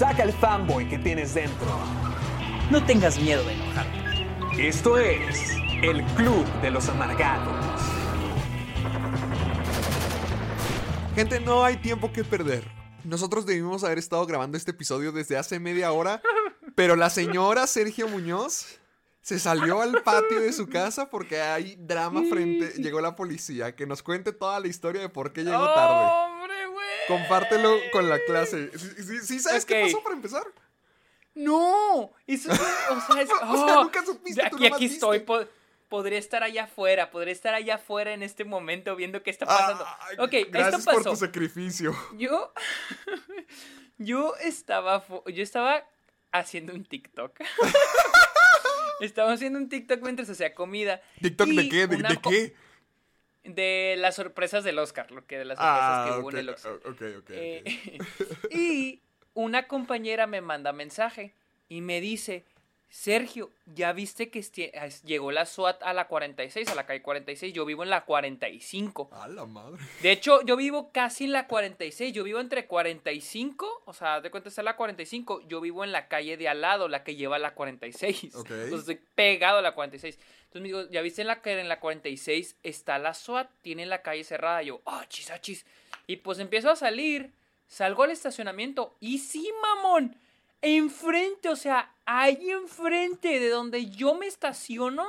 Saca el fanboy que tienes dentro. No tengas miedo de enojarte. Esto es el Club de los Amargados. Gente, no hay tiempo que perder. Nosotros debimos haber estado grabando este episodio desde hace media hora, pero la señora Sergio Muñoz se salió al patio de su casa porque hay drama frente. Llegó la policía. Que nos cuente toda la historia de por qué llegó tarde. Compártelo con la clase. ¿Sí, sí- sabes qué pasó para empezar? ¡No! Eso es, o sea, es, O sea, oh, nunca supiste, tú Aquí, nomás aquí estoy. po- podría estar allá afuera. Podría estar allá afuera en este momento viendo qué está pasando. Ay, ok, gracias esto por pasó. tu sacrificio. Yo. yo estaba. Yo estaba haciendo un TikTok. estaba haciendo un TikTok mientras hacía comida. ¿TikTok de qué? ¿De, qué? De las sorpresas del Oscar, lo que de las sorpresas Ah, que hubo en el Oscar. ok, ok, ok. Eh, y una compañera me manda mensaje y me dice, Sergio, ¿ya viste que as- llegó la SWAT a la 46, a la calle 46? Yo vivo en la 45. A la madre. De hecho, yo vivo casi en la 46. Yo vivo entre 45, o sea, de cuenta está la 45. Yo vivo en la calle de al lado, la que lleva a la 46. Ok. Entonces estoy pegado a la 46. Entonces me digo, ¿ya viste en la que en la 46 está la SWAT? Tiene la calle cerrada. Yo, ah, chis, ah, chis. Y pues empiezo a salir. Salgo al estacionamiento. Y sí, mamón. Enfrente, o sea, ahí enfrente de donde yo me estaciono.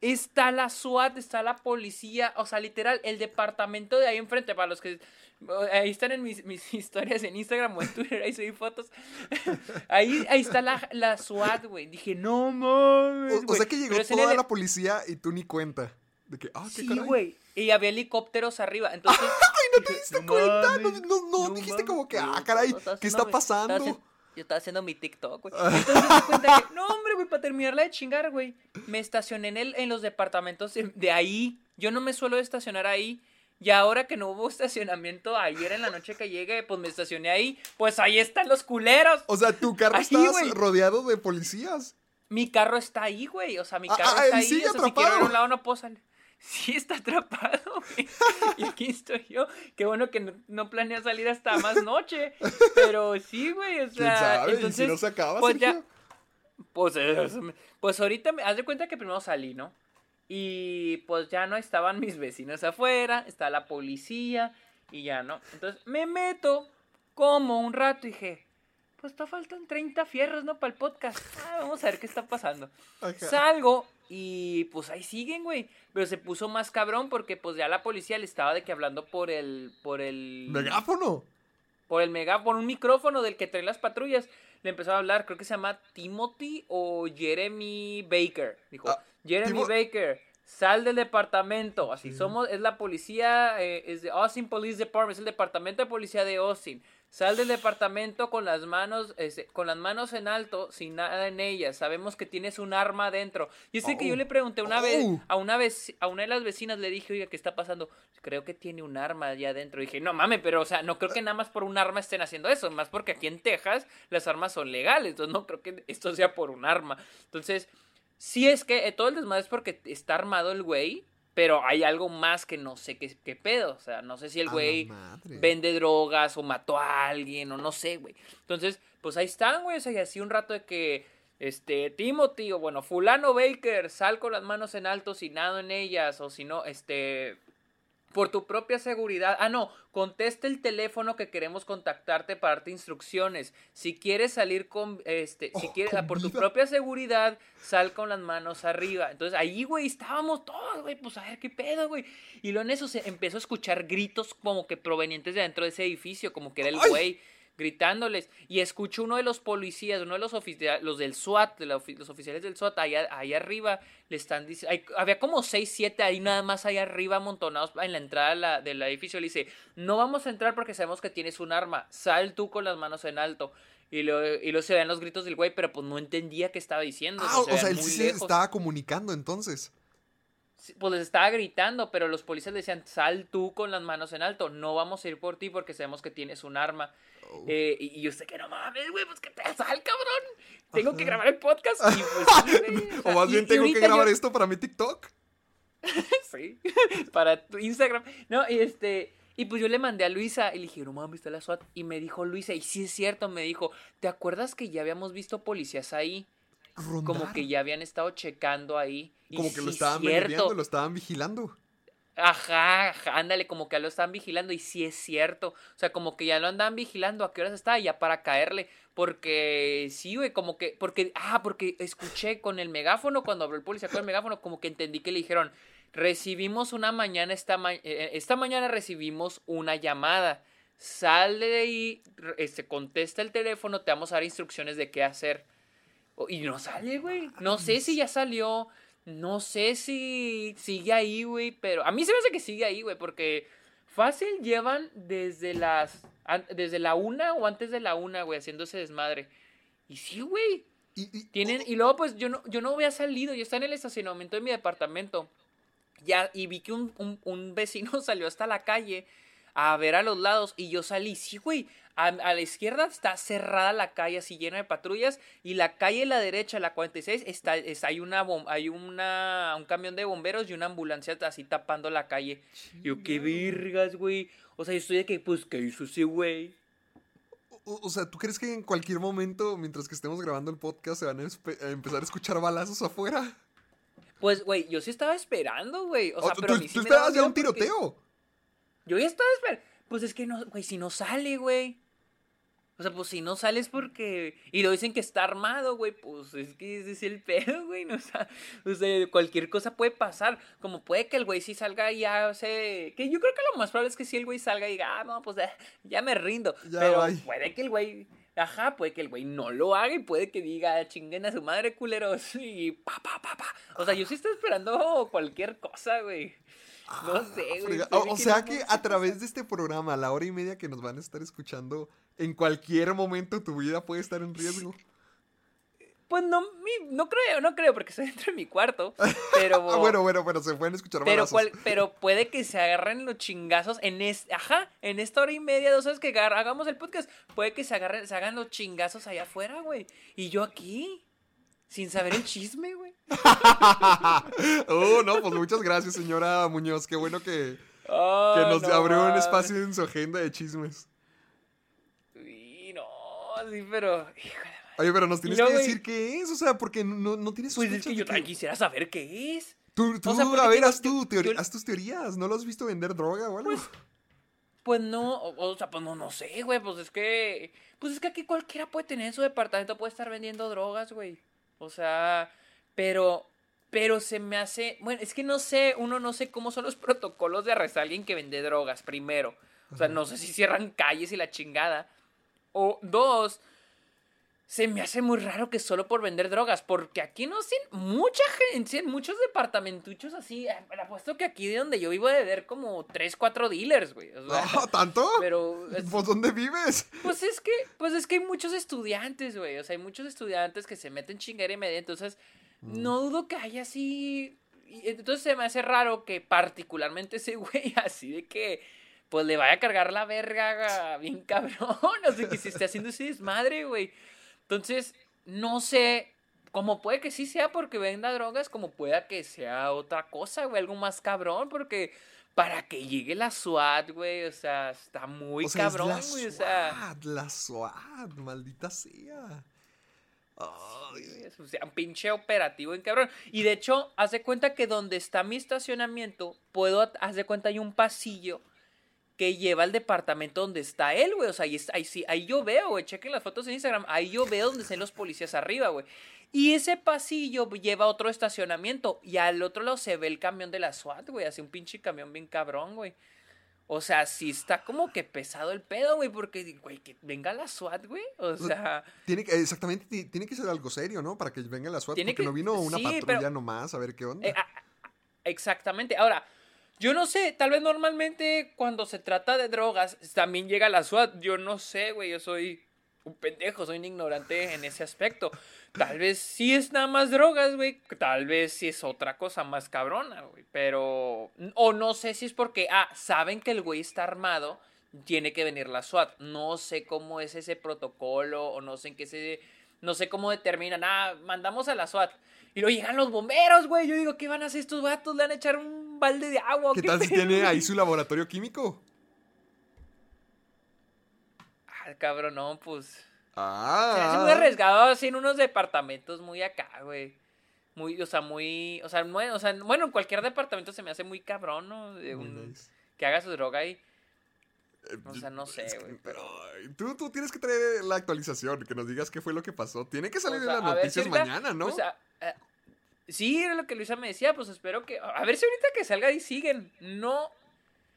Está la SWAT, está la policía, o sea, literal, el departamento de ahí enfrente, para los que... Ahí están en mis, mis historias en Instagram o en Twitter, ahí subí fotos. ahí, ahí está la, la SWAT, güey. Dije, no mames. O, o güey". sea que llegó Pero toda el- la policía y tú ni cuenta. De que, ah, qué Sí, güey. Y había helicópteros arriba, entonces... Ay, no te diste "No cuenta. No, mames, no, no, no dijiste mames, como que, ah, caray, ¿qué está pasando? Yo estaba haciendo mi TikTok, güey. Entonces me di cuenta que, no, hombre, güey, para terminarla de chingar, güey, me estacioné en, el, en los departamentos de, ahí. Yo no me suelo estacionar ahí. Y ahora que no hubo estacionamiento ayer en la noche que llegué, pues me estacioné ahí. Pues ahí están los culeros. O sea, tu carro Ahí, está güey. rodeado de policías. Mi carro está ahí, güey. O sea, mi Ah, carro ah, está ahí. o sea, si quiero ir a un lado no puedo salir. Sí, está atrapado, güey. Y aquí estoy yo. Qué bueno que no, no planea salir hasta más noche. Pero sí, güey. O ¿Quién sea, sabe? ¿Y si entonces. no se acaba, pues ya. Pues, eh, pues ahorita, me- haz de cuenta que primero salí, ¿no? Y pues ya no estaban mis vecinos afuera, está la policía y ya no. Entonces me meto como un rato y dije, pues te faltan 30 fierros, ¿no? Para el podcast. Ah, vamos a ver qué está pasando. Salgo y pues ahí siguen, güey. Pero se puso más cabrón porque pues ya la policía le estaba de que hablando por el... Por el ¿Megáfono? por el mega, por un micrófono del que traen las patrullas. Le empezó a hablar, creo que se llama Timothy o Jeremy Baker. Dijo, Ah, Jeremy Timo- Baker, sal del departamento. Así somos, es la policía, eh, es de Austin Police Department, es el departamento de policía de Austin. Sal del departamento con las manos, este, con las manos en alto, sin nada en ellas. Sabemos que tienes un arma adentro. Y es que yo le pregunté una vez a una vez a una de las vecinas le dije, oiga, ¿qué está pasando? Creo que tiene un arma allá adentro. dije, no mames, pero o sea, no creo que nada más por un arma estén haciendo eso, más porque aquí en Texas las armas son legales, entonces no creo que esto sea por un arma. Entonces, sí es que eh, todo el desmadre es porque está armado el güey, pero hay algo más que no sé qué, qué pedo. O sea, no sé si el güey vende drogas o mató a alguien o no sé, güey. Entonces, pues ahí están, güey. O sea, y así un rato de que, este, Timothy o bueno, fulano Baker, sal con las manos en alto sin nada en ellas o si no, este, por tu propia seguridad. Ah, no, contesta el teléfono que queremos contactarte para darte instrucciones. Si quieres salir con, este, si Oh, quieres, ah, por tu propia seguridad, sal con las manos arriba. Entonces ahí, güey, estábamos todos, güey, pues a ver qué pedo, güey. Y luego en eso se empezó a escuchar gritos como que provenientes de adentro de ese edificio, como que era el güey. Gritándoles. Y escucho uno de los policías, uno de los oficiales, los del SWAT, de la ofi- los oficiales del SWAT, allá, allá arriba, le están diciendo, había como 6, 7 ahí nada más allá arriba amontonados en la entrada la- del edificio. Le dice, no vamos a entrar porque sabemos que tienes un arma, sal tú con las manos en alto. Y luego, y luego se ven los gritos del güey, pero pues no entendía qué estaba diciendo. Ah, o se sea, él sí se estaba comunicando entonces. Pues les estaba gritando, pero los policías le decían, sal tú con las manos en alto, no vamos a ir por ti porque sabemos que tienes un arma. Oh. Eh, y, yo sé que no mames, güey, pues que te sal, cabrón. Tengo que grabar el podcast. Y pues, sí, güey, O sea, más bien y tengo que grabar yo- esto para mi TikTok. Sí, para tu Instagram. No, y este. Y pues yo le mandé a Luisa y le dije, no mames, está la SWAT. Y me dijo Luisa, y sí es cierto, me dijo, ¿te acuerdas que ya habíamos visto policías ahí? Como que ya habían estado checando ahí. Y Como que sí lo es estaban cierto. viendo, lo estaban vigilando. Ajá, ajá, ándale, como que ya lo están vigilando y sí es cierto. O sea, como que ya lo andaban vigilando a qué horas está ya para caerle. Porque sí, güey, como que, porque, ah, porque escuché con el megáfono, cuando habló el policía con el megáfono, como que entendí que le dijeron, recibimos una mañana, esta, ma- eh, esta mañana recibimos una llamada. Sale de ahí, este, contesta el teléfono, te vamos a dar instrucciones de qué hacer. O- Y no sale, güey. No sé si ya salió. No sé si sigue ahí, güey. Pero a mí se me hace que sigue ahí, güey. Porque fácil llevan desde las. Desde la una o antes de la una, güey, haciendo ese desmadre. Y sí, güey. Y, y- Tienen, y luego, pues, yo no, yo no había salido. Yo estaba en el estacionamiento de mi departamento. Ya, y vi que un, un- un vecino salió hasta la calle a ver a los lados. Y yo salí, sí, güey. A, a la izquierda está cerrada la calle, así llena de patrullas. Y la calle a la derecha, la 46, está, es- hay, una, bom- hay una, un camión de bomberos y una ambulancia así tapando la calle. Yo, qué vergas, güey. O sea, yo estoy de que, pues, ¿qué hizo ese güey? o, o sea, ¿tú crees que en cualquier momento, mientras que estemos grabando el podcast, se van a, a empezar a escuchar balazos afuera? Pues, güey, yo sí estaba esperando, güey. O sea, O- pero a ¿Tú, mí sí tú me esperabas ya un tiroteo? Yo ya estaba esperando. Pues es que no, güey, si no sale, güey. O sea, pues si no sale es porque. Y lo dicen que está armado, güey. Pues es que ese es el pedo, güey. No, o, sea, o sea, cualquier cosa puede pasar. Como puede que el güey sí salga y ya se. Que yo creo que lo más probable es que si el güey salga y diga, ah, no, pues ya me rindo. Ya, Pero puede que el güey. Ajá, puede que el güey no lo haga y puede que diga, chinguen a su madre, culeros. Y pa, pa, pa, pa. O sea, yo sí estoy esperando cualquier cosa, güey. No sé, güey. O, de o que sea no que a través de este programa, la hora y media que nos van a estar escuchando, en cualquier momento tu vida puede estar en riesgo. Pues no, mi- no creo, no creo, porque estoy dentro de mi cuarto. Pero, Ah, bueno, bueno, pero se pueden escuchar pero, cual- pero puede que se agarren los chingazos en este, ajá, en esta hora y media, dos horas que hagamos el podcast, puede que se agarren, se hagan los chingazos allá afuera, güey. Y yo aquí, sin saber el chisme, güey. oh, no, pues muchas gracias, señora Muñoz. Qué bueno que, que Ah, nos no abrió un espacio en su agenda de chismes. Sí, no, sí, pero, híjole. Oye, pero nos tienes luego, que güey- decir qué es, o sea, porque no, no tienes Pues es que yo también quisiera saber qué es. Tú, tú o sea, a ver, haz, yo- teori- yo- haz tus teorías. ¿No lo has visto vender droga o algo? Pues no, o, o sea, pues no, no sé, güey, pues es que, pues es que aquí cualquiera puede tener en su departamento, puede estar vendiendo drogas, güey. O sea, pero, pero se me hace, bueno, es que no sé, uno no sé cómo son los protocolos de arrestar a alguien que vende drogas, primero. O sea, no sé si cierran calles y la chingada. O dos, se me hace muy raro que solo por vender drogas, porque aquí no sin mucha gente, en muchos departamentuchos así, eh, le apuesto que aquí de donde yo vivo debe haber como 3, 4 dealers, güey. O sea, ¿Tanto? pero es- ¿Pues dónde vives? pues es que pues es que hay muchos estudiantes, güey, o sea, hay muchos estudiantes que se meten chingadera y media, entonces no dudo que haya así y entonces se me hace raro que particularmente ese güey así de que pues le vaya a cargar la verga bien cabrón, o sea, que se esté haciendo ese desmadre, güey. Entonces, no sé, como puede que sí sea porque venda drogas, como pueda que sea otra cosa, güey, algo más cabrón, porque para que llegue la SWAT, güey, o sea, está muy o sea, es cabrón, la güey, o sea, SWAT, la SWAT, maldita sea. Ay, o sea, un pinche operativo en cabrón. Y de hecho, haz de cuenta que donde está mi estacionamiento, puedo, haz de cuenta, hay un pasillo que lleva al departamento donde está él, güey. O sea, ahí, sí, ahí yo veo, güey. Chequen las fotos en Instagram. Ahí yo veo donde están los policías arriba, güey. Y ese pasillo lleva a otro estacionamiento. Y al otro lado se ve el camión de la SWAT, güey. Hace un pinche camión bien cabrón, güey. O sea, sí está como que pesado el pedo, güey, porque, güey, que venga la SWAT, güey. O sea, Tiene que, exactamente, ti- tiene que ser algo serio, ¿no? Para que venga la SWAT, Tiene porque que- no vino una sí, patrulla pero- nomás a ver qué onda. eh, a- a- exactamente. Ahora, yo no sé, tal vez normalmente cuando se trata de drogas también llega la SWAT. Yo no sé, güey, yo soy un pendejo, soy un ignorante en ese aspecto. Tal vez sí es nada más drogas, güey. Tal vez sí es otra cosa más cabrona, güey. Pero. O no sé si es porque, ah, saben que el güey está armado, tiene que venir la SWAT. No sé cómo es ese protocolo, o no sé en qué se. No sé cómo determinan, ah, mandamos a la SWAT. Y luego llegan los bomberos, güey. Yo digo, ¿qué van a hacer estos vatos? ¿Le van a echar un balde de agua? o ¿Qué tal si tiene ahí su laboratorio químico? Ah, cabrón, no, pues. Se Ah. hace muy arriesgado así en unos departamentos muy acá, güey. Muy, o sea, muy. O sea, bueno, o sea, bueno, en cualquier departamento se me hace muy cabrón, ¿no? De Muy un- nice. Que haga su droga ahí. Eh, O sea, no sé, es que- güey, pero- tú, tú tienes que traer la actualización, que nos digas qué fue lo que pasó. Tiene que salir O sea, en las si noticias ahorita- mañana, ¿no? O sea, eh, sí, era lo que Luisa me decía, pues espero que. A ver si ahorita que salga y siguen. No.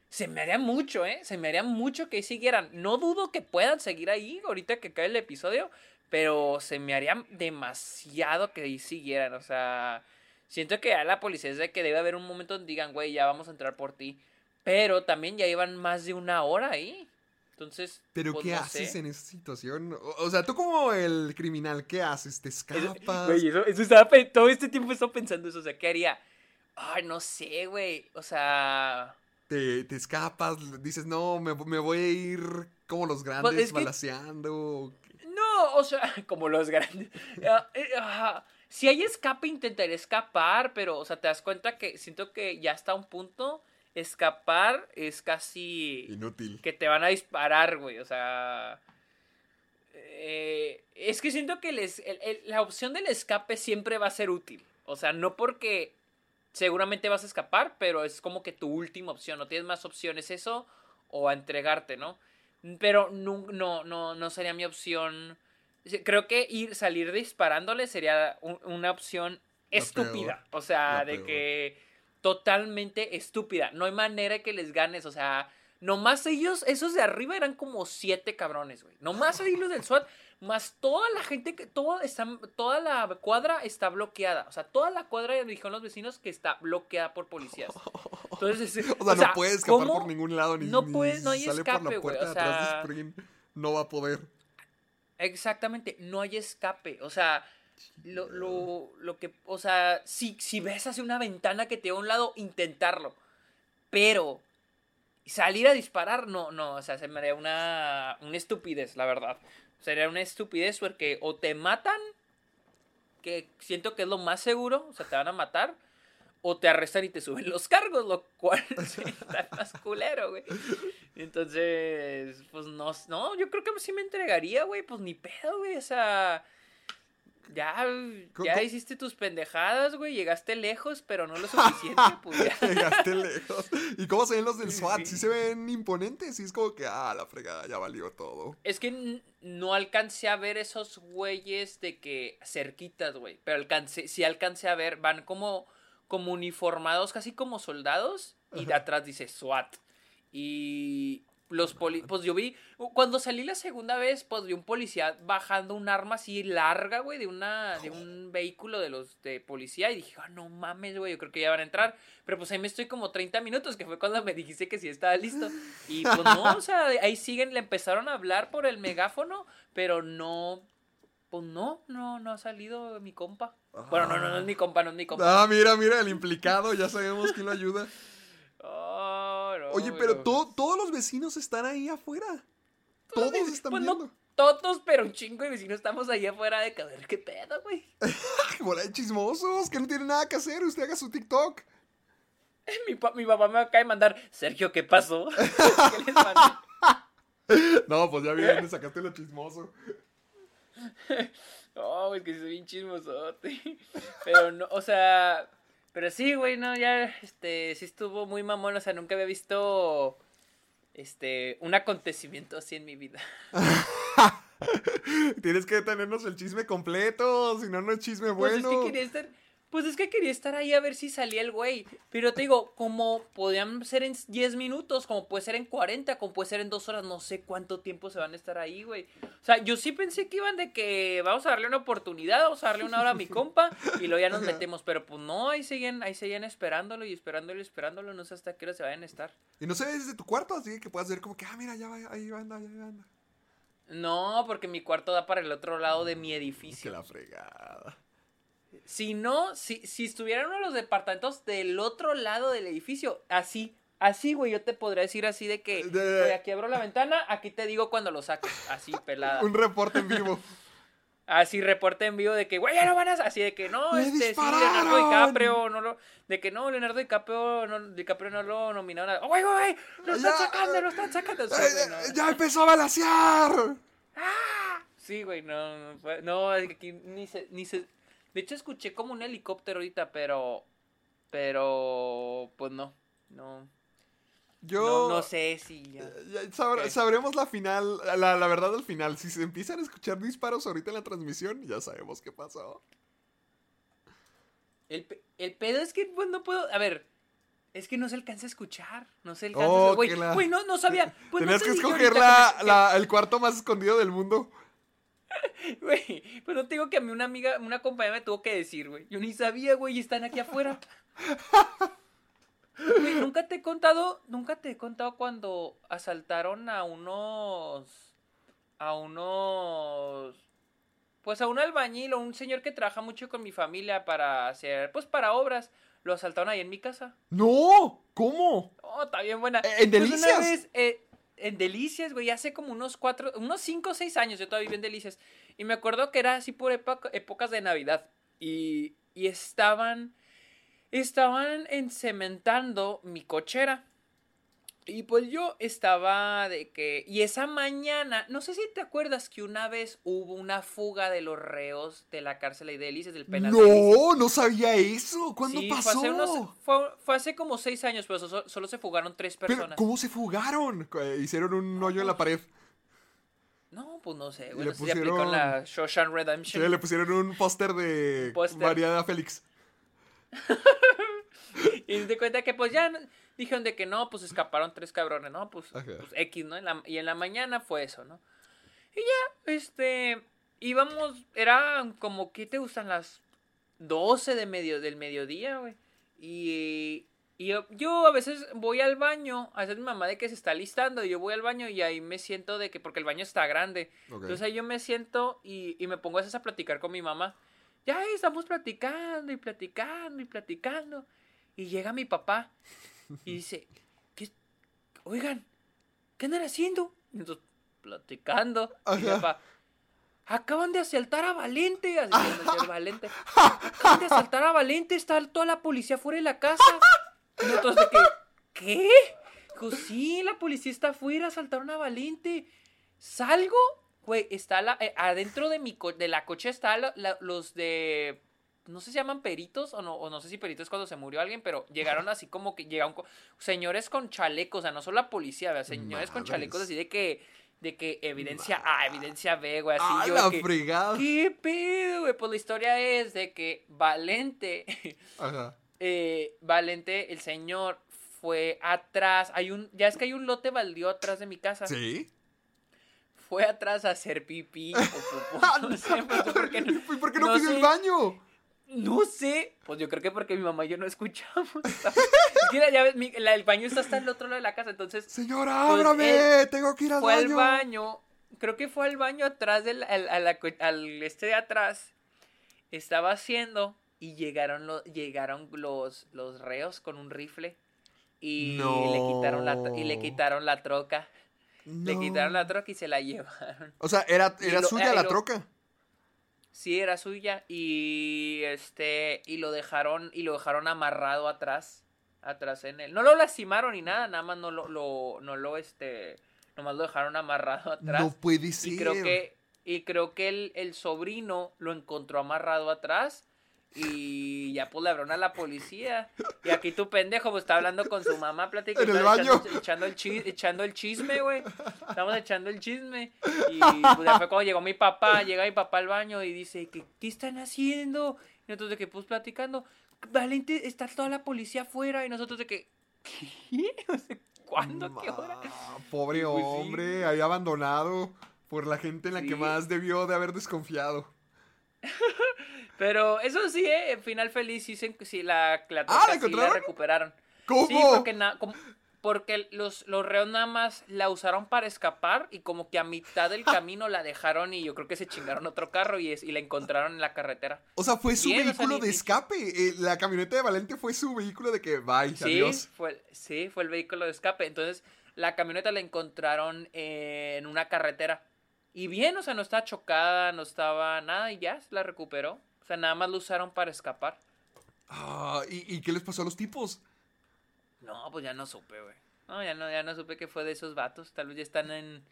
Se me haría mucho, ¿eh? Se me haría mucho que siguieran. No dudo que puedan seguir ahí ahorita que cae el episodio, pero se me haría demasiado que ahí siguieran. O sea, siento que a la policía es de que debe haber un momento donde digan, güey, ya vamos a entrar por ti. Pero también ya iban más de una hora ahí. Entonces. Pero pues, ¿qué no haces sé. en esa situación? O, o sea, tú como el criminal, ¿qué haces? ¿Te escapas? Güey, eso, eso estaba todo este tiempo he estado pensando eso, o sea, ¿qué haría? Ay, no sé, güey, o sea, ¿Te, te escapas? Dices, no, me, me voy a ir como los grandes Pues, es que- balaseando. no, o sea, como los grandes. Eh, ajá. Si hay escape, intentaré escapar, pero, o sea, te das cuenta que siento que ya está un punto, escapar es casi Inútil. que te van a disparar, güey, o sea... eh, es que siento que les, el- el- la opción del escape siempre va a ser útil. O sea, no porque seguramente vas a escapar, pero es como que tu última opción. No tienes más opciones eso o a entregarte, ¿no? Pero no, no, no, no sería mi opción. Creo que ir, salir disparándole sería un- una opción estúpida. O sea, de peor. que totalmente estúpida. No hay manera que les ganes. O sea, nomás ellos, esos de arriba eran como siete cabrones, güey. Nomás ahí los del SWAT, más toda la gente que, todo está, toda la cuadra está bloqueada. O sea, toda la cuadra, dijeron los vecinos, que está bloqueada por policías. Entonces, es- O sea, no puedes escapar ¿cómo? por ningún lado, ni, No ni puedes- no hay sale por escape, la güey, puerta o de atrás sea- de Spring. No va a poder. Exactamente, no hay escape. O sea, lo, lo, lo que. O sea, si, si ves hacia una ventana que te va a un lado, intentarlo. Pero salir a disparar, no, no. O sea, se me haría una, una estupidez, la verdad. Sería una estupidez porque o te matan, que siento que es lo más seguro, o sea, te van a matar. O te arrestan y te suben los cargos, lo cual está más culero, güey. Entonces, pues no, no, yo creo que sí me entregaría, güey, pues ni pedo, güey, o sea, ya, ya hiciste tus pendejadas, güey, llegaste lejos, pero no lo suficiente, pues ya. Llegaste lejos. ¿Y cómo se ven los del SWAT? sí. Sí se ven imponentes. Sí es como que, ah, la fregada, ya valió todo. Es que no alcancé a ver esos güeyes de que cerquitas, güey, pero alcancé, sí alcancé a ver, van como, como uniformados, casi como soldados, y de atrás dice SWAT. Y los poli pues yo vi, cuando salí la segunda vez, pues vi un policía bajando un arma así larga, güey, de una, de un vehículo de los de policía, y dije, ah, no mames, güey, yo creo que ya van a entrar. Pero pues ahí me estoy como 30 minutos, que fue cuando me dijiste que sí estaba listo. Y pues no, o sea, ahí siguen, le empezaron a hablar por el megáfono, pero no, pues no, no, no ha salido mi compa. Bueno, no, no, no es mi compa, no es mi compa. Ah, mira, mira, el implicado, ya sabemos quién lo ayuda. Oh, no, Oye, pero no. to- todos los vecinos están ahí afuera. Todos están pues, viendo. No, todos, pero un chingo de vecinos estamos allá afuera de ver qué pedo, güey. Bola de chismosos, que no tienen nada que hacer. Usted haga su TikTok. Mi, pa- mi papá me acaba de mandar, Sergio, ¿qué pasó? ¿Qué les mandé? No, pues ya bien, sacaste lo chismoso. Oh, es que soy bien chismosote. Pero no, o sea. Pero sí, güey, no, ya, este, sí estuvo muy mamón, o sea, nunca había visto, este, un acontecimiento así en mi vida. Tienes que tenernos el chisme completo, si no, no es chisme Pues bueno. es que quería estar, Pues es que quería estar ahí a ver si salía el güey. Pero te digo, como podían ser en 10 minutos, como puede ser en 40, como puede ser en 2 horas, no sé cuánto tiempo se van a estar ahí, güey. O sea, yo sí pensé que iban de que vamos a darle una oportunidad, vamos a darle una hora a mi compa y luego ya nos metemos. Pero pues no, ahí seguían, ahí seguían esperándolo y esperándolo y esperándolo. No sé hasta qué hora se vayan a estar. Y no se ve desde tu cuarto, así que puedas ver como que, ah, mira, ya va, ahí va, anda, ya anda. No, porque mi cuarto da para el otro lado de mi Que edificio. la fregada. Si no, si, si estuviera uno de los departamentos del otro lado del edificio, así, así, güey, yo te podría decir así de que, De- güey, aquí abro la ventana, aquí te digo cuando lo saques, así, pelada. Un reporte en vivo. Así, reporte en vivo de que, güey, ya no van a... Así de que, no, ¡Le este, sí! Leonardo DiCaprio, no lo... De que no, Leonardo DiCaprio no, DiCaprio no lo nominaron a... ¡Güey, güey! ¡Lo están sacando, lo están sacando! Sí, Eh, güey, no. eh, ¡Ya empezó a balasear! Sí, güey, no, no, no, es que aquí ni se, ni se... De hecho, escuché como un helicóptero ahorita, pero... Pero... Pues no, no... Yo. No, no sé si... ya- Eh, sabr-. Sabremos la final, la, la verdad al final. Si se empiezan a escuchar disparos ahorita en la transmisión, ya sabemos qué pasó. El, el pedo es que, pues, no puedo... A ver... Es que no se alcanza a escuchar, no se alcanza Oh, a... Güey, la- güey, no, no sabía. Pues Tenías te que escoger la- el cuarto más escondido del mundo. Güey, pues no te digo que a mí una amiga, una compañera me tuvo que decir, güey. Yo ni sabía, güey, y están aquí afuera. Güey, nunca te he contado, nunca te he contado cuando asaltaron a unos, a unos, pues a un albañil o un señor que trabaja mucho con mi familia para hacer, pues para obras. Lo asaltaron ahí en mi casa. ¡No! ¿Cómo? Oh, está bien buena. ¿En Pues una Delicias? vez, eh, en Delicias, güey, hace como unos cuatro, unos cinco o seis años yo todavía viví en Delicias. Y me acuerdo que era así por época- épocas de Navidad. Y, y estaban, estaban encementando mi cochera. Y pues yo estaba de que... Y esa mañana, no sé si te acuerdas que una vez hubo una fuga de los reos de la cárcel de Delicias, del penal. ¡No! No sabía eso. ¿Cuándo Sí, pasó? Fue hace, unos- fue- fue hace como seis años, pero so- solo se fugaron tres Pero, personas. ¿cómo se fugaron? Eh, Hicieron un hoyo en la pared. No, pues no sé, le pusieron- la Shawshank Sí, le pusieron un póster de. Mariana Félix. Y te cuenta que pues ya dijeron de que no, pues escaparon tres cabrones, ¿no? Pues, Ajá. pues, X, ¿no? En la- y en la mañana fue eso, ¿no? Y ya, este, íbamos, eran como, ¿qué te gustan? Las 12 de medio, del mediodía, güey. Y, y yo, yo a veces voy al baño, a veces mi mamá de que se está listando, y yo voy al baño y ahí me siento de que, porque el baño está grande, Ok. entonces ahí yo me siento y, y me pongo a veces a platicar con mi mamá. Ya estamos platicando y platicando y platicando. Y llega mi papá y dice, ¿qué? Oigan, ¿qué andan haciendo? Y nosotros platicando. Y mi papá, acaban de asaltar a Valente. Nos decía Valente. Acaban de asaltar a Valente, está toda la policía fuera de la casa. Y nosotros de que, ¿qué? Dijo, sí, la policía está afuera, asaltaron a Valente. Salgo, güey, está la, eh, adentro de mi co- de la coche está la- la- los de no sé si se llaman peritos o no, o no sé si peritos cuando se murió alguien, pero llegaron así como que llegaron co- señores con chalecos, o sea, no solo la policía, ¿verdad? señores con chalecos así de que de que evidencia A, evidencia B, güey, así ¡Ah, yo la de que! ¿Qué pedo, güey? Pues la historia es de que Valente Ajá. eh, Valente, el señor fue atrás, hay un ya es que hay un lote baldío atrás de mi casa. ¿Sí? Fue atrás a hacer pipí o popó, no sé, pues, yo creo que no- ¿Y por qué no, no pidió sé. el baño? No sé. Pues yo creo que porque mi mamá y yo no escuchamos. Es que la llave- mi- la- el baño está hasta el otro lado de la casa. Entonces Señora, Pues ábrame. Tengo que ir al fue al baño. baño. Creo que fue al baño atrás del al, al este de atrás. Estaba haciendo y llegaron los llegaron los, los reos con un rifle y le quitaron la y le quitaron la troca. Le quitaron la troca y se la llevaron. O sea, era, era lo- suya la lo- troca. Sí, era suya y este y lo dejaron y lo dejaron amarrado atrás, atrás en él. No lo lastimaron ni nada, nada más no lo, lo no lo este, nomás lo dejaron amarrado atrás. No puede ser. y creo que y creo que el, el sobrino lo encontró amarrado atrás y ya pues le abrieron a la policía. Y aquí tu pendejo pues está hablando con su mamá platicando, En el echando, baño. echando el chi- echando el chisme, güey. Estamos echando el chisme. Y pues ya fue cuando llegó mi papá, llega mi papá al baño y dice, ¿qué, qué están haciendo? Y nosotros de que, pues platicando, Valente, está toda la policía afuera. Y nosotros de que, ¿qué? O sea, ¿cuándo? ¿Qué hora? Ma, Pobre Pues sí. hombre, ahí abandonado por la gente en la que más debió de haber desconfiado. Pero eso sí, ¿eh? Final feliz, sí, sí, la, la Ah, ¿la sí recuperaron. ¿Cómo? Sí, porque, na- como- porque los, los reos nada más la usaron para escapar y como que a mitad del camino la dejaron y yo creo que se chingaron otro carro y, es, y la encontraron en la carretera. O sea, fue su Bien, o sea, vehículo de escape. Eh, la camioneta de Valente fue su vehículo de que, bye, Sí, adiós. fue, sí, fue el vehículo de escape. Entonces, la camioneta la encontraron en una carretera. Y bien, o sea, no estaba chocada, no estaba nada y ya se la recuperó. O sea, nada más lo usaron para escapar. Ah, ¿y, y qué les pasó a los tipos? No, pues ya no supe, güey. No, ya no, ya no supe que fue de esos vatos. Tal vez ya están en,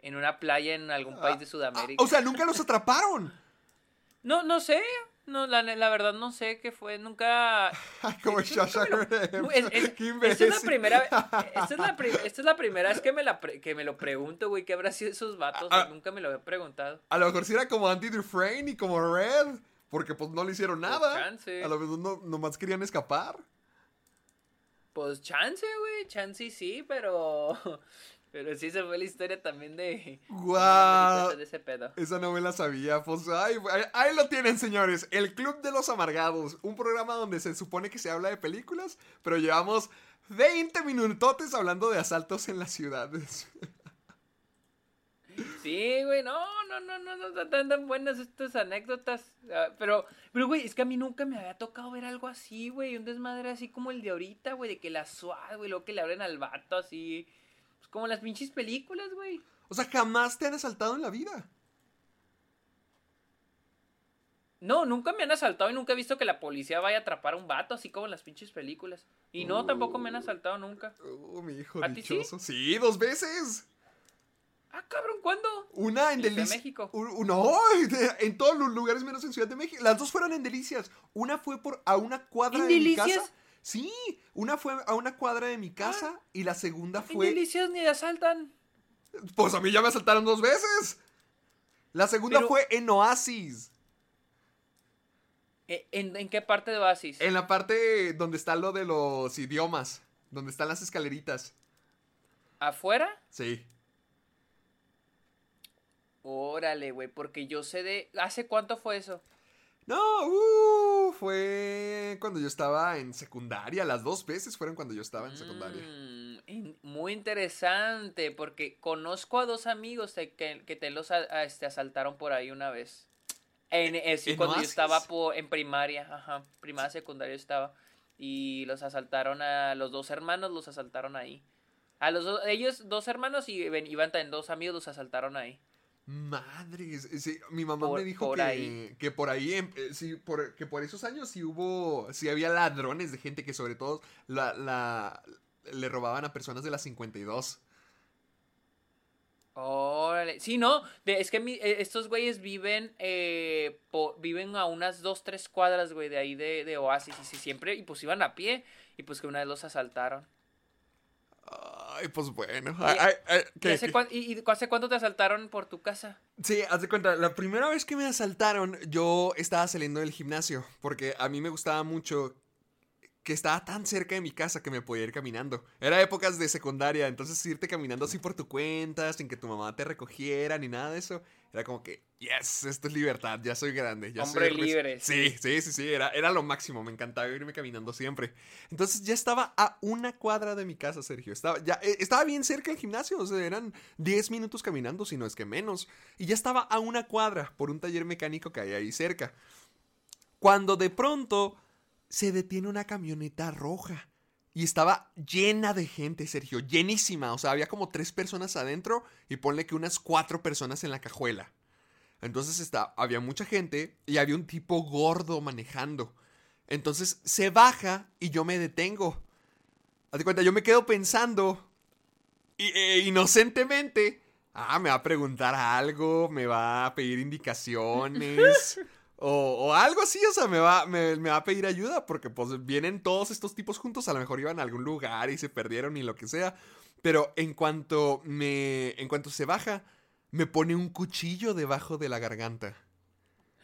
en una playa en algún país de Ah, Sudamérica. o sea, nunca los atraparon. no, no sé. No, la, la verdad no sé qué fue. Nunca. Como Es- es- Qué esta es la primera esta es la, pri- esta es la primera vez que me, la pre- que me lo pregunto, güey. ¿Qué habrá sido esos vatos? Ah, ah. Nunca me lo había preguntado. A lo mejor si era como Andy Dufresne y como Red. Porque pues no le hicieron nada. chance. A lo mejor no, nomás querían escapar. Pues chance, güey. Chance sí, pero. Pero sí se fue la historia también de. Guau. De ese pedo. Esa no me la sabía. Pues ay, ahí, ahí lo tienen, señores. El Club de los Amargados. Un programa donde se supone que se habla de películas, pero llevamos 20 minutotes hablando de asaltos en las ciudades. Sí, güey, no, no, no, no, no están tan, tan buenas estas anécdotas. Ah, pero, pero, güey, es que a mí nunca me había tocado ver algo así, güey. Un desmadre así como el de ahorita, güey, de que la SWAT, güey, luego que le abren al vato así. Pues como las pinches películas, güey. O sea, jamás te han asaltado en la vida. No, nunca me han asaltado y nunca he visto que la policía vaya a atrapar a un vato, así como en las pinches películas. Y no, tampoco me han asaltado nunca. Oh, mi hijo ¿A ti sí? dichoso. Sí? dos veces. Ah, cabrón, ¿cuándo? Una en ¿En Ciudad de Delicias. México? No, en todos los lugares menos en Ciudad de México. Las dos fueron en Delicias. Una fue por a una cuadra ¿En de Delicias? mi casa. Sí, una fue a una cuadra de mi casa y la segunda En fue. delicias ni asaltan. Pues a mí ya me asaltaron dos veces. La segunda Pero- fue en Oasis. Eh, ¿En, en qué parte de Oasis? En la parte donde está lo de los idiomas. Donde están las escaleritas. ¿Afuera? Sí. Órale, güey, porque yo sé de... ¿Hace cuánto fue eso? No, uh, fue cuando yo estaba en secundaria. Las dos veces fueron cuando yo estaba en secundaria. Mm, in- muy interesante, porque conozco a dos amigos de que, que te los a- a- este, asaltaron por ahí una vez. En, eh, ¿En cuando yo estaba en primaria, ajá, primaria, secundaria estaba. Y los asaltaron a los dos hermanos, los asaltaron ahí. A los dos, ellos, dos hermanos y ven- iban también dos amigos, los asaltaron ahí. Madres, sí, mi mamá Por- me dijo por que, ahí. que por ahí, em, eh, sí, por, que por esos años sí hubo, sí había ladrones de gente que sobre todo la, la, le robaban a personas de las 52. Órale. Sí, no, de- es que mi- eh, estos güeyes viven eh, po- viven a unas dos, tres cuadras, güey, de ahí de, de Oasis. Y si siempre, y pues iban a pie, y pues que una vez los asaltaron. Ay, pues bueno. ay, ay, ay, ¿Y ¿qué- hace, qué? cuán- y- y hace cuánto te asaltaron por tu casa? Sí, haz de cuenta, la primera vez que me asaltaron, yo estaba saliendo del gimnasio, porque a mí me gustaba mucho que estaba tan cerca de mi casa que me podía ir caminando. Era épocas de secundaria, entonces irte caminando así por tu cuenta, sin que tu mamá te recogiera ni nada de eso, era como que, yes, esto es libertad, ya soy grande. Ya Hombre soy libre, Sí, sí, sí, sí, era, era lo máximo, me encantaba irme caminando siempre. Entonces ya estaba a una cuadra de mi casa, Sergio. Estaba, ya, eh, estaba bien cerca del gimnasio, o sea, eran 10 minutos caminando, si no es que menos. Y ya estaba a una cuadra por un taller mecánico que hay ahí cerca. Cuando de pronto se detiene una camioneta roja. Y estaba llena de gente, Sergio, llenísima. O sea, había como tres personas adentro y ponle que unas cuatro personas en la cajuela. Entonces está, había mucha gente y había un tipo gordo manejando. Entonces se baja y yo me detengo. Haz de cuenta, yo me quedo pensando. Y, eh, inocentemente. Ah, me va a preguntar algo, me va a pedir indicaciones. o, o algo así, o sea, me va, me, me va a pedir ayuda. Porque pues vienen todos estos tipos juntos. A lo mejor iban a algún lugar y se perdieron y lo que sea. Pero en cuanto me. En cuanto se baja, me pone un cuchillo debajo de la garganta.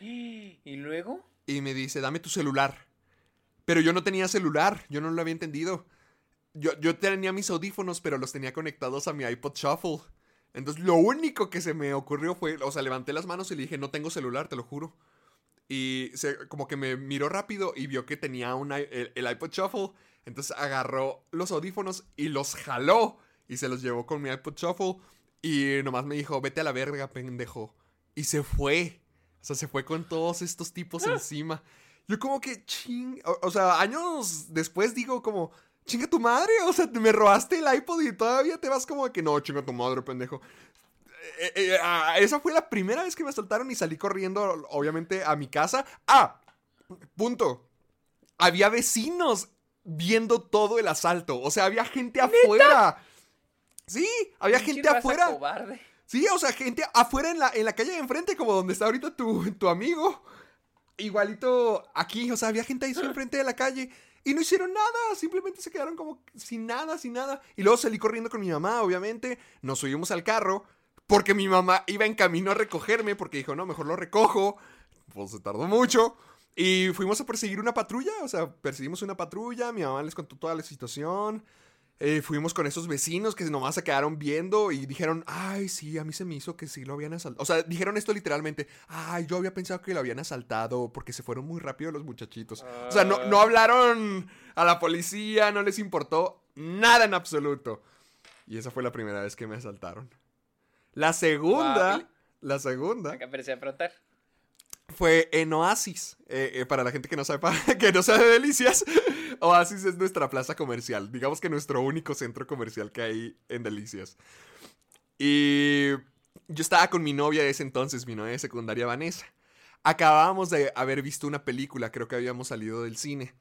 ¿Y luego? y me dice, dame tu celular. Pero yo no tenía celular, yo no lo había entendido. Yo, yo tenía mis audífonos, pero los tenía conectados a mi iPod Shuffle. Entonces lo único que se me ocurrió fue, o sea, levanté las manos y le dije, no tengo celular, te lo juro. Y se, como que me miró rápido y vio que tenía una, el, el iPod Shuffle. Entonces agarró los audífonos y los jaló y se los llevó con mi iPod Shuffle. Y nomás me dijo, vete a la verga, pendejo. Y se fue. O sea, se fue con todos estos tipos encima. Yo como que ching... O, o sea, años después digo como, chinga tu madre. O sea, me robaste el iPod y todavía te vas como de que no, chinga tu madre, pendejo. Eh, eh, ah, esa fue la primera vez que me asaltaron y salí corriendo, obviamente, a mi casa. Ah, punto. Había vecinos viendo todo el asalto. O sea, había gente afuera. Sí, había gente afuera. cobarde. Sí, o sea, gente afuera en la, en la calle de enfrente, como donde está ahorita tu, tu amigo. Igualito aquí, o sea, había gente ahí solo enfrente de la calle. Y no hicieron nada, simplemente se quedaron como sin nada, sin nada. Y luego salí corriendo con mi mamá, obviamente. Nos subimos al carro, porque mi mamá iba en camino a recogerme, porque dijo, no, mejor lo recojo. Pues se tardó mucho. Y fuimos a perseguir una patrulla, o sea, perseguimos una patrulla, mi mamá les contó toda la situación. Eh, fuimos con esos vecinos que nomás se quedaron viendo y dijeron, ay, sí, a mí se me hizo que sí lo habían asaltado. O sea, dijeron esto literalmente, ay, yo había pensado que lo habían asaltado porque se fueron muy rápido los muchachitos. O sea, no, no hablaron a la policía, no les importó nada en absoluto. Y esa fue la primera vez que me asaltaron. La segunda, Wow. la segunda Acá parecía afrontar. fue en Oasis. Eh, eh, para la gente que no sabe, que no sabe de Delicias, Oasis es nuestra plaza comercial. Digamos que nuestro único centro comercial que hay en Delicias. Y yo estaba con mi novia de ese entonces, mi novia de secundaria Vanessa. Acabábamos de haber visto una película, creo que habíamos salido del cine.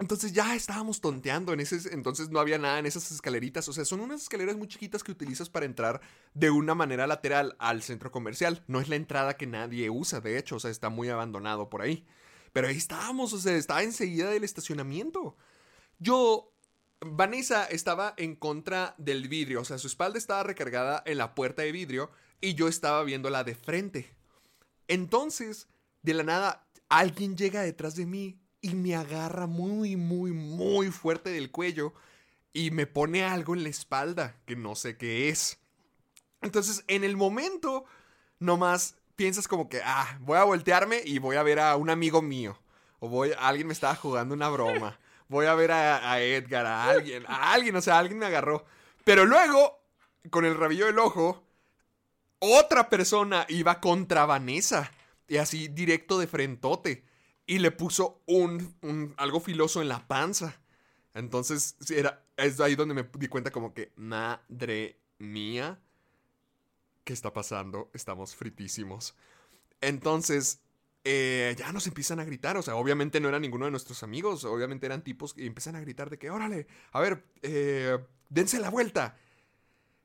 Entonces ya estábamos tonteando en ese entonces no había nada en esas escaleritas, o sea, son unas escaleras muy chiquitas que utilizas para entrar de una manera lateral al centro comercial. No es la entrada que nadie usa, de hecho, o sea, está muy abandonado por ahí. Pero ahí estábamos, o sea, estaba enseguida del estacionamiento. Yo Vanessa estaba en contra del vidrio, o sea, su espalda estaba recargada en la puerta de vidrio y yo estaba viéndola de frente. Entonces, de la nada, alguien llega detrás de mí y me agarra muy, muy, muy fuerte del cuello y me pone algo en la espalda que no sé qué es. Entonces, en el momento, nomás piensas como que, ah, voy a voltearme y voy a ver a un amigo mío. O voy, alguien me estaba jugando una broma. Voy a ver a, a Edgar, a alguien, a alguien, o sea, alguien me agarró. Pero luego, con el rabillo del ojo, otra persona iba contra Vanessa. Y así directo de frentote. Y le puso un, algo filoso en la panza. Entonces, era, es ahí donde me di cuenta como que, madre mía, ¿qué está pasando? Estamos fritísimos. Entonces, eh, ya nos empiezan a gritar. O sea, obviamente no era ninguno de nuestros amigos. Obviamente eran tipos que empiezan a gritar de que, órale, a ver, eh, dense la vuelta.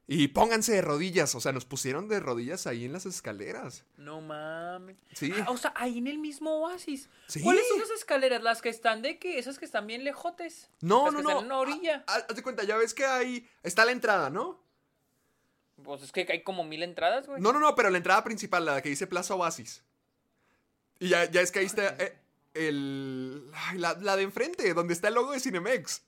Y pónganse de rodillas. O sea, nos pusieron de rodillas ahí en las escaleras. No mames. Sí. Ah, o sea, ahí en el mismo oasis. Sí. ¿Cuáles son esas escaleras? Las que están de que, esas que están bien lejotes. No, Las no, que no. están en una orilla. Ah, ah, Haz de cuenta, ya ves que ahí está la entrada, ¿no? Pues es que hay como mil entradas, güey. No, no, no, pero la entrada principal, la que dice Plaza Oasis. Y ya, ya es que ahí está eh, el. la, la de enfrente, donde está el logo de Cinemex.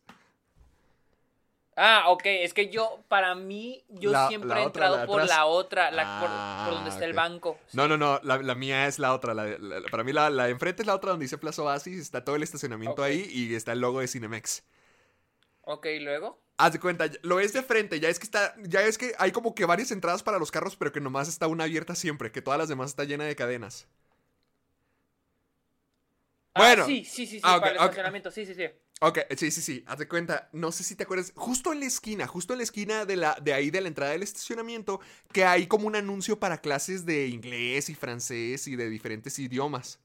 Ah, ok, es que yo, para mí, yo La- siempre la he otra, entrado por atrás. la otra, la, por- Ah, por, donde está el banco. No, no, no, la, la mía es la otra. la de- la- para mí la, la de enfrente es la otra donde dice Plaza Oasis, está todo el estacionamiento ahí y está el logo de Cinemex. Ok, luego. Haz de cuenta, lo ves de frente, ya es que está, ya es que hay como que varias entradas para los carros, pero que nomás está una abierta siempre, que todas las demás está llena de cadenas. Ah, Bueno. sí, sí, sí, sí, Ah, para el estacionamiento, sí, sí, sí. Ok, sí, sí, sí, haz de cuenta, no sé si te acuerdas, justo en la esquina, justo en la esquina de, la, de ahí de la entrada del estacionamiento, que hay como un anuncio para clases de inglés y francés y de diferentes idiomas.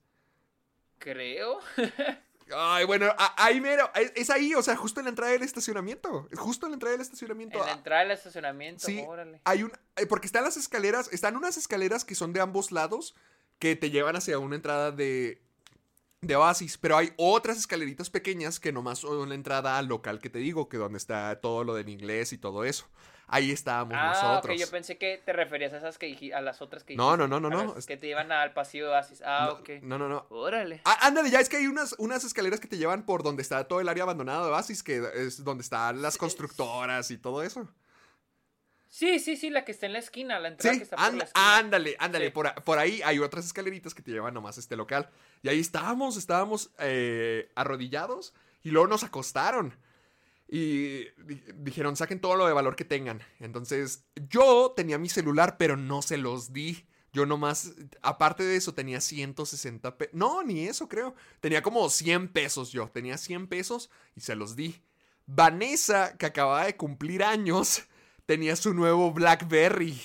Creo. Ay, bueno, ahí mero, es, es ahí, o sea, justo en la entrada del estacionamiento, justo en la entrada del estacionamiento. En la entrada del estacionamiento, Sí, órale. hay un, eh, porque están las escaleras, están unas escaleras que son de ambos lados, que te llevan hacia una entrada de, de Oasis, pero hay otras escaleritas pequeñas que nomás son la entrada al local que te digo, que donde está todo lo del inglés y todo eso. Ahí estábamos Ah, nosotros. ok, yo pensé que te referías a esas que dij- a las otras que No, dijiste, no, no, no, no, Que te llevan al pasillo de Oasis. Ah, no, ok. no, no, no. Órale. Ah, ándale, ya es que hay unas, unas escaleras que te llevan por donde está todo el área abandonada de Oasis, que es donde están las constructoras y todo eso. Sí, sí, sí, la que está en la esquina, la entrada que está por la esquina. ándale, ándale. Sí. Por, por ahí hay otras escaleritas que te llevan nomás a este local. Y ahí estábamos, estábamos eh, arrodillados y luego nos acostaron. Y di- dijeron, saquen todo lo de valor que tengan. Entonces, yo tenía mi celular, pero no se los di. Yo nomás, aparte de eso, tenía 160 pesos. No, ni eso creo. Tenía como 100 pesos yo. Tenía 100 pesos y se los di. Vanessa, que acababa de cumplir años, tenía su nuevo Blackberry.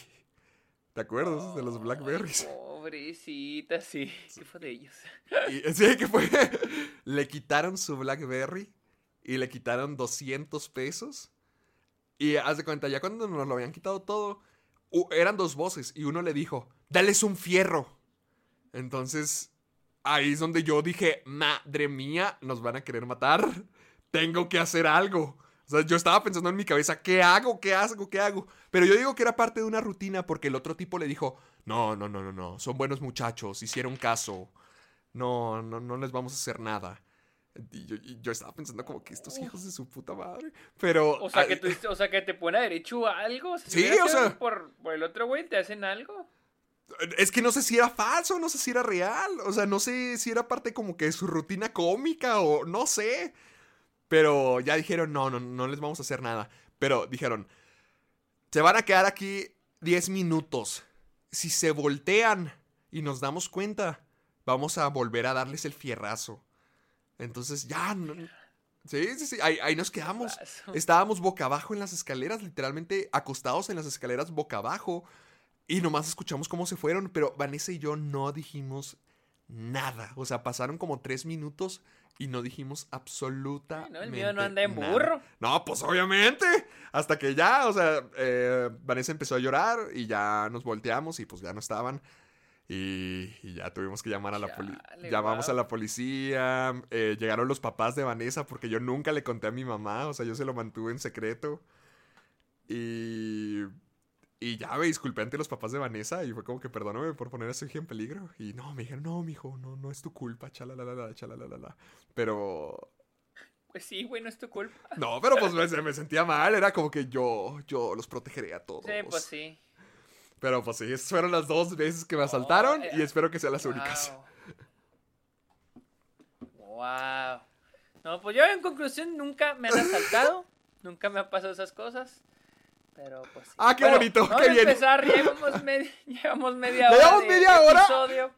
¿Te acuerdas de los Blackberries? Pobrecita, sí. ¿Qué fue de ellos? Y, sí, que fue. Le quitaron su Blackberry y le quitaron 200 pesos. Y haz de cuenta, ya cuando nos lo habían quitado todo, eran dos voces y uno le dijo, dales un fierro. Entonces, ahí es donde yo dije, madre mía, nos van a querer matar. Tengo que hacer algo. O sea, yo estaba pensando en mi cabeza, ¿qué hago? ¿Qué hago? ¿Qué hago? Pero yo digo que era parte de una rutina porque el otro tipo le dijo, no, no, no, no, no, son buenos muchachos, hicieron caso. No, no, no les vamos a hacer nada. Y yo, y yo estaba pensando como que estos hijos de su puta madre. Pero... O sea, que tú, o sea, que te pone a derecho a algo. Si Sí, o sea- Por, por el otro güey, ¿te hacen algo? Es que no sé si era falso, no sé si era real. O sea, no sé si era parte como que de su rutina cómica o no sé. Pero ya dijeron, no, no, no les vamos a hacer nada. Pero dijeron, se van a quedar aquí 10 minutos. Si se voltean y nos damos cuenta, vamos a volver a darles el fierrazo. Entonces ya... no- sí, sí, sí, ahí, ahí nos quedamos. Estábamos boca abajo en las escaleras, literalmente acostados en las escaleras boca abajo. Y nomás escuchamos cómo se fueron, pero Vanessa y yo no dijimos nada. O sea, pasaron como tres minutos y no dijimos absolutamente No, el mío no anda en nada. burro. No, pues obviamente. Hasta que ya, o sea, eh, Vanessa empezó a llorar y ya nos volteamos y pues ya no estaban. Y, y ya tuvimos que llamar a la policía. Llamamos a la policía. eh, llegaron los papás de Vanessa porque yo nunca le conté a mi mamá. O sea, yo se lo mantuve en secreto. Y. Y ya me disculpé ante los papás de Vanessa y fue como que perdóname por poner a su hija en peligro. Y no, me dijeron, no, mijo, no, no es tu culpa, chalalala, chalalala. Pero. Pues sí, güey, no es tu culpa. No, pero pues me, me sentía mal. Era como que yo, yo los protegeré a todos. Sí, pues sí. Pero pues sí, esas fueron las dos veces que me asaltaron Oh, y espero que sean las únicas. Wow. No, pues yo en conclusión nunca me han asaltado. nunca me han pasado esas cosas. Pero pues sí. Ah, qué bonito, vamos qué a bien. empezar, llevamos, media- llevamos media ¿Ya hora. llevamos de media hora? episodio.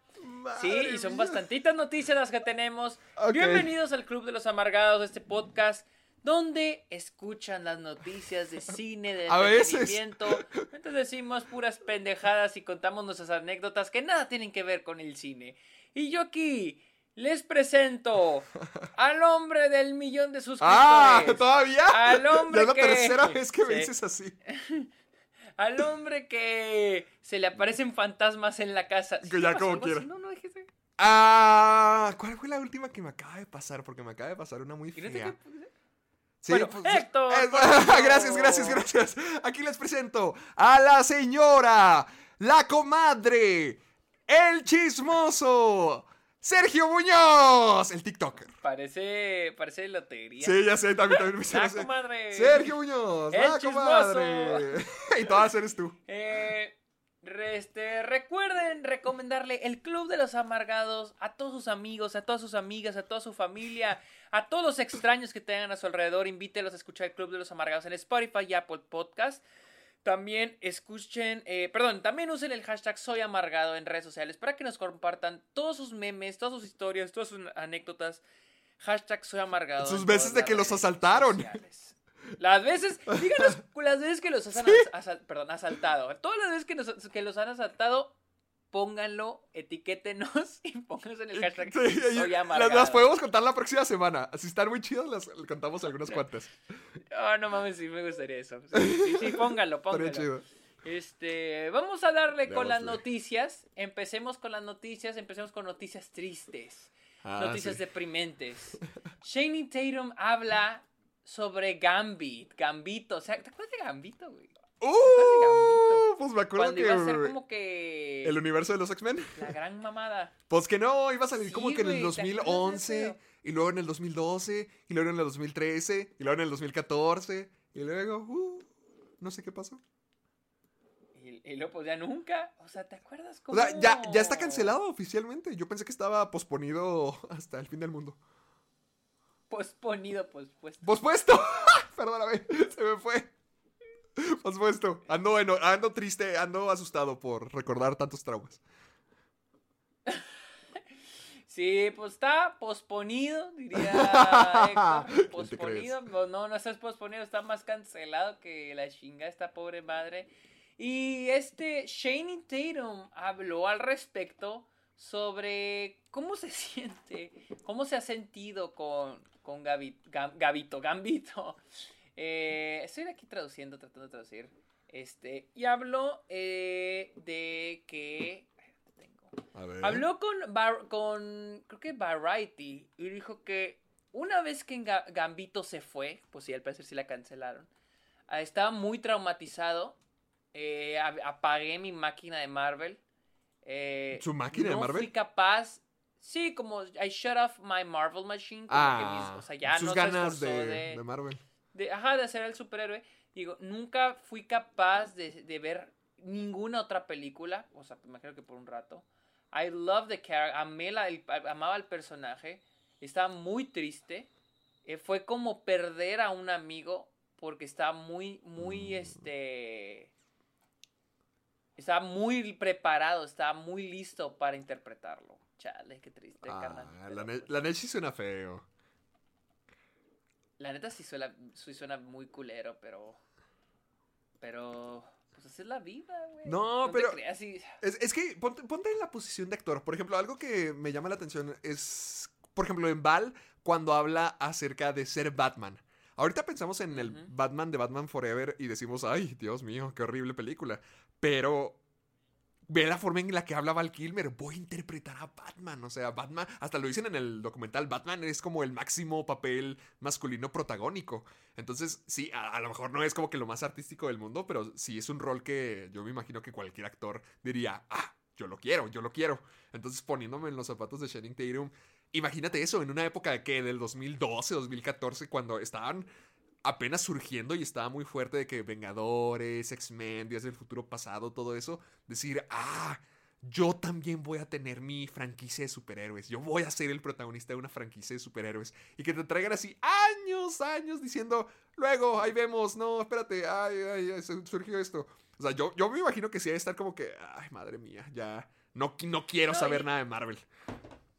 Sí, y son bastantitas noticias las que tenemos. Bienvenidos al Club de los Amargados, este podcast donde escuchan las noticias de cine, de veces. entretenimiento. Entonces decimos puras pendejadas y contamos nuestras anécdotas que nada tienen que ver con el cine. Y yo aquí les presento al hombre del millón de suscriptores. Ah, todavía. Al hombre ya es la que- tercera vez que me Sí. dices así. Al hombre que se le aparecen fantasmas en la casa. Que ¿Sí ya como quiera. No, no, dijiste. Ah, ¿cuál fue la última que me acaba de pasar? Porque me acaba de pasar una muy fea. qué- Sí, Bueno, pues, Héctor, eh, gracias, gracias, gracias. Aquí les presento a la señora, la comadre, el chismoso, Sergio Muñoz, el TikToker. Parece, parece lotería. Sí, ya sé, también, también me no sé. comadre. Sergio Muñoz, la chismoso. comadre. y todas eres tú. Eh, este, recuerden recomendarle el Club de los Amargados a todos sus amigos, a todas sus amigas, a toda su familia, a todos los extraños que tengan a su alrededor. Invítelos a escuchar el Club de los Amargados en Spotify y Apple Podcast. También escuchen, eh, perdón, también usen el hashtag Soy Amargado en redes sociales para que nos compartan todos sus memes, todas sus historias, todas sus anécdotas. Hashtag Soy Amargado. Sus veces de que los asaltaron. sociales. Las veces, díganos las veces que los han asal- perdón, asaltado. Todas las veces que, nos- que los han asaltado, pónganlo, etiquétenos y pónganlos en el hashtag Sí, Soy las, podemos contar la próxima semana. Si están muy chidas, las contamos algunas cuantas. Oh, no mames, sí me gustaría eso. Sí, sí, sí, pónganlo, pónganlo. chido. Este, vamos a darle con las noticias. Empecemos con las noticias, empecemos con noticias tristes. Ah, noticias sí. deprimentes. Shane Tatum habla sobre Gambit, Gambito. O sea, ¿te acuerdas de Gambito, güey? ¡Uh! Pues me acuerdo Cuando que. iba a ser como que El universo de los X-Men. la gran mamada. Pues que no, iba a salir Sí, como que en el güey, ¿te acuerdas de 2011, eso? y luego en el 2012, y luego en el 2013, y luego en el 2014, y luego, uh, no sé qué pasó. Y, y luego, pues ya nunca. O sea, ¿te acuerdas O cómo? sea, ya, ya está cancelado oficialmente. Yo pensé que estaba posponido hasta el fin del mundo. Posponido, pospuesto. ¡Pospuesto! Perdóname, se me fue. Pospuesto. Ando, eno- ando triste, ando asustado por recordar tantos traumas. Sí, pues está posponido, diría Héctor. ¿Quién te Posponido. No, no, no estás posponido, está más cancelado que la chinga esta pobre madre. Y este Shane Tatum habló al respecto sobre cómo se siente, cómo se ha sentido con, con Gabito, Gambito. Eh, estoy aquí traduciendo, tratando de traducir. Este, y habló eh, de que. Tengo. A ver. Habló con, con creo que Variety y dijo que una vez que Ga- Gambito se fue, pues sí, al parecer sí la cancelaron, ah, estaba muy traumatizado, eh, apagué mi máquina de Marvel. eh, ¿Su máquina de no Marvel? fui capaz, sí, como I shut off my Marvel machine, como que Ah, mis- o sea, ya sus no ganas se de, de, de Marvel. De, ajá, de hacer el superhéroe. Digo, nunca fui capaz de, de ver ninguna otra película. O sea, me imagino que por un rato. I love the character. Amé la- el- amaba al personaje. Estaba muy triste. Eh, fue como perder a un amigo. Porque estaba muy, muy, Mm. este... Estaba muy preparado. Estaba muy listo para interpretarlo. Chale, qué triste, carnal. Ah, la, ne- pues, la suena feo. La neta sí suena, sí suena muy culero, pero. Pero. Pues así es la vida, güey. No, pero- creas. Es, es que ponte, ponte en la posición de actor. Por ejemplo, algo que me llama la atención es, por ejemplo, en Val, cuando habla acerca de ser Batman. Ahorita pensamos en el. Batman de Batman Forever y decimos, ay, Dios mío, qué horrible película. Pero ve la forma en la que habla Val Kilmer. Voy a interpretar a Batman. O sea, Batman, hasta lo dicen en el documental, Batman es como el máximo papel masculino protagónico. Entonces, sí, a, lo mejor no es como que lo más artístico del mundo, pero sí es un rol que yo me imagino que cualquier actor diría, ah, yo lo quiero, yo lo quiero. Entonces, poniéndome en los zapatos de Channing Tatum, imagínate eso, en una época de que del 2012, 2014, cuando estaban apenas surgiendo y estaba muy fuerte de que Vengadores, X-Men, Días del Futuro Pasado, todo eso, decir, ah, yo también voy a tener mi franquicia de superhéroes, yo voy a ser el protagonista de una franquicia de superhéroes y que te traigan así años, años diciendo, luego, ahí vemos, no, espérate, ay, ay, ay, surgió esto. O sea, yo, yo me imagino que sí debe estar como que, ay, madre mía, ya, no, no quiero No, saber y- nada de Marvel.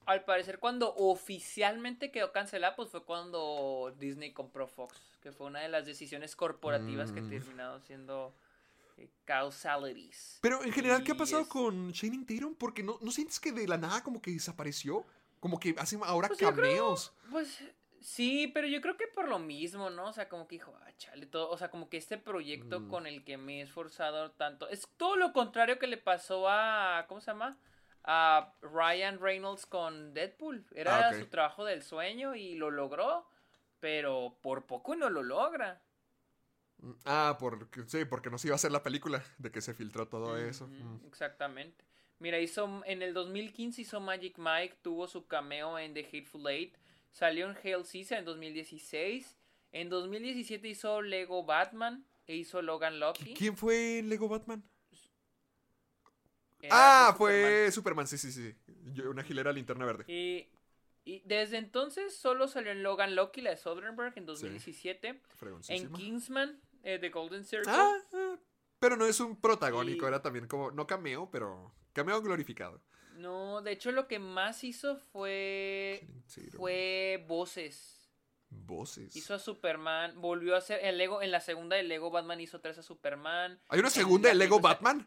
Al parecer, cuando oficialmente quedó cancelada, pues fue cuando Disney compró Fox. Que fue una de las decisiones corporativas que Mm. terminado siendo eh, causalities. Pero en general, ¿qué ha pasado es- con Channing Tatum? Porque no, ¿no sientes que de la nada como que desapareció? Como que hace ahora Pues yo creo- cameos. Pues sí, pero yo creo que por lo mismo, ¿no? O sea, como que dijo, ah, chale, todo, o sea, como que este proyecto Mm. con el que me he esforzado tanto, es todo lo contrario que le pasó a, ¿cómo se llama? A Ryan Reynolds con Deadpool. Era Ah, su trabajo del sueño y lo logró, pero por poco no lo logra. Ah, porque, sí, porque no se iba a hacer la película de que se filtró todo eso. Mm. Exactamente. Mira, hizo en el 2015 hizo Magic Mike, tuvo su cameo en The Hateful Eight, salió en Hail Caesar en 2016, en 2017 hizo Lego Batman e hizo Logan ¿Qui- Lucky. ¿Quién fue Lego Batman? Era ah, Superman. fue Superman, sí, sí, sí. Una gilera linterna verde. Y, y desde entonces solo salió en Logan Lucky, la de Soderbergh, en 2017, en. Kingsman, eh, The Golden Circle. Ah, ah, pero no es un protagónico, Y- era también como, no cameo, pero cameo glorificado. No, de hecho lo que más hizo fue fue voces. Voces. Hizo a Superman, volvió a hacer el Lego, en la segunda de Lego Batman hizo tres a Superman. ¿Hay una segunda de Lego Batman?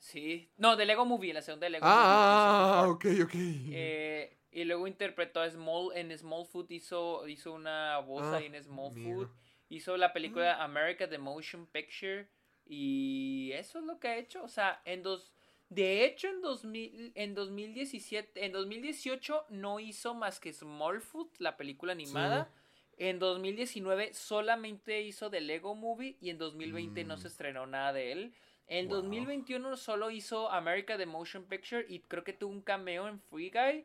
Sí, no, de Lego Movie, la segunda de Lego Ah, Movie. ok, ok. Eh, y luego interpretó a Small, en Smallfoot hizo, hizo una voz Ah, ahí en Smallfoot. amigo. Hizo la película America The Motion Picture. Y eso es lo que ha hecho. O sea, en dos. De hecho, en, 2000, en 2017, en 2018 no hizo más que Smallfoot, la película animada. En 2019 solamente hizo The Lego Movie y en 2020 no Mm. se estrenó nada de él. En Wow. 2021 solo hizo America the Motion Picture y creo que tuvo un cameo en Free Guy.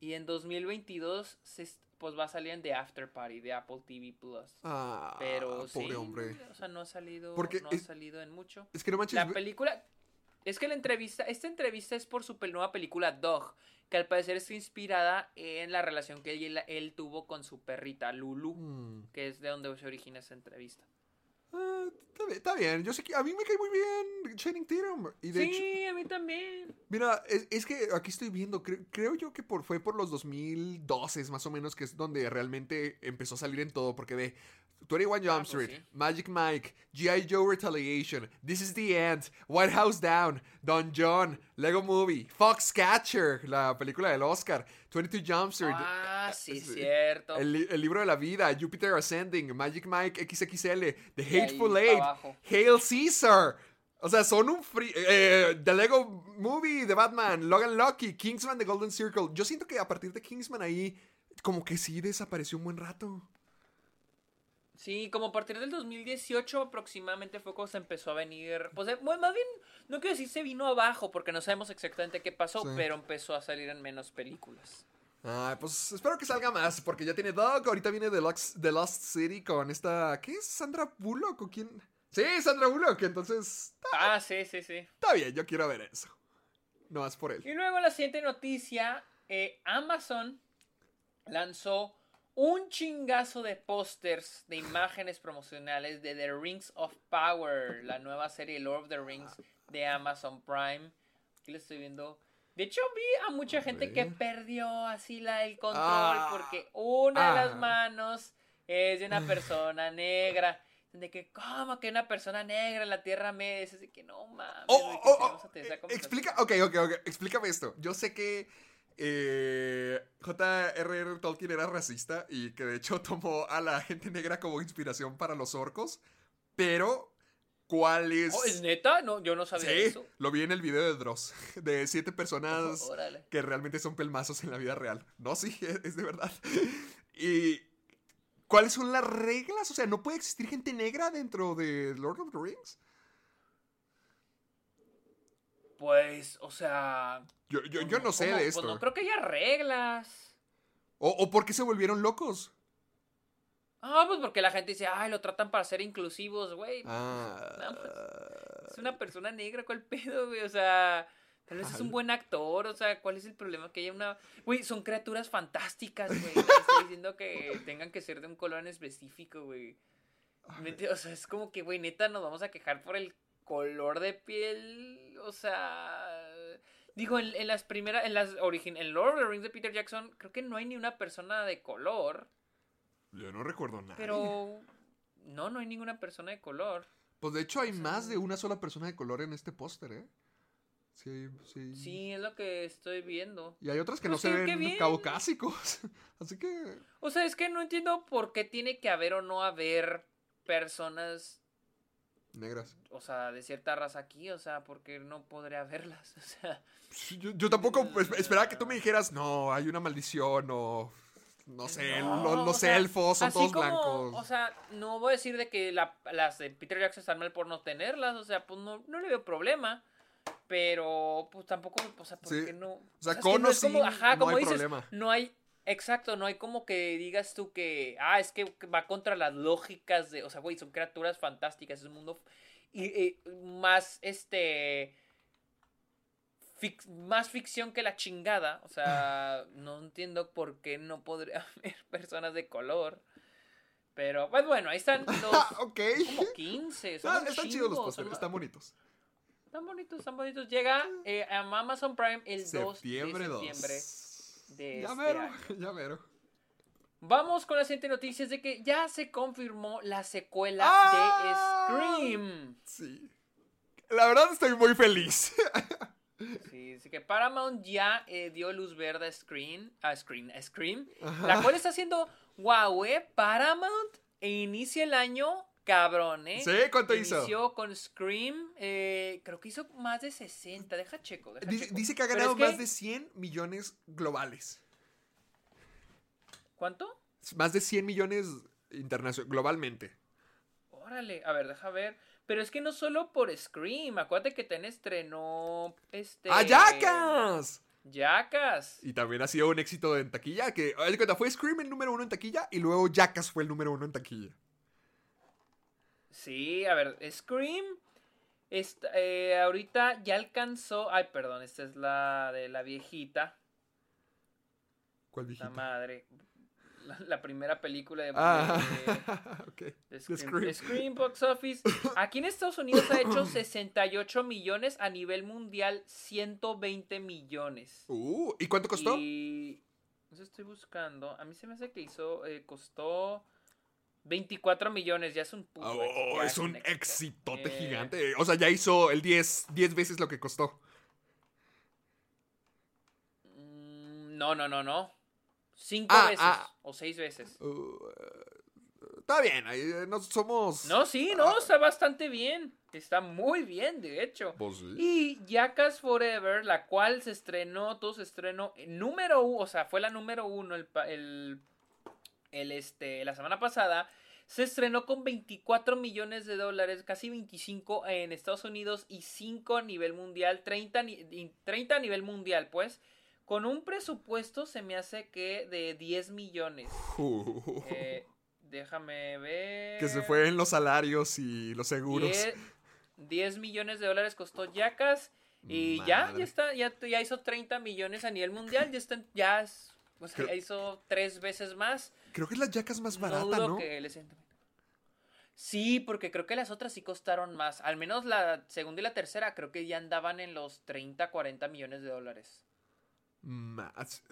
Y en 2022 se pues va a salir en The After Party de Apple TV Plus. Ah, Pero pobre sí, hombre. o sea, no ha salido, Porque no es- ha salido en mucho. Es que no manches. La película. Es que la entrevista. Esta entrevista es por su nueva película Dog. Que al parecer está inspirada en la relación que él, él tuvo con su perrita Lulu. Mm. Que es de donde se origina esa entrevista. Ah, está, bien, está bien. Yo sé que a mí me cae muy bien Channing Tatum. Y de hecho, sí, a mí también. Mira, es, es que aquí estoy viendo, cre- creo yo que por, fue por los 2012 más o menos que es donde realmente empezó a salir en todo, porque ve 21 Jump Ah, pues Street, sí. Magic Mike, G.I. Joe Retaliation, This is the End, White House Down, Don John, Lego Movie, Foxcatcher, la película del Oscar, 22 Jump Street, Ah, sí, sí. cierto. el, li- el libro de la vida, Jupiter Ascending, Magic Mike XXL, The Hateful Eight. Hail Caesar. O sea, son un free. eh, The Lego Movie de Batman, Logan Lucky, Kingsman de Golden Circle. Yo siento que a partir de Kingsman ahí, como que sí desapareció un buen rato. Sí, como a partir del 2018 aproximadamente fue cuando se empezó a venir. Pues, eh, bueno, más bien, no quiero decir se vino abajo porque no sabemos exactamente qué pasó, Sí. pero empezó a salir en menos películas. Ah, pues espero que salga más, porque ya tiene Dog. Ahorita viene The Lost, The Lost City con esta. ¿Qué es? ¿Sandra Bullock o quién? Sí, Sandra Bullock. Entonces, está, Ah, sí, sí, sí. está bien, yo quiero ver eso. No más por él. Y luego la siguiente noticia, eh, Amazon lanzó un chingazo de pósters de imágenes promocionales de The Rings of Power, la nueva serie Lord of the Rings de Amazon Prime. Aquí lo estoy viendo. De hecho, vi a mucha gente que perdió así la, el control Ah. porque una de Ah. las manos es de una persona negra. De que, ¿cómo que una persona negra en la Tierra Media? Es de que no mames. Oh, oh, oh, eh, explica, ok, ok, ok, explícame esto. Yo sé que eh, J.R.R. Tolkien era racista y que de hecho tomó a la gente negra como inspiración para los orcos, pero ¿cuál es? Oh, ¿Es neta? No, yo no sabía sí, eso. lo vi en el video de Dross, de siete personas que realmente son pelmazos en la vida real. No, sí, es, es de verdad. Y ¿cuáles son las reglas? O sea, ¿no puede existir gente negra dentro de Lord of the Rings? Pues, o sea. Yo, yo, pues yo no sé ¿cómo? de Pues esto. no creo que haya reglas. ¿O, ¿O por qué se volvieron locos? Ah, pues porque la gente dice, ay, lo tratan para ser inclusivos, güey. Ah, No, pues, Es una persona negra, ¿cuál pedo, güey? O sea, tal vez es un buen actor, o sea, ¿cuál es el problema? Que haya una... Güey, son criaturas fantásticas, güey. No estoy diciendo que tengan que ser de un color en específico, güey. O sea, es como que, güey, neta, nos vamos a quejar por el color de piel, o sea... Digo, en, en las primeras, en las origin en Lord of the Rings de Peter Jackson, creo que no hay ni una persona de color, yo no recuerdo nada. pero... No, no hay ninguna persona de color. Pues de hecho hay más de una sola persona de color en este póster, ¿eh? Sí, sí. Sí, es lo que estoy viendo. Y hay otras que Pues no sí, se ven bien. caucásicos. Así que... O sea, es que no entiendo por qué tiene que haber o no haber personas, Negras. o sea, de cierta raza aquí, o sea, porque no podría haberlas, o sea. Yo, yo tampoco esperaba que tú me dijeras, no, hay una maldición o... No sé, No, lo- o los sea, elfos son todos como, blancos. O sea, no voy a decir de que la- las de Peter Jackson están mal por no tenerlas, o sea, pues no, no le veo problema. Pero, pues tampoco, o sea, ¿por Sí. no? O sea, con no o es como, sin, ajá, no como hay dices, problema. no hay, exacto, no hay como que digas tú que, ah, es que va contra las lógicas de, o sea, güey, son criaturas fantásticas, es un mundo, y, y más, este, fic- más ficción que la chingada, o sea, no entiendo por qué no podría haber personas de color. Pero, pues bueno, ahí están los Ah, ok. como 15. Son Ah, están chidos los pósteres, están bonitos. Están bonitos, están bonitos. Llega eh, a Amazon Prime el 2 Septiembre de 2. De ya este mero, año. ya mero. Vamos con la siguiente noticia, es de que ya se confirmó la secuela ¡Ah! de Scream. Sí. La verdad estoy muy feliz. Sí, así que Paramount ya eh, dio luz verde a Scream, a Scream, a Scream, Ajá. la cual está haciendo, wow, eh, Paramount e inicia el año cabrón, ¿eh? ¿Sí? ¿Cuánto hizo? Inició con Scream, eh, creo que hizo más de 60. Deja checo, deja Dice, checo. dice que ha ganado que- más de 100 millones globales. ¿Cuánto? Más de 100 millones internacional, globalmente. Órale, a ver, deja ver. Pero es que no solo por Scream, acuérdate que ten estrenó este. ¡Ah, Jackass! Jackass. Y también ha sido un éxito en taquilla. Que, fue Scream el número uno en taquilla y luego Jackass fue el número uno en taquilla. Sí, a ver, Scream. Esta, eh, ahorita ya alcanzó. Ay, perdón, esta es la de la viejita. ¿Cuál La viejita? madre. La, la primera película de, Ah, de- ok. de de Scream. Scream. Scream Box Office. Aquí en Estados Unidos ha hecho 68 millones. A nivel mundial, 120 millones. Uh, ¿y cuánto costó? Y. Eso estoy buscando. A mí se me hace que hizo. eh, costó 24 millones. Ya es un puto Oh, éxito, ya es un éxito. exitote Eh, gigante. O sea, ya hizo el 10, 10 veces lo que costó. mm, No, no, no, no. Cinco Ah, veces. ah. O seis veces. Uh, está bien, ahí, eh, no somos. No, sí, no, está bastante bien. Está muy bien, de hecho. Pues sí. Y Jackass Forever, la cual se estrenó, todo se estrenó en número uno, o sea, fue la número uno el, el, este, la semana pasada. Se estrenó con 24 millones de dólares, casi 25 en Estados Unidos y 5 a nivel mundial, 30, ni- y 30 a nivel mundial, pues. Con un presupuesto se me hace que de 10 millones. Uh, Eh, déjame ver. que se fue en los salarios y los seguros. 10, 10 millones de dólares costó Jackass. Y ya, Madre. ya está, ya, ya hizo 30 millones a nivel mundial. Ya está, ya, es- o sea, Creo- ya hizo tres veces más. Creo que es la Jackass más No barata, dudo ¿no? que Sí, porque creo que las otras sí costaron más. Al menos la segunda y la tercera creo que ya andaban en los 30, 40 millones de dólares. Más.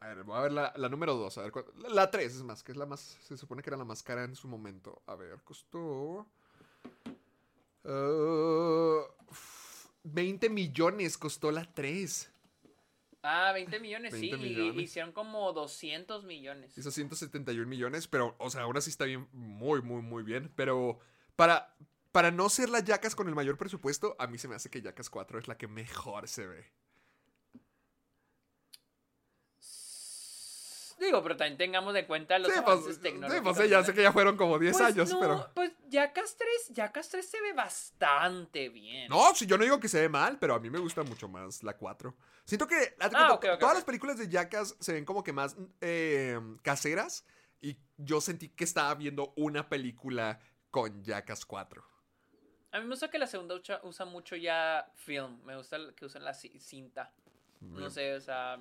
A, ver, voy a ver la, la número 2. A ver, cuál- la 3 es más, que es la más. Se supone que era la más cara en su momento. A ver, costó. uh, 20 millones costó la 3. Ah, 20 millones, 20 sí. y hicieron como 200 millones. Hizo 171 millones, pero, o sea, aún así está bien, muy, muy, muy bien. Pero para, para no ser la Jackass con el mayor presupuesto, a mí se me hace que Jackass 4 es la que mejor se ve. Digo, pero también tengamos en cuenta los sí, avances pues, sí, tecnológicos. pues, ya sé que ya fueron como 10 Pues años, no, pero... Pues Jackass 3, Jackass 3 se ve bastante bien. No, sí, yo no digo que se ve mal, pero a mí me gusta mucho más la 4. Siento que Ah, cuenta, todas las películas de Jackass se ven como que más eh, caseras y yo sentí que estaba viendo una película con Jackass 4. A mí me gusta que la segunda usa, mucho ya film. Me gusta que usan la ci- cinta. No sé, o sea.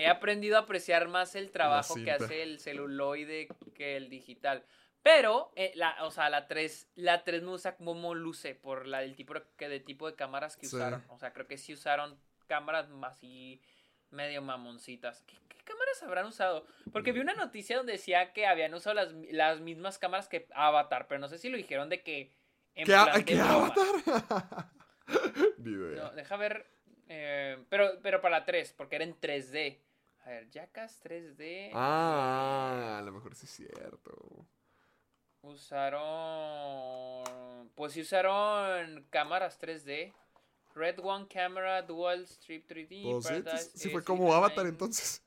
He aprendido a apreciar más el trabajo que hace el celuloide que el digital. Pero, eh, la, o sea, la 3, la 3 me gusta como luce por la, el tipo de, que de tipo de cámaras que Sí. usaron. O sea, creo que sí usaron cámaras más así medio mamoncitas. ¿Qué, qué cámaras habrán usado? Porque vi una noticia donde decía que habían usado las, las mismas cámaras que Avatar, pero no sé si lo dijeron de que... En ¿Qué, plan a- de ¿qué broma. avatar? No, deja ver. eh, pero, pero para la 3, porque era en 3D. A ver, Jackass 3D. Ah, a lo mejor sí es cierto. Usaron. Pues sí usaron cámaras 3D. Red One Camera, Dual Strip 3D. Pues sí, entonces, sí eh, fue sí, como Avatar entonces.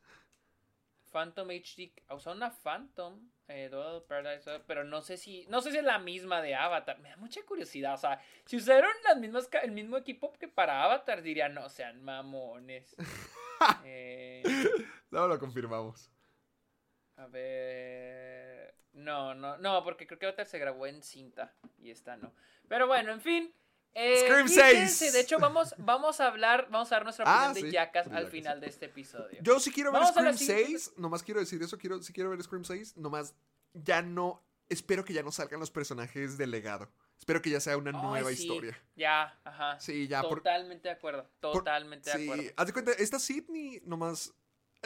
Phantom HD. Usaron una Phantom. Eh, Dual Paradise, eh, pero no sé si. No sé si es la misma de Avatar. Me da mucha curiosidad. O sea, si usaron las mismas, el mismo equipo que para Avatar, diría, no sean mamones. eh, No lo confirmamos. A ver. No, no, no, porque creo que Avatar se grabó en cinta y esta no. Pero bueno, en fin. Eh, Scream fíjense, 6. De hecho, vamos, vamos a hablar, vamos a dar nuestra Ah, opinión de sí, Jackass al final sí. de este episodio. Yo sí quiero ver Vamos Scream siguiente. 6. Nomás quiero decir eso. Quiero, sí quiero ver Scream 6. Nomás ya no. Espero que ya no salgan los personajes del legado. Espero que ya sea una nueva sí, historia. Ya, ajá. Sí, ya. por- Totalmente de acuerdo. Totalmente de sí, acuerdo. haz de cuenta, esta Sidney nomás.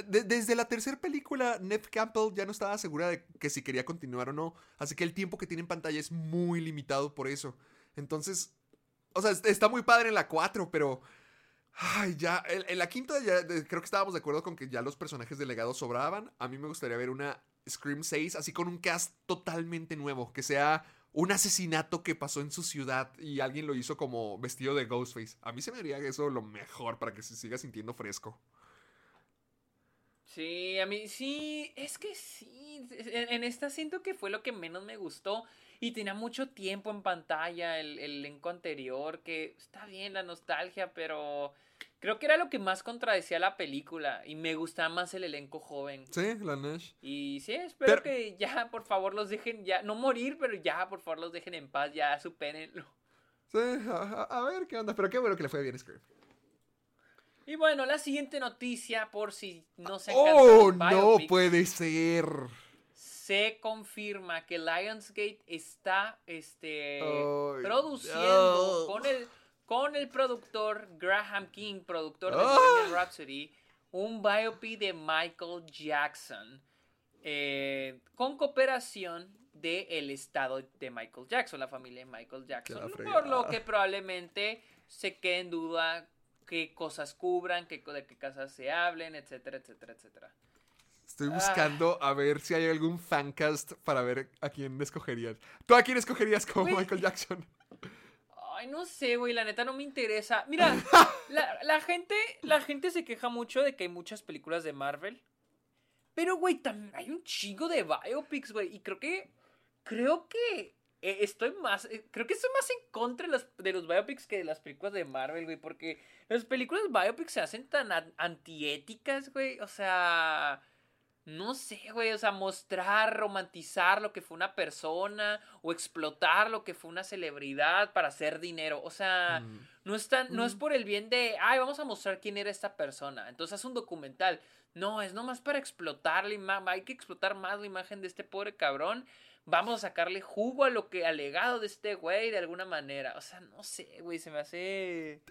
de- desde la tercera película, Neve Campbell ya no estaba segura de que si quería continuar o no. Así que el tiempo que tiene en pantalla es muy limitado por eso. Entonces, o sea, est- está muy padre en la 4, pero. Ay, ya. En, en la quinta ya creo que estábamos de acuerdo con que ya los personajes del legado sobraban. A mí me gustaría ver una Scream 6, así con un cast totalmente nuevo, que sea un asesinato que pasó en su ciudad y alguien lo hizo como vestido de Ghostface. A mí se me haría eso lo mejor para que se siga sintiendo fresco. Sí, a mí sí, es que sí. En, esta siento que fue lo que menos me gustó. Y tenía mucho tiempo en pantalla el elenco anterior, que está bien la nostalgia, pero creo que era lo que más contradecía la película. Y me gustaba más el elenco joven. Sí, la Nash. Y sí, espero Pero- que ya, por favor, los dejen, ya, no morir, pero ya, por favor, los dejen en paz, ya, supérenlo. Sí, a, ver qué onda. Pero qué bueno que le fue bien Scream. Y bueno, la siguiente noticia, por si no se ¡Oh, alcanzan los no puede ser! se confirma que Lionsgate está este, produciendo no. con, el, con el productor Graham King, productor de. Bohemian Rhapsody, un biopic de Michael Jackson eh, con cooperación del estado de Michael Jackson, la familia de Michael Jackson, por lo que probablemente se quede en duda qué cosas cubran, qué, de qué cosas se hablen, etcétera, etcétera, etcétera. Estoy Ah. buscando a ver si hay algún fancast para ver a quién escogerías. ¿Tú a quién escogerías como. Michael Jackson? Ay, no sé, güey, la neta no me interesa. Mira, la, la gente, la gente se queja mucho de que hay muchas películas de Marvel. Pero, güey, también hay un chingo de biopics, güey. Y creo que, creo que eh, estoy más, eh, creo que estoy más en contra de los, de los biopics que de las películas de Marvel, güey. Porque las películas biopics se hacen tan an- antiéticas, güey. O sea... No sé, güey, o sea, mostrar, romantizar lo que fue una persona o explotar lo que fue una celebridad para hacer dinero. O sea, Mm. no, es tan- no es por el bien de, ay, vamos a mostrar quién era esta persona. Entonces es un documental. No, es nomás para explotar la imagen. Hay que explotar más la imagen de este pobre cabrón. Vamos a sacarle jugo a lo que, al legado de este güey de alguna manera. O sea, no sé, güey, se me hace...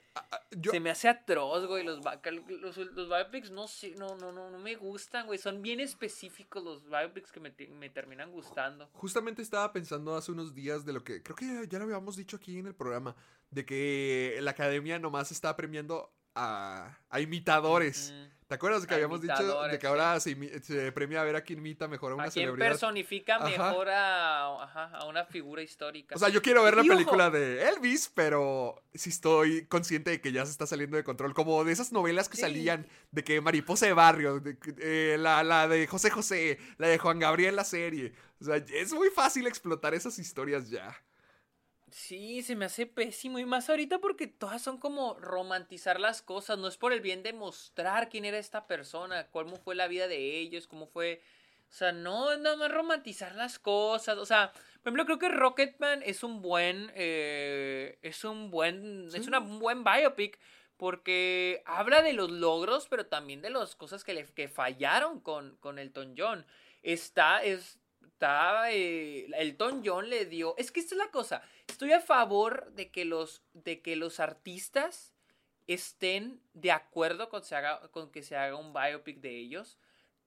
Yo, Se me hace atroz, güey, los, los, los biopics, no sé, no, no, no, no me gustan, güey, son bien específicos los biopics que me, me terminan gustando. Justamente estaba pensando hace unos días de lo que creo que ya lo habíamos dicho aquí en el programa, de que la academia nomás está premiando a, a imitadores. Mm. ¿Te acuerdas que A habíamos dicho de que ahora se, premia a ver a quién imita mejor a una ¿A quién celebridad? personifica Ajá. mejor a, ajá, a una figura histórica? O sea, yo quiero ver la ojo. película de Elvis, pero sí estoy consciente de que ya se está saliendo de control. Como de esas novelas que Sí. salían, de que Mariposa de Barrio, de que, eh, la, la de José José, la de Juan Gabriel, la serie. O sea, es muy fácil explotar esas historias ya. Sí, se me hace pésimo. Y más ahorita porque todas son como romantizar las cosas. No es por el bien de mostrar quién era esta persona, cómo fue la vida de ellos, cómo fue. O sea, no es nada más romantizar las cosas. O sea, por ejemplo, creo que Rocketman es un buen. eh, es un buen. Es una, un buen biopic. Porque habla de los logros, pero también de las cosas que, le, que fallaron con, con Elton John. Está, es, está, eh, Elton John le dio, es que esta es la cosa, estoy a favor de que los, de que los artistas estén de acuerdo con, se haga, con que se haga un biopic de ellos,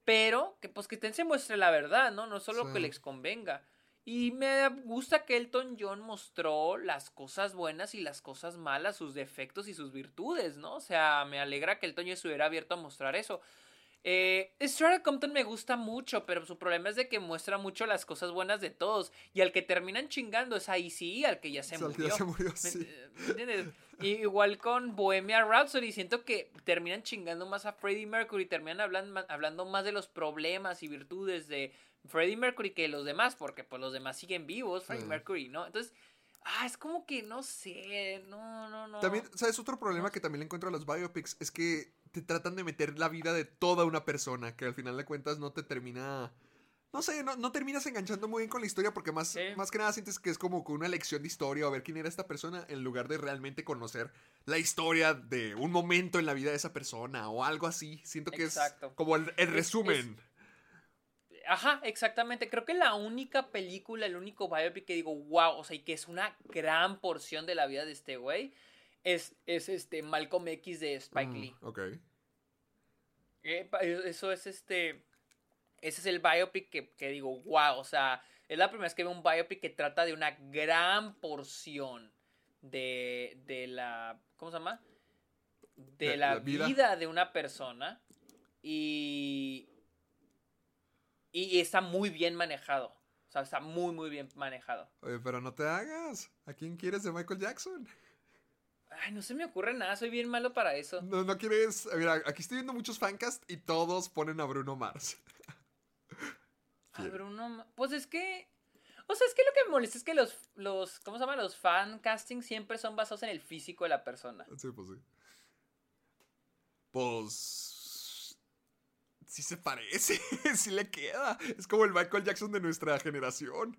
pero que pues que ten- se muestre la verdad, ¿no? No solo Sí. que les convenga. Y me gusta que Elton John mostró las cosas buenas y las cosas malas, sus defectos y sus virtudes, ¿no? O sea, me alegra que Elton John estuviera abierto a mostrar eso. Eh, Strata Compton me gusta mucho, pero su problema es de que muestra mucho las cosas buenas de todos. Y al que terminan chingando es ahí sí, al que ya se O sea, murió. ya se murió, ¿Me- sí. eh, ¿me entiendes? Y igual con Bohemia Rhapsody, siento que terminan chingando más a Freddie Mercury, terminan hablando, hablando más de los problemas y virtudes de Freddie Mercury que los demás, porque pues los demás siguen vivos, Freddie Sí. Mercury, ¿no? Entonces, ah, es como que no sé, no, no, no. También, ¿sabes? Otro problema que también le encuentro a los biopics es que te tratan de meter la vida de toda una persona, que al final de cuentas no te termina... No sé, no, no terminas enganchando muy bien con la historia porque más, Sí. más que nada sientes que es como una lección de historia o ver quién era esta persona en lugar de realmente conocer la historia de un momento en la vida de esa persona o algo así. Siento que Exacto. es como el, el Es- resumen. Ajá, exactamente. Creo que la única película, el único biopic que digo, wow, o sea, y que es una gran porción de la vida de este güey, es, es este Malcolm X de Spike Mm, Lee. ok. Eh, pa- eso es este. Ese es el biopic que, que digo, wow, o sea, es la primera vez que veo un biopic que trata de una gran porción de, de la. ¿Cómo se llama? De, De la, la vida. vida. de una persona. Y. Y está muy bien manejado. O sea, está muy, muy bien manejado. Oye, pero no te hagas. ¿A quién quieres de Michael Jackson? Ay, no se me ocurre nada, soy bien malo para eso. No, no quieres. Mira, aquí estoy viendo muchos fancasts y todos ponen a Bruno Mars. A Bruno Ma- Pues es que. O sea, es que lo que me molesta es que los, los ¿cómo se llama? Los fan castings siempre son basados en el físico de la persona. Sí, pues sí. Pues. Sí se parece, sí le queda. Es como el Michael Jackson de nuestra generación.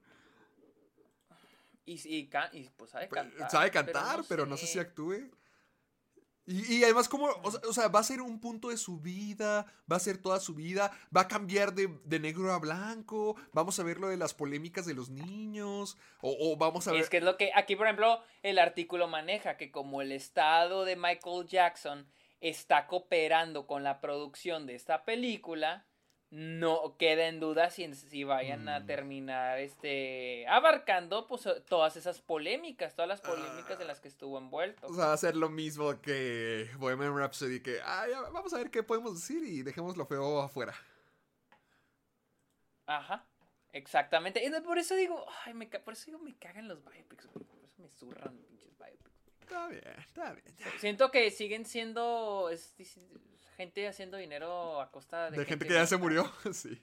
Y, y, ca- y, pues sabe Pues, cantar. Sabe cantar, pero no sé si actúe. Y, y además, como, o sea, o sea, va a ser un punto de su vida, va a ser toda su vida, va a cambiar de, de negro a blanco, vamos a ver lo de las polémicas de los niños, o, o vamos a ver... Es que es lo que aquí, por ejemplo, el artículo maneja que como el estado de Michael Jackson está cooperando con la producción de esta película, no queda en duda si, si vayan a Mm. terminar este abarcando pues todas esas polémicas, todas las polémicas en las que estuvo envuelto. O sea, va a ser lo mismo que Bohemian Rhapsody, que ah, ya, vamos a ver qué podemos decir y dejemos lo feo afuera. Ajá. Exactamente. Y por eso digo, ay, me por eso digo me cagan los biopics. Por eso me zurran los pinches biopics. Está bien, está bien. ya. Siento que siguen siendo es- gente haciendo dinero a costa de, De gente que ya se murió, sí.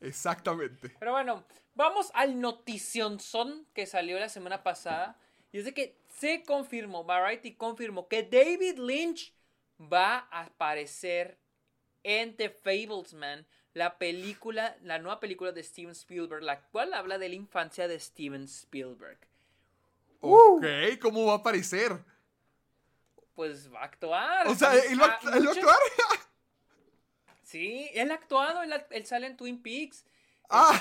Exactamente. Pero bueno, vamos al noticionzón que salió la semana pasada. Y es de que se confirmó, Variety confirmó que David Lynch va a aparecer en The Fablesman, la película, la nueva película de Steven Spielberg, la cual habla de la infancia de Steven Spielberg. Ok, ¿cómo va a aparecer? Pues va a actuar. O sea, ¿él va, a- muchos- actuar? Sí, él ha actuado, él, sale en Twin Peaks. Ah.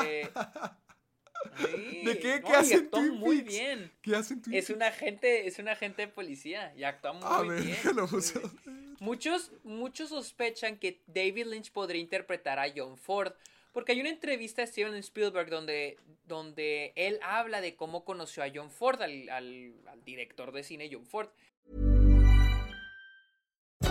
Este, sí, ¿De qué? ¿Qué y hace en actuó Twin muy Peaks? bien. ¿Qué hacen tú? Es un agente, es un agente de policía y actúa muy A ver, bien. lo muy puse. bien. Muchos, muchos sospechan que David Lynch podría interpretar a John Ford. Porque hay una entrevista de Steven Spielberg donde, donde él habla de cómo conoció a John Ford, al, al- al director de cine John Ford.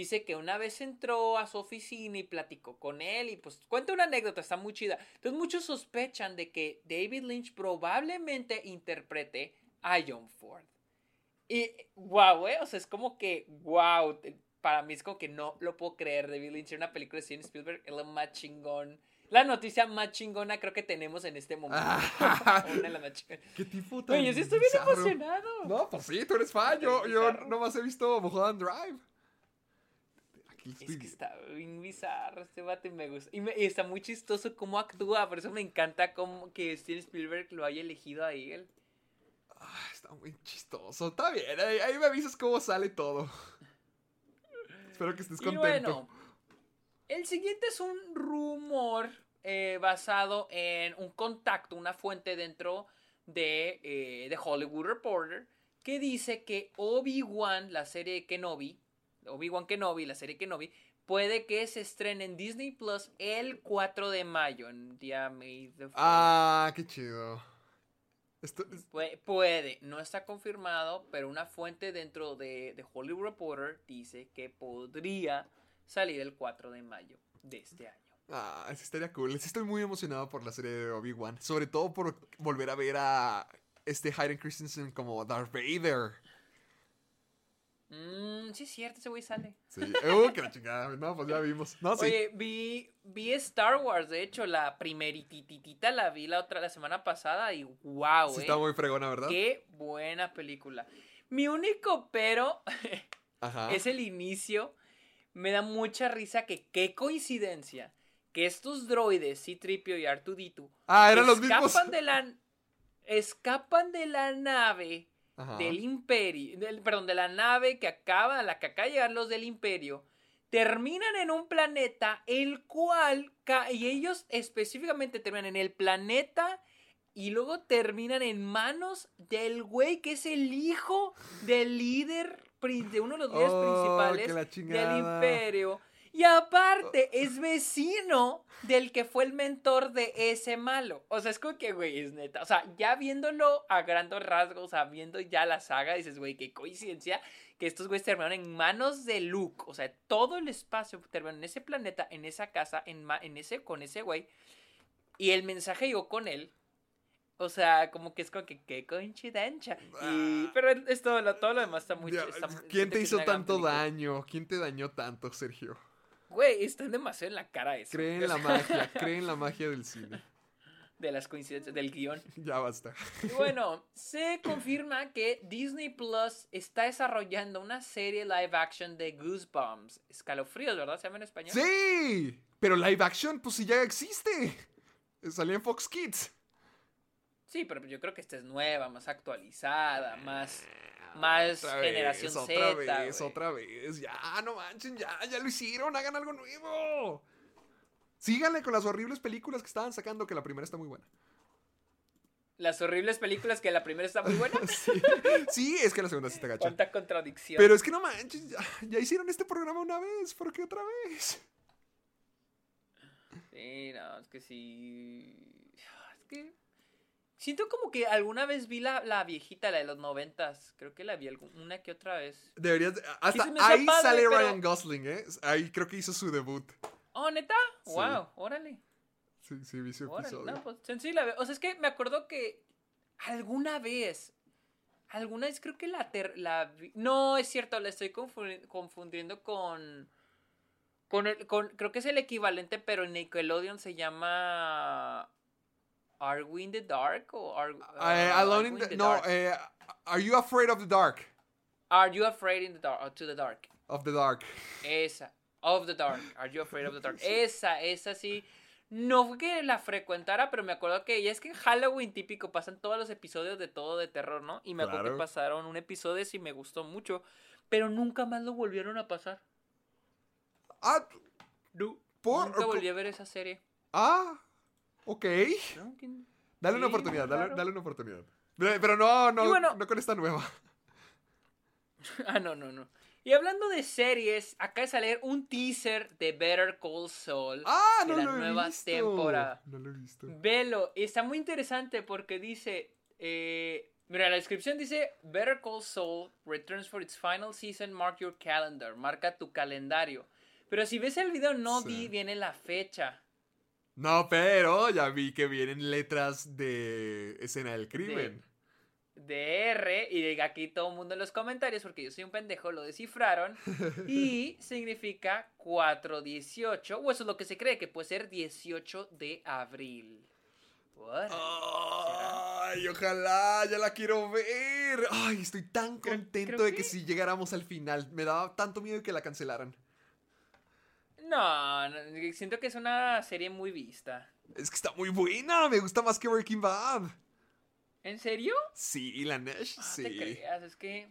Dice que una vez entró a su oficina y platicó con él y pues cuenta una anécdota, está muy chida. Entonces muchos sospechan de que David Lynch probablemente interprete a John Ford. Y wow, eh, o sea, es como que wow, para mí es como que no lo puedo creer. David Lynch en una película de Steven Spielberg es lo más chingón. La noticia más chingona creo que tenemos en este momento. Una de las más chingonas. ¿Qué tipo tan Oye, yo sí estoy bien bizarro? emocionado. No, pues sí, tú eres fan. Yo, yo nomás he visto Mulholland Drive. Es que está bien bizarro este y me gusta. Y, me- y está muy chistoso cómo actúa. Por eso me encanta cómo que Steven Spielberg lo haya elegido a él. Ah, está muy chistoso. Está bien, ahí, ahí me avisas cómo sale todo. Espero que estés Y contento. bueno, el siguiente es un rumor eh, basado en un contacto, una fuente dentro de eh, The Hollywood Reporter, que dice que Obi-Wan, la serie de Kenobi, Obi-Wan Kenobi, la serie Kenobi, puede que se estrene en Disney Plus el 4 de mayo, en día May the 4th. Ah, qué chido. Esto es- Pue- Puede, no está confirmado, pero una fuente dentro de, de Hollywood Reporter dice que podría salir el 4 de mayo de este año. Ah, sí estaría cool. Sí estoy muy emocionado por la serie de Obi-Wan. Sobre todo por volver a ver a este Hayden Christensen como Darth Vader. Mmm, sí es cierto, ese güey sale. Sí. Uh, que la chingada. No, pues ya vimos. No, sí. Oye, vi, vi Star Wars, de hecho, la primerititita la vi la otra la semana pasada y wow, sí eh, está muy fregona, ¿verdad? qué buena película. Mi único pero Ajá. es el inicio. Me da mucha risa que qué coincidencia que estos droides, C-3PO y R2D2, Ah, eran los escapan mismos. de la escapan de la nave Ajá. del imperio, del- perdón, de la nave que acaba, la que acaba de llegar los del imperio, terminan en un planeta el cual, y ellos específicamente terminan en el planeta y luego terminan en manos del güey que es el hijo del líder, de uno de los líderes Oh, principales del imperio. Y aparte, es vecino del que fue el mentor de ese malo. O sea, es como que, güey, es neta. O sea, ya viéndolo a grandes rasgos, o sea, viendo ya la saga, dices, güey, qué coincidencia que estos güeyes terminaron en manos de Luke. O sea, todo el espacio terminó en ese planeta, en esa casa, en, ma- en ese, con ese güey. Y el mensaje llegó con él. O sea, como que es como que qué coincidencia. Y, Ah. pero es todo lo, todo lo demás está muy está ¿Quién te hizo tanto daño? ¿Quién te dañó tanto, Sergio? Güey, están demasiado en la cara eso. Cree en la magia, cree en la magia del cine. De las coincidencias del guion. Ya basta. Y bueno, se confirma que Disney Plus está desarrollando una serie live action de Goosebumps. Escalofríos, ¿verdad? ¿Se llama en español? ¡Sí! Pero live action, pues sí ya existe. Salía en Fox Kids. Sí, pero yo creo que esta es nueva, más actualizada, más, más Otra vez, generación otra vez, otra vez. Ya, no manchen, ya, ya lo hicieron. Hagan algo nuevo. Síganle con las horribles películas que estaban sacando, que la primera está muy buena. Las horribles películas que la primera está muy buena. Sí, sí es que la segunda sí está gacha. Cuánta contradicción. Pero es que no manches, ya, ya hicieron este programa una vez, ¿por qué otra vez? Sí, no, es que sí. Es que. Siento como que alguna vez vi la, la viejita, la de los noventas. Creo que la vi algún- una que otra vez. Deberías. de- Hasta ahí padre, sale pero- Ryan Gosling, ¿eh? Ahí creo que hizo su debut. Oh, neta. Sí. Wow, órale. Sí, sí, vi su episodio. No, pues sencilla. O sea, es que me acuerdo que alguna vez. Alguna vez creo que la, ter- la No, es cierto, la estoy confundi- confundiendo con. Con el, con, creo que es el equivalente, pero en Nickelodeon se llama. Are We in the Dark? O Are, Eh, uh, Alone Are in We the- no, eh, Are You Afraid of the Dark? Are You Afraid in the Dark? or to the Dark. Of the Dark. Esa. Of the Dark. Are You Afraid of the Dark? Esa, esa sí. No fue que la frecuentara, pero me acuerdo que ya es que en Halloween típico pasan todos los episodios de todo de terror, ¿no? Y me acuerdo Claro. que pasaron un episodio y me gustó mucho, pero nunca más lo volvieron a pasar. Ah, No, ¿Por? Nunca ¿O volví a ver esa serie. ah, ok. Dale una oportunidad, dale, raro. dale una oportunidad. Pero pero no, no, bueno- no con esta nueva. Ah, no, no, no. Y hablando de series, acá de salir un teaser de Better Call Saul. Ah, de no la lo he nueva visto. temporada. No lo he visto. Velo, y está muy interesante porque dice, eh, mira, la descripción dice, Better Call Saul returns for its final season, mark your calendar, marca tu calendario. Pero si ves el video no Sí. di, viene la fecha. No, pero ya vi que vienen letras de escena del crimen. de R y de aquí todo el mundo en los comentarios porque yo soy un pendejo lo descifraron y significa 418 o eso es lo que se cree que puede ser 18 de abril. Ay, ojalá, ya la quiero ver. Ay, estoy tan Creo- contento creo de que... que- si llegáramos al final. Me daba tanto miedo que la cancelaran. No, no, siento que es una serie muy vista. Es que está muy buena, me gusta más que Breaking Bad. ¿En serio? Sí, la Nash, No sí. te creas, es que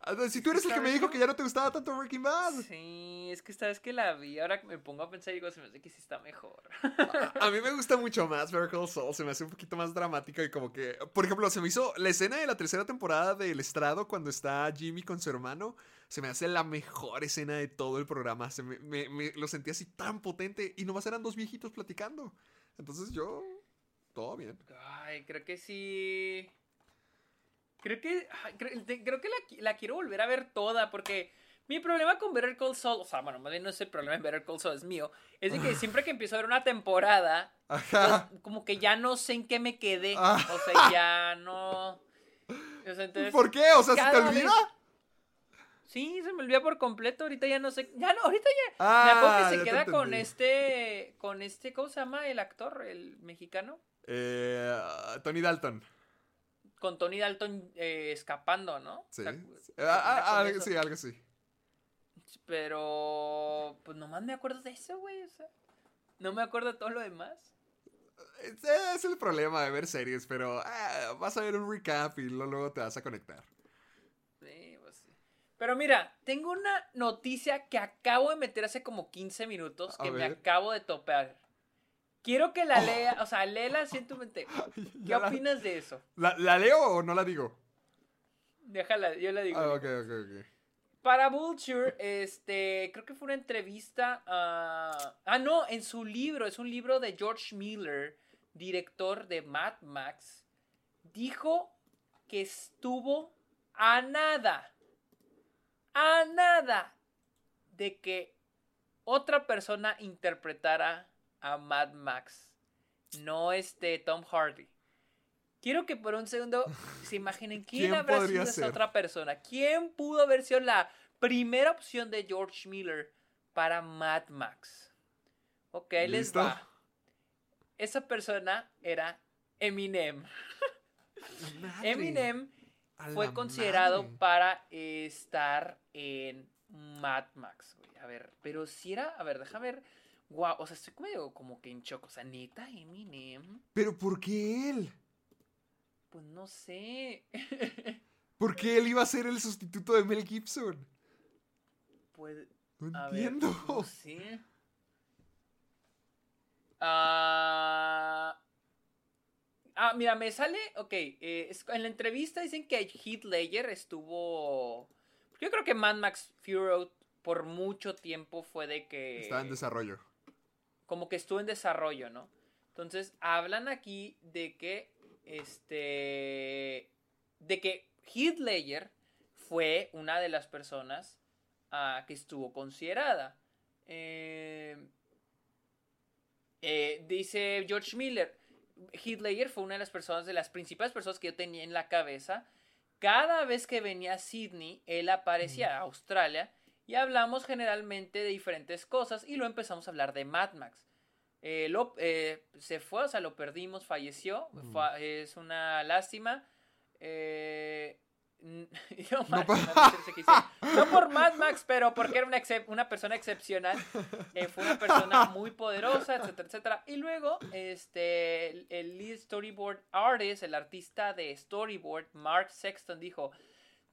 A ver, Si tú eres el que me ¿Sabes dijo que ya no te gustaba tanto Breaking Bad. sí, es que esta vez que la vi, ahora que me pongo a pensar digo, se me hace que sí está mejor. A mí me gusta mucho más Call Saul, se me hace un poquito más dramática y como que, por ejemplo, se me hizo la escena de la tercera temporada del estrado cuando está Jimmy con su hermano, se me hace la mejor escena de todo el programa, se me, me- me- lo sentí así tan potente y nomás eran dos viejitos platicando. Entonces yo, todo bien. Ay, creo que sí. Creo que. creo, creo que la, qui- la quiero volver a ver toda. Porque mi problema con Better Call Saul. O sea, bueno, más bien no es el problema de Better Call Saul, es mío. Es de que siempre que empiezo a ver una temporada. Ajá. pues, como que ya no sé en qué me quedé. Ah. O sea, ya no. O sea, entonces. ¿Por qué? O sea, ¿se te olvida? vez- Sí, se me olvida por completo. Ahorita ya no sé. Ya no, ahorita ya. Ah, me acuerdo que se queda con este. Con este. ¿Cómo se llama el actor? El mexicano. Eh, Tony Dalton. con Tony Dalton eh, escapando, ¿no? Sí. O sea, Ah, ah, eso. sí, algo así. Pero, pues nomás me acuerdo de eso, güey. O sea, no me acuerdo de todo lo demás. Es el problema de ver series, pero ah, vas a ver un recap y luego te vas a conectar. Sí. Pero mira, tengo una noticia que acabo de meter hace como 15 minutos que me acabo de topar. Quiero que la lea, o sea, léela en tu mente. ¿Qué la- opinas de eso? ¿La, la leo o no la digo? Déjala, yo la digo. Ah, ok, ok, ok. Para Vulture, este, creo que fue una entrevista a... Ah, no, en su libro, es un libro de George Miller, director de Mad Max, dijo que estuvo a nada, a nada de que otra persona interpretara a Mad Max, no este Tom Hardy. Quiero que por un segundo se imaginen quién, ¿Quién habrá sido esa ser? otra persona. ¿Quién pudo haber sido la primera opción de George Miller para Mad Max? Ok, les va. Esa persona era Eminem. Madre, Eminem fue considerado madre. para estar en Mad Max, güey. A ver, pero si era, a ver, déjame ver. Guau, o sea, estoy medio como que en choco. O sea, neta, Eminem. ¿Pero por qué él? Pues no sé. ¿Por qué él iba a ser el sustituto de Mel Gibson? pues, No a ver, entiendo. no sé. Ah, ah, mira, me sale, ok, eh, es- en la entrevista dicen que Heath Ledger estuvo... Yo creo que Mad Max Fury Road por mucho tiempo fue de que... Estaba en desarrollo. como que estuvo en desarrollo, ¿no? Entonces, hablan aquí de que, este, de que Heath Ledger fue una de las personas ah, que estuvo considerada. Eh, eh, dice George Miller, Ledger fue una de las personas, de las principales personas que yo tenía en la cabeza. Cada vez que venía a Sydney, él aparecía a Australia y hablamos generalmente de diferentes cosas y luego empezamos a hablar de Mad Max. Eh, lo- eh, se fue, o sea, lo perdimos, falleció, fue- es una lástima. Eh, yo, No Max, por Mad Max, pero porque era una, una persona excepcional. Eh, fue una persona muy poderosa, etcétera, etcétera. Y luego, este, el, el lead storyboard artist, el artista de storyboard, Mark Sexton, dijo: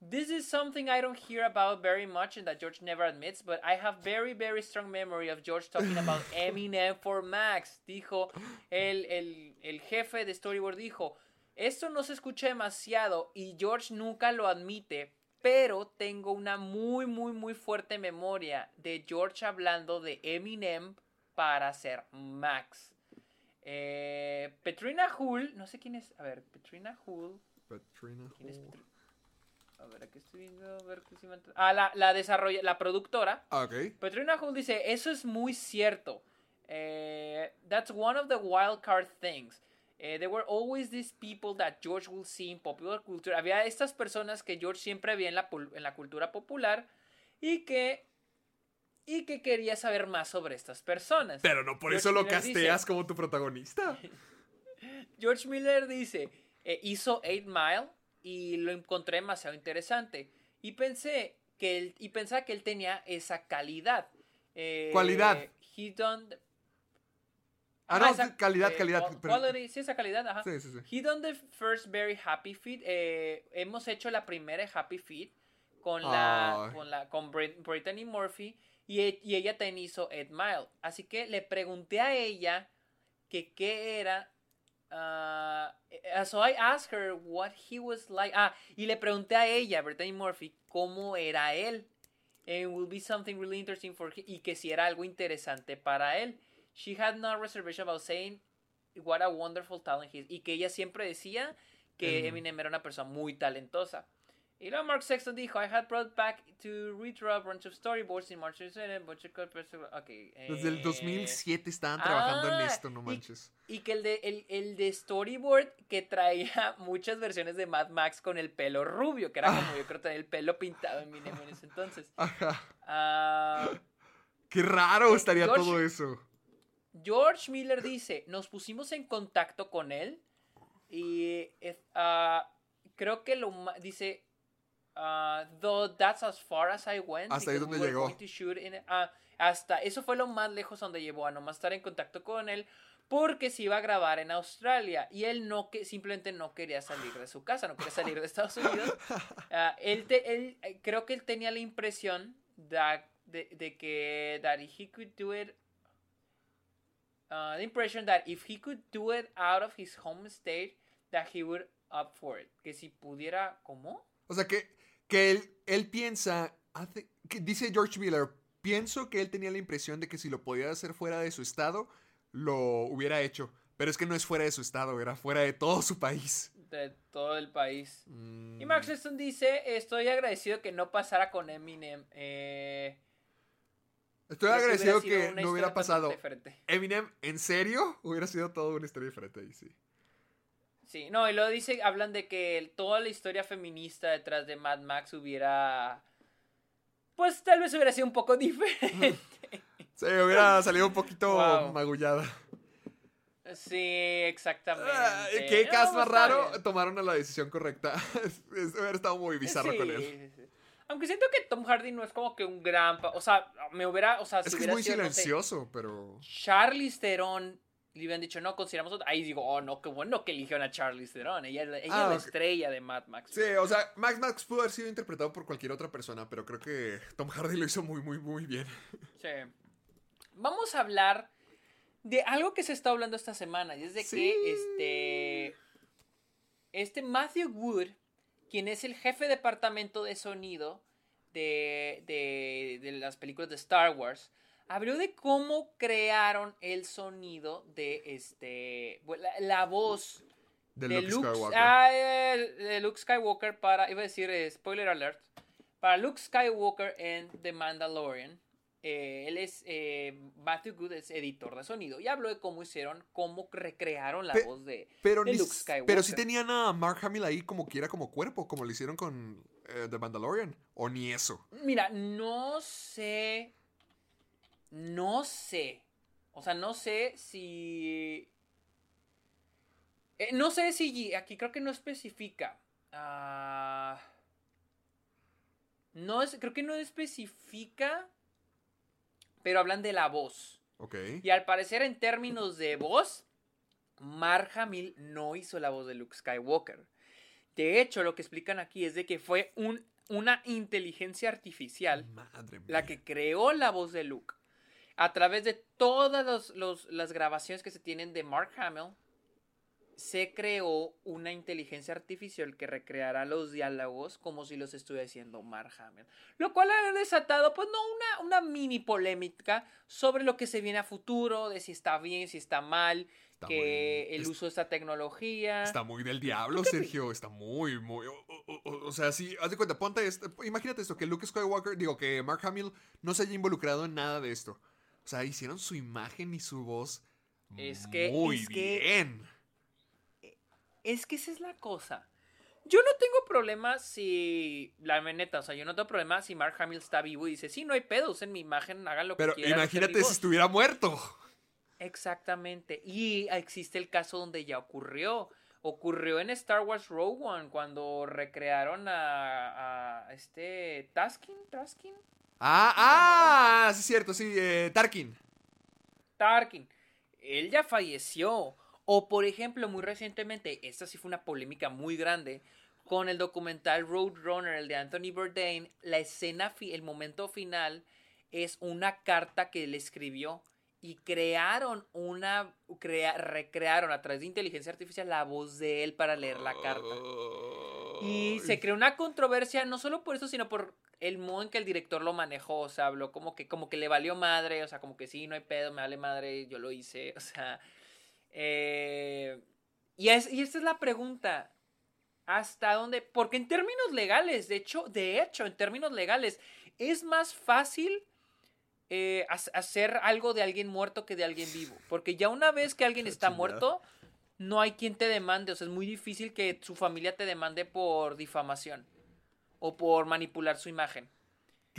This is something I don't hear about very much and that George never admits, but I have very, very strong memory of George talking about Eminem for Max. Dijo el, el, el jefe de Storyboard, dijo, esto no se escucha demasiado y George nunca lo admite, pero tengo una muy, muy, muy fuerte memoria de George hablando de Eminem para ser Max. Eh, Petrina Hull, no sé quién es, a ver, Petrina Hull. Patrina ¿Quién es Hall. Petri- A ver, aquí estoy viendo, a ver qué se me Ah, la, la desarrolla, la productora. Ah, ok. Petrina Hull dice, eso es muy cierto. Eh, that's one of the wild card things. Eh, there were always these people that George will see in popular culture. Había estas personas que George siempre veía en la, en la cultura popular y que, y que quería saber más sobre estas personas. Pero no por George eso lo Miller dice- casteas como tu protagonista. George Miller dice, eh, hizo 8 Mile y lo encontré demasiado interesante. Y pensé que él, y pensaba que él tenía esa calidad. Eh, Cualidad. He done Ah, Ajá, no, esa- calidad, eh, calidad. quality, sí, esa calidad, ajá. Sí, sí, sí. He done the first very happy feet. eh, hemos hecho la primera happy feet con la con la con Brit- Brittany Murphy y, e- y ella también hizo Ed Mile. Así que le pregunté a ella que qué era ah, eh, so I asked her what he was like. Ah, y le pregunté a ella, Brittany Murphy, cómo era él. It will be something really interesting for him. Y que si era algo interesante para él. She had no reservation about saying what a wonderful talent he is. Y que ella siempre decía que. Eminem era una persona muy talentosa. Y luego Mark Sexton dijo, I had brought back to redraw a bunch of storyboards in March 27, bunch of corpus- Ok. Desde el eh, 2007 estaban trabajando en ah, esto, no y- manches. y que el de, el, el de Storyboard que traía muchas versiones de Mad Max con el pelo rubio, que era como yo creo tener el pelo pintado en Eminem en ese entonces. Ajá. Ah, Qué raro Eh, estaría George- todo eso. George Miller dice, nos pusimos en contacto con él y ah, creo que lo dice, ah, though that's as far as I went. Hasta ahí donde we llegó. ah, hasta eso fue lo más lejos donde llevó a nomás estar en contacto con él porque se iba a grabar en Australia y él no que simplemente no quería salir de su casa, no quería salir de Estados Unidos. Él, te- él, eh, creo que él tenía la impresión that- de, de que that he could do it uh, the impression that if he could do it out of his home state that he would up for it que si pudiera ¿cómo? O sea, que, que él, él piensa, hace, que dice George Miller, pienso que él tenía la impresión de que si lo podía hacer fuera de su estado, lo hubiera hecho. Pero es que no es fuera de su estado, era fuera de todo su país. de todo el país Mm, y Mark Sexton dice estoy agradecido que no pasara con Eminem eh, Estoy agradecido que no hubiera pasado. Eminem, ¿en serio? Hubiera sido todo una historia diferente ahí, sí. Sí, no, y luego dice, hablan de que toda la historia feminista detrás de Mad Max hubiera. Pues tal vez hubiera sido un poco diferente. Sí, hubiera salido un poquito Wow. magullada. sí, exactamente. Ah, ¿Qué No, caso más raro? Tomaron la decisión correcta. Hubiera estado muy bizarro Sí, con él. Aunque siento que Tom Hardy no es como que un gran. O sea, me hubiera. O sea, Es si que es muy sido, no sé, silencioso, pero. Charlize Theron le hubieran dicho, no, consideramos otra. Ahí digo, oh, no, qué bueno que eligieron a Charlize Theron. Ella, es ella Ah, es la estrella de Mad Max. Sí, o sea, Max Max pudo haber sido interpretado por cualquier otra persona, pero creo que Tom Hardy lo hizo muy, muy, muy bien. Sí. Vamos a hablar de algo que se está hablando esta semana. Y es de Sí. que este. Este Matthew Wood, quien es el jefe de departamento de sonido de, de, de las películas de Star Wars, habló de cómo crearon el sonido de este. La, la voz De de Luke ah, eh, de Luke Skywalker para, iba a decir, eh, spoiler alert, para Luke Skywalker en The Mandalorian. Eh, él es, eh, Matthew Good es editor de sonido y habló de cómo hicieron, cómo recrearon la Pe- voz de, Pero, de ni Luke Skywalker. pero sí tenían a Mark Hamill ahí como quiera, como cuerpo, como lo hicieron con eh, The Mandalorian. O ni eso. Mira, no sé, no sé, o sea, no sé si... eh, no sé si aquí creo que no especifica. Ah, no es, creo que no especifica, pero hablan de la voz. Ok. Y al parecer en términos de voz, Mark Hamill no hizo la voz de Luke Skywalker. De hecho, lo que explican aquí es de que fue un, una inteligencia artificial Madre mía. la que creó la voz de Luke. A través de todas los- los- las grabaciones que se tienen de Mark Hamill, se creó una inteligencia artificial que recreará los diálogos como si los estuviera haciendo Mark Hamill. Lo cual ha desatado, pues no, una, una mini polémica sobre lo que se viene a futuro, de si está bien, si está mal, Está que muy- el es- uso de esta tecnología. Está muy del diablo, Sergio. Está muy, muy. O, o- o- o sea, sí, haz de cuenta, ponte esto. Imagínate esto: que Luke Skywalker, digo, que Mark Hamill no se haya involucrado en nada de esto. O sea, hicieron su imagen y su voz Es que- muy es que- bien. Es que esa es la cosa. Yo no tengo problema si. La neta, o sea, yo no tengo problema si Mark Hamill está vivo y dice, sí, no hay pedos en mi imagen, hagan lo Pero que quieran. imagínate usen mi si voz". estuviera muerto. Exactamente. Y existe el caso donde ya ocurrió. Ocurrió en Star Wars Rogue One cuando recrearon a, a este Taskin, Taskin, Ah, ah, sí, es cierto, sí, eh, Tarkin. Tarkin. Él ya falleció. O por ejemplo, muy recientemente, esta sí fue una polémica muy grande, con el documental Roadrunner, el de Anthony Bourdain, la escena, fi- el momento final es una carta que él escribió y crearon una, crea- recrearon a través de inteligencia artificial la voz de él para leer la carta. Y se creó una controversia, no solo por eso, sino por el modo en que el director lo manejó. O sea, habló como que, como que le valió madre. O sea, como que sí, no hay pedo, me vale madre, yo lo hice. O sea. Eh, y, es, y esta es la pregunta. ¿Hasta dónde? Porque en términos legales, de hecho, de hecho, en términos legales, es más fácil eh, ha- hacer algo de alguien muerto que de alguien vivo. Porque ya una vez que alguien está muerto, no hay quien te demande. O sea, es muy difícil que su familia te demande por difamación o por manipular su imagen.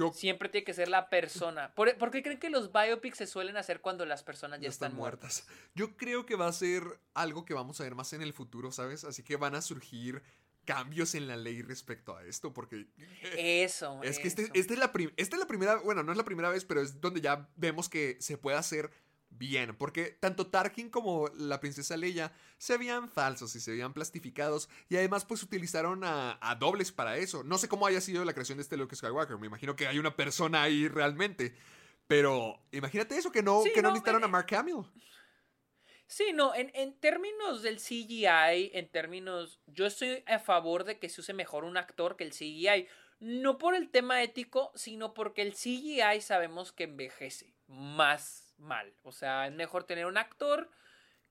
Yo Siempre tiene que ser la persona. ¿Por, por qué creen que los biopics se suelen hacer cuando las personas ya, ya están, muertas? Yo creo que va a ser algo que vamos a ver más en el futuro, ¿sabes? Así que van a surgir cambios en la ley respecto a esto, porque Eso. es que este, es la esta es la primera, bueno, no es la primera vez, pero es donde ya vemos que se puede hacer bien, porque tanto Tarkin como la princesa Leia se veían falsos y se veían plastificados y además pues utilizaron a, a dobles para eso. No sé cómo haya sido la creación de este Luke Skywalker, me imagino que hay una persona ahí realmente, pero imagínate eso, que no, Sí, que no no, necesitaron eh, a Mark Hamill. Sí, no, en, en términos del CGI, en términos, yo estoy a favor de que se use mejor un actor que el CGI. No por el tema ético, sino porque el CGI sabemos que envejece más mal. O sea, es mejor tener un actor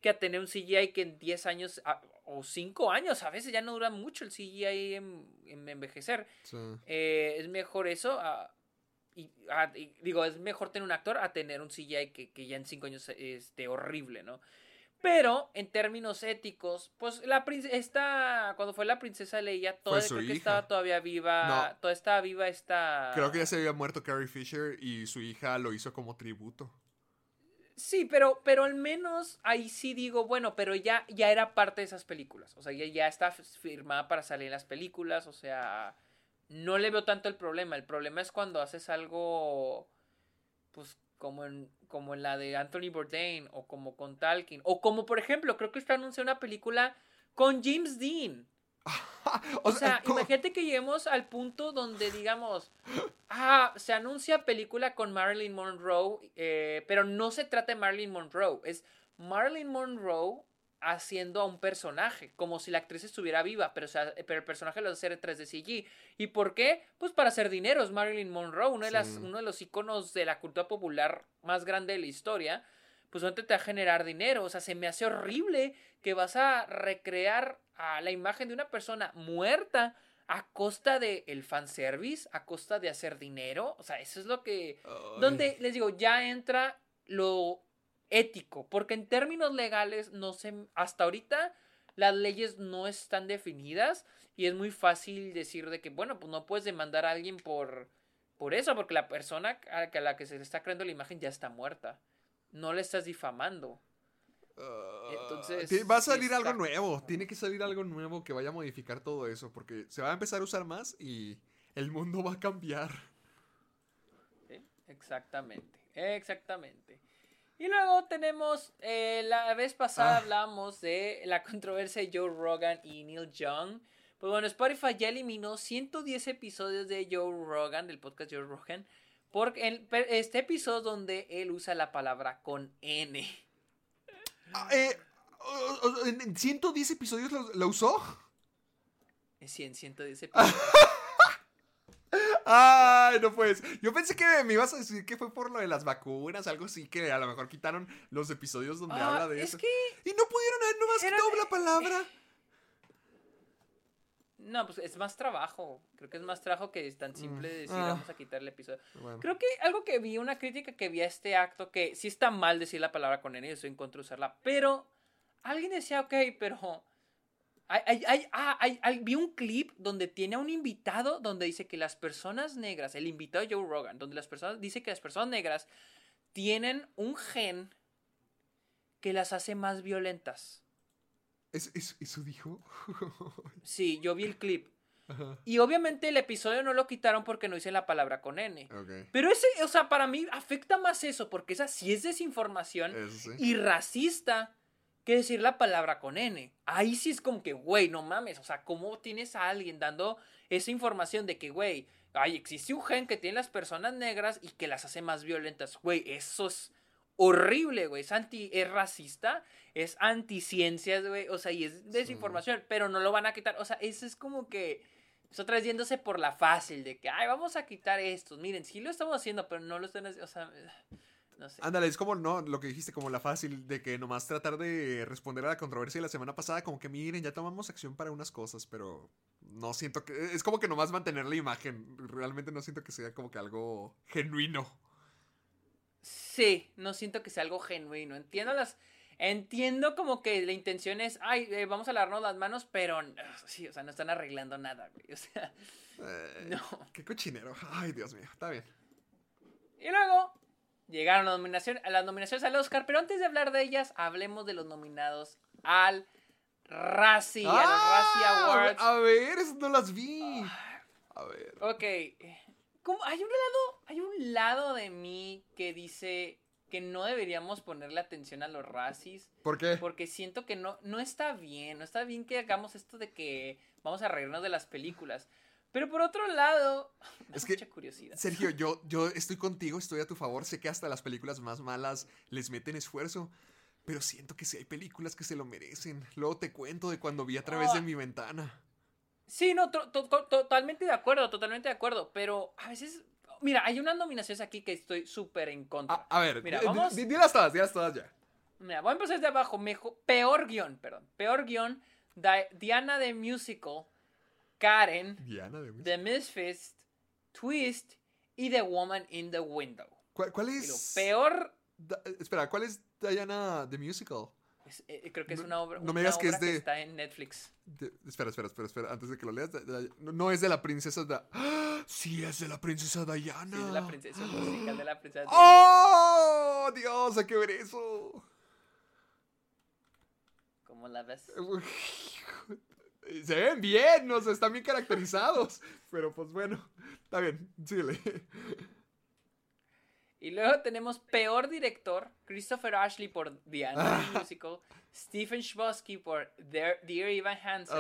que a tener un CGI que en 10 años a- o 5 años, a veces ya no dura mucho el CGI en, en envejecer. Sí. Eh, es mejor eso. a- y, a- y digo, es mejor tener un actor a tener un CGI que, que ya en 5 años esté horrible, ¿no? Pero en términos éticos, pues la princesa, cuando fue la princesa Leia, su creo que estaba todavía viva, No. todavía estaba viva esta... Creo que ya se había muerto Carrie Fisher y su hija lo hizo como tributo. Sí, pero, pero al menos ahí sí digo, bueno, pero ya, ya era parte de esas películas. O sea, ya, ya está firmada para salir en las películas. O sea, no le veo tanto el problema. El problema es cuando haces algo, pues, como en, como en la de Anthony Bourdain o como con Talkin. O como, por ejemplo, creo que está anunciando una película con James Dean. O sea, ¿cómo? imagínate que lleguemos al punto donde digamos, ah, se anuncia película con Marilyn Monroe, eh, pero no se trata de Marilyn Monroe, es Marilyn Monroe haciendo a un personaje, como si la actriz estuviera viva, pero, o sea, pero el personaje lo va a hacer 3D CG. ¿Y por qué? Pues para hacer dinero, es Marilyn Monroe, uno de, las, uno de los iconos de la cultura popular más grande de la historia pues no te va a generar dinero. O sea, se me hace horrible que vas a recrear a la imagen de una persona muerta a costa de el fanservice, a costa de hacer dinero. O sea, eso es lo que... Ay. Donde, les digo, ya entra lo ético, porque en términos legales, no sé, hasta ahorita las leyes no están definidas y es muy fácil decir de que, bueno, pues no puedes demandar a alguien por, por eso, porque la persona a la que- a la que se le está creando la imagen ya está muerta no le estás difamando. Ah, Entonces, va a salir algo nuevo. Tiene que salir algo nuevo que vaya a modificar todo eso. Porque se va a empezar a usar más y el mundo va a cambiar. Sí, Exactamente, exactamente. Y luego tenemos, eh, la vez pasada Ah. hablamos de la controversia de Joe Rogan y Neil Young. Pues bueno, Spotify ya eliminó 110 episodios de Joe Rogan, del podcast Joe Rogan, por el- per- este episodio donde él usa la palabra con N. Ah, eh, en en 110 episodios lo, lo usó. Sí, en 110 episodios. Ay, no puedes. Yo pensé que me ibas a decir que fue por lo de las vacunas, algo así, que a lo mejor quitaron los episodios donde Ah, habla de es eso. que Y no pudieron haber nomás Era- quitado la palabra. No, pues es más trabajo. Creo que es más trabajo que es tan simple de decir ah. vamos a quitar el episodio. Bueno. Creo que algo que vi, una crítica que vi a este acto, que sí está mal decir la palabra con N, yo estoy en contra de usarla, pero alguien decía, ok, pero... Hay, hay- hay- ah, vi un clip donde tiene a un invitado donde dice que las personas negras, el invitado Joe Rogan, donde las personas, dice que las personas negras tienen un gen que las hace más violentas. ¿Es- es- ¿Eso dijo? Sí, yo vi el clip. Ajá. Y obviamente el episodio no lo quitaron porque no hice la palabra con N. Pero ese, o sea, para mí afecta más eso, porque esa sí es desinformación sí. y racista que decir la palabra con N. Ahí sí es como que, güey, no mames, o sea, ¿cómo tienes a alguien dando esa información de que, güey, ay, existe un gen que tiene las personas negras y que las hace más violentas? Güey, eso es horrible, güey, es anti, es racista, es anticiencias, güey, o sea, y es desinformación, pero no lo van a quitar, o sea, eso es como que... Es otra vez yéndose por la fácil de que, ay, vamos a quitar esto. Miren, sí lo estamos haciendo, pero no lo están haciendo. O sea, no sé. Ándale, es como no, lo que dijiste, como la fácil de que nomás tratar de responder a la controversia de la semana pasada, como que miren, ya tomamos acción para unas cosas, pero no siento que. Es como que nomás mantener la imagen. Realmente no siento que sea como que algo genuino. Sí, no siento que sea algo genuino. Entiendo las. Entiendo como que la intención es, ay, eh, vamos a lavarnos las manos, pero ugh, sí, o sea, no están arreglando nada, güey. O sea, Eh, no. Qué cochinero. Ay, Dios mío, está bien. Y luego llegaron las nominaciones, a las nominaciones al Oscar, pero antes de hablar de ellas, hablemos de los nominados al Razzie, a los Razzie Ah, Awards. A ver, esas no las vi. A ver. Ok. Hay un lado, hay un lado de mí que dice, que no deberíamos ponerle atención a los racis. ¿Por qué? Porque siento que no, no está bien, no está bien que hagamos esto de que vamos a reírnos de las películas. Pero por otro lado, me Es da que, mucha curiosidad. Sergio, yo, yo estoy contigo, estoy a tu favor. Sé que hasta las películas más malas les meten esfuerzo. Pero siento que sí hay películas que se lo merecen. Luego te cuento de cuando vi a través de Ah. mi ventana. Sí, no, to- to- to- totalmente de acuerdo, totalmente de acuerdo. Pero a veces, mira, hay unas nominaciones aquí que estoy súper en contra. A, a ver, Mira, vamos- dilas todas, dilas todas ya. Mira, voy a empezar desde abajo. Mejo- peor guion, perdón. Peor guion. Di- Diana de Musical, Karen, Diana de The Misfits, Twist y The Woman in the Window. ¿Cuál, es? peor, Da- espera, ¿cuál es Diana the Musical? Es- eh, creo que es No- una obra, no me una digas que es de- está en Netflix. De- espera, espera, espera, espera. Antes de que lo leas, da- no, no es de la princesa da ¡Ah! Sí, es de la princesa Diana. Sí, es la princesa es musical de la princesa. ¡Oh! Dios, hay que ver eso. ¿Cómo la ves? Se ven bien, no sé, están bien caracterizados. Pero pues bueno, está bien, síguele. Y luego tenemos peor director, Christopher Ashley por the Musical, Stephen Chbosky por Dear, Dear Evan Hansen,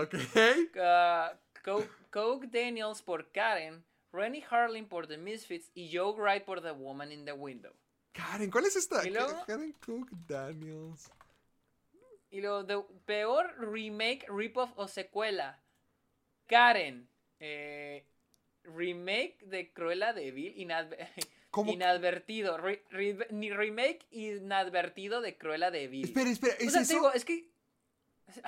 uh, Co- Coke Daniels por Karen, Rennie Harlin por The Misfits y Joe Wright por The Woman in the Window. Karen, ¿cuál es esta? ¿Y luego? Karen Cook Daniels. Y luego, de peor remake, rip-off o secuela, Karen, eh, remake de Cruella de Vil, inadvertido, re- re- ni remake inadvertido de Cruella de Vil. Espera, espera, O ¿es sea, te eso? digo, es que.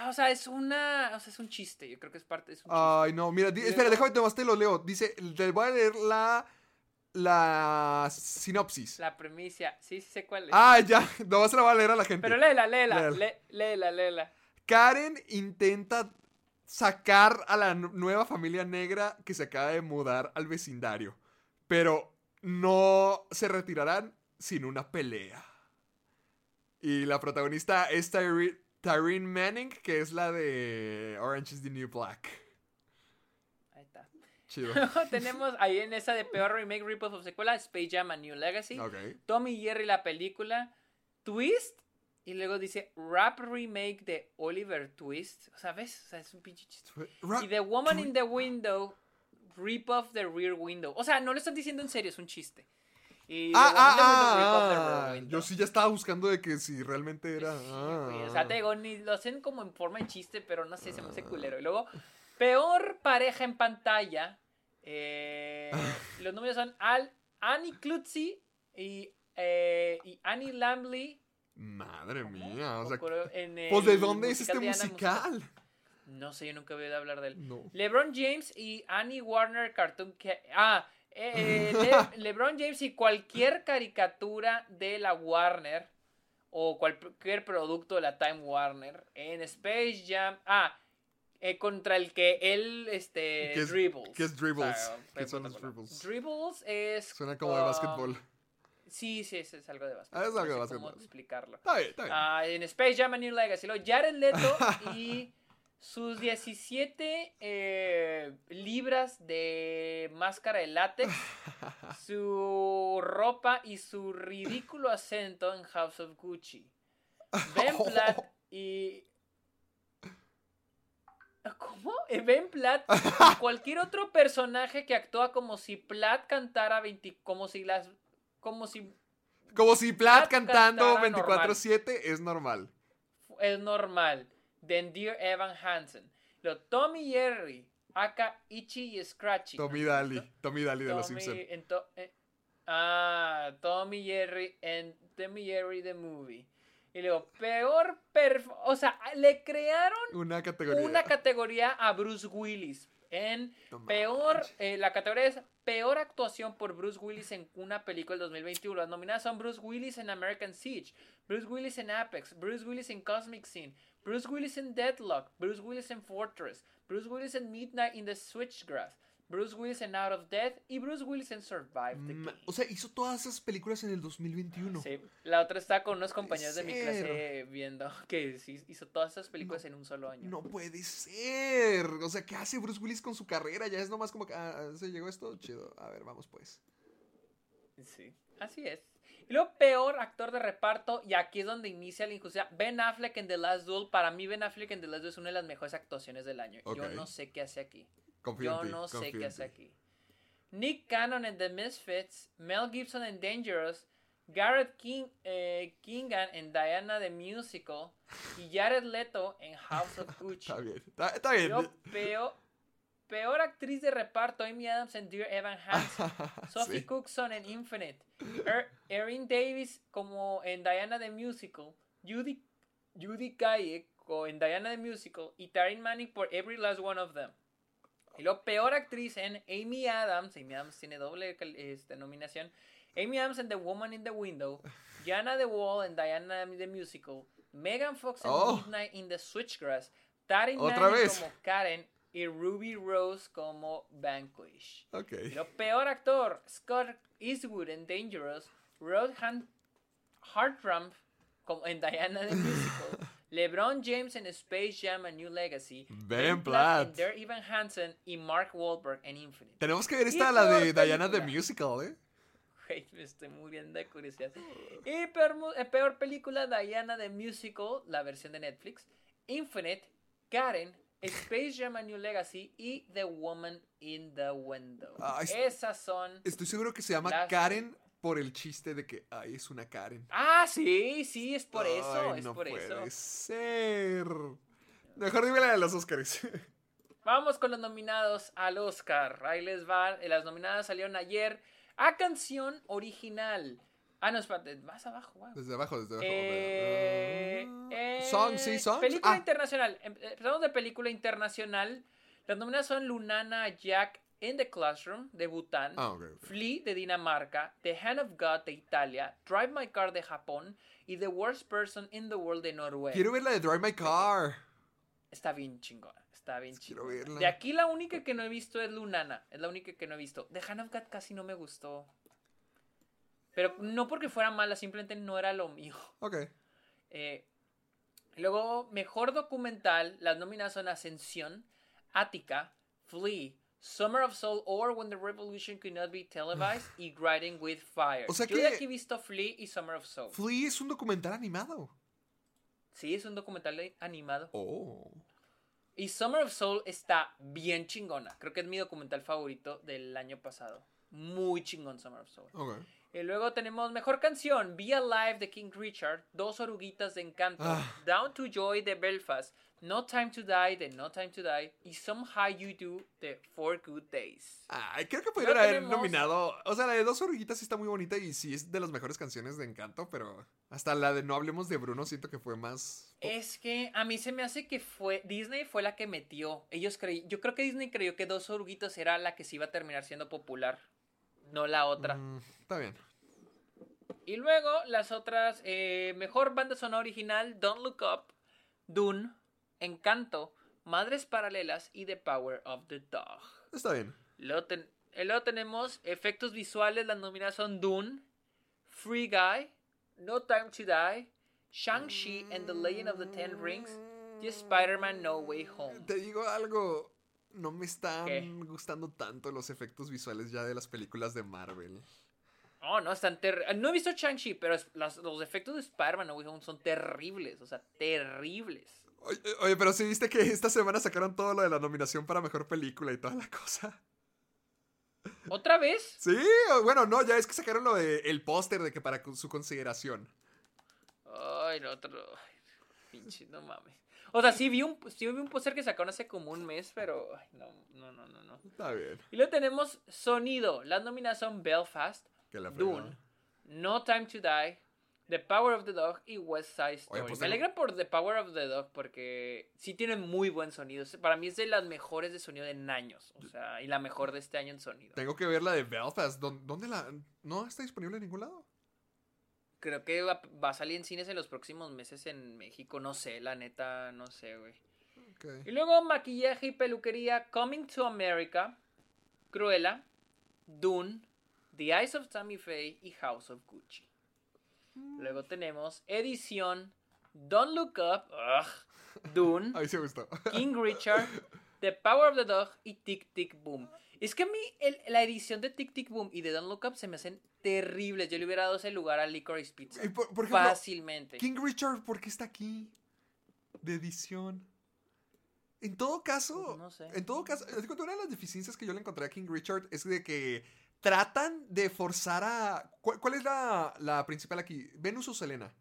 O sea, es una. O sea, es un chiste. Yo creo que es parte. Es un chiste. Ay, no, mira, di- espera, déjame te lo leo. Dice, te voy a leer la, la sinopsis. La premisa. Sí, sí sé cuál es. Ah, ya, nomás se la voy a leer a la gente. Pero léela, léela. Léela. lé- Léela, léela. Karen intenta sacar a la nu- nueva familia negra que se acaba de mudar al vecindario. Pero no se retirarán sin una pelea. Y la protagonista es Tyre- Tyrene Manning, que es la de Orange is the New Black. Ahí está. Chido. Tenemos ahí en esa de peor remake, rip-off o secuela: Space Jam: A New Legacy. Ok. Tommy y Jerry, la película. Twist. Y luego dice rap remake de Oliver Twist. O sea, ¿ves? O sea, es un pinche chiste. Y The Woman in the Window, rip off the Rear Window. O sea, no lo están diciendo en serio, es un chiste. Y Ah, ah, ah, ah. Window. Yo sí ya estaba buscando de que si realmente era. Sí, ah. güey, O sea, te digo, ni lo hacen como en forma de chiste, pero no sé, se me hace culero. Y luego, peor pareja en pantalla. eh, los números son Al, Annie Klutzy y, eh, y Annie Lamley. Madre mía, o sea. Pues de dónde es este musical? No sé, yo nunca había oído hablar de él. No. LeBron James y Annie Warner Cartoon. Ca- Ah, eh, Le- LeBron James y cualquier caricatura de la Warner o cualquier producto de la Time Warner en Space Jam. Ah, eh, contra el que él, este, ¿Qué es- Dribbles. qué es Dribbles? O sea, ¿Qué son los Dribbles? Dribbles es. Suena como de básquetbol. Sí, sí, es, es algo de básquetbol. Ah, es algo de no sé cómo básquetbol. explicarlo. Está bien, está bien. Ah, en Space Jam A New Legacy. Jared Leto y sus 17 eh, libras de máscara de látex, su ropa y su ridículo acento en House of Gucci. Ben Platt y... ¿Cómo? Eh, Ben Platt y cualquier otro personaje que actúa como si Platt cantara 20... como si las... como si Como si Platt Platt cantando cantara 24-7 es normal. es normal. De Dear Evan Hansen. Lo Tommy Jerry, acá Ichi y Scratchy. Tommy ¿no? Daly. Tommy Daly de los Simpsons. to- eh, ah, Tommy Jerry en Tommy Jerry the Movie. Y luego, peor O sea, le crearon Una categoría. una categoría a Bruce Willis. En peor, eh, la categoría es peor actuación por Bruce Willis en una película del 2021. Las nominadas son Bruce Willis en American Siege, Bruce Willis en Apex, Bruce Willis en Cosmic Scene, Bruce Willis en Deadlock, Bruce Willis en Fortress, Bruce Willis en Midnight in the Switchgrass, Bruce Willis en Out of Death y Bruce Willis en Survive the Game. O sea, hizo todas esas películas en el 2021. Sí, la otra está con unos compañeros de mi clase viendo que hizo todas esas películas en un solo año. No puede ser. O sea, ¿qué hace Bruce Willis con su carrera? Ya es nomás como que, ah, se llegó esto, chido. A ver, vamos pues. Sí. Así es. Y luego, peor actor de reparto, y aquí es donde inicia la injusticia. Ben Affleck en The Last Duel. Para mí, Ben Affleck en The Last Duel es una de las mejores actuaciones del año. Yo no sé qué hace aquí. Confío Yo no sé qué hace aquí. Nick Cannon en The Misfits, Mel Gibson en Dangerous, Garrett King, eh, Kingan en Diana the Musical y Jared Leto en House of Gucci. Está bien, está, está bien. Peor actriz de reparto, Amy Adams en Dear Evan Hansen, Sophie Sí. Cookson en Infinite, er, Erin Davis como en Diana the Musical, Judy, Judy Kaye co- en Diana the Musical. Y Taryn Manning por Every Last One of Them. Y lo peor actriz en Amy Adams, Amy Adams tiene doble este, nominación, Amy Adams en The Woman in the Window, Jana The Wall en Diana the Musical, Megan Fox en Oh. Midnight in the Switchgrass, Taryn ¿Otra Manning como Karen y Ruby Rose como Vanquish. Ok. Y lo peor actor, Scott Eastwood en Dangerous, Rod Han- Hartram como en Diana the Musical, LeBron James en Space Jam A New Legacy, Ben Platt en Platt. Evan Hansen y Mark Wahlberg en Infinite. Tenemos que ver Y esta, la de Diana the. Musical, ¿eh? Me estoy muriendo de curiosidad. Y peor, eh, peor película, Diana the Musical, la versión de Netflix, Infinite, Karen, Space Jam A New Legacy y The Woman in the Window. Es- Esas son... Estoy seguro que se llama Las- Karen por el chiste de que, ay, es una Karen. Ah, sí, sí, es por eso, es no por puede eso. ser. Mejor dime la de los Oscars. Vamos con los nominados al Oscar. Ahí les va. Las nominadas salieron ayer a canción original. Ah, no, espérate, más abajo, wow. Desde abajo, desde abajo. Eh, eh, Song, sí, songs. Película Ah, internacional. Em- Empezamos de película internacional. Las nominadas son Lunana Jack in the Classroom de Bután. Ah, ok, ok. Flea de Dinamarca, The Hand of God de Italia, Drive My Car de Japón y The Worst Person in the World de Noruega. Quiero ver la de Drive My Car. Está bien chingona. Está bien Quiero chingona. verla. De aquí la única que no he visto es Lunana. Es la única que no he visto. The Hand of God casi no me gustó. Pero no porque fuera mala, simplemente no era lo mío. Ok. Eh, luego, mejor documental. Las nominadas son Ascensión, Attica, Flea, Summer of Soul or When the Revolution Could Not Be Televised y Grinding with Fire. O sea Yo que- de aquí he visto Flea y Summer of Soul. Flea es un documental animado. Sí, es un documental animado. Oh. Y Summer of Soul está bien chingona. Creo que es mi documental favorito del año pasado. Muy chingón Summer of Soul. Ok. Y luego tenemos mejor canción, Be Alive de King Richard, Dos Oruguitas de Encanto, Ah. Down to Joy de Belfast, No Time to Die de No Time to Die y Somehow You Do de Four Good Days. Ay, creo que pudieron haber tenemos- nominado. O sea, la de dos oruguitas sí está muy bonita y sí es de las mejores canciones de Encanto, pero hasta la de No hablemos de Bruno siento que fue más. Es que a mí se me hace que fue Disney fue la que metió. Ellos creí, yo creo que Disney creyó que Dos Oruguitas era la que se iba a terminar siendo popular, no la otra. Mm, está bien. Y luego las otras, eh, mejor banda sonora original, Don't Look Up, Dune, Encanto, Madres Paralelas y The Power of the Dog. Está bien. Luego, ten- eh, luego tenemos efectos visuales, las nominadas son Dune, Free Guy, No Time to Die, Shang-Chi and the Legend of the Ten Rings y Spider-Man No Way Home. Te digo algo. No me están ¿Qué? gustando tanto los efectos visuales ya de las películas de Marvel. Oh, no, están terribles. No he visto Shang-Chi, pero las- los efectos de Spider-Man son terribles, o sea, terribles. Oye, oye, pero sí viste que esta semana sacaron todo lo de la nominación para mejor película y toda la cosa. ¿Otra vez? Sí, bueno, no, ya es que sacaron lo de el póster de que para su consideración. Ay, no, otro. ay, pinche, no mames. O sea, sí vi un, sí vi un póster que sacaron hace como un mes, pero. ay, no, no, no, no, no. Está bien. Y luego tenemos sonido. Las nominadas son Belfast. Dune, No Time to Die, The Power of the Dog y West Side Story. pues Me alegra por The Power of the Dog porque sí tienen muy buen sonido. Para mí es de las mejores de sonido en años. O sea, y la mejor de este año en sonido. Tengo que ver la de Belfast. ¿Dó- ¿Dónde la.? ¿No está disponible en ningún lado? Creo que va, va a salir en cines en los próximos meses en México. No sé, la neta, no sé, güey. Y luego maquillaje y peluquería, Coming to America, Cruella, Dune, The Eyes of Tammy Faye y House of Gucci. Luego tenemos edición, Don't Look Up, ugh, Dune, Ahí se gustó. King Richard, The Power of the Dog y Tic Tic Boom. Es que a mí el- la edición de Tic Tic Boom y de Don't Look Up se me hacen terribles. Yo le hubiera dado ese lugar a Licorice Pizza. Y por, por ejemplo, Fácilmente. King Richard, ¿por qué está aquí? De edición. En todo caso, Pues no sé. en todo caso, una de las deficiencias que yo le encontré a King Richard es de que tratan de forzar a... ¿Cuál, cuál es la, la principal aquí? ¿Venus o Selena?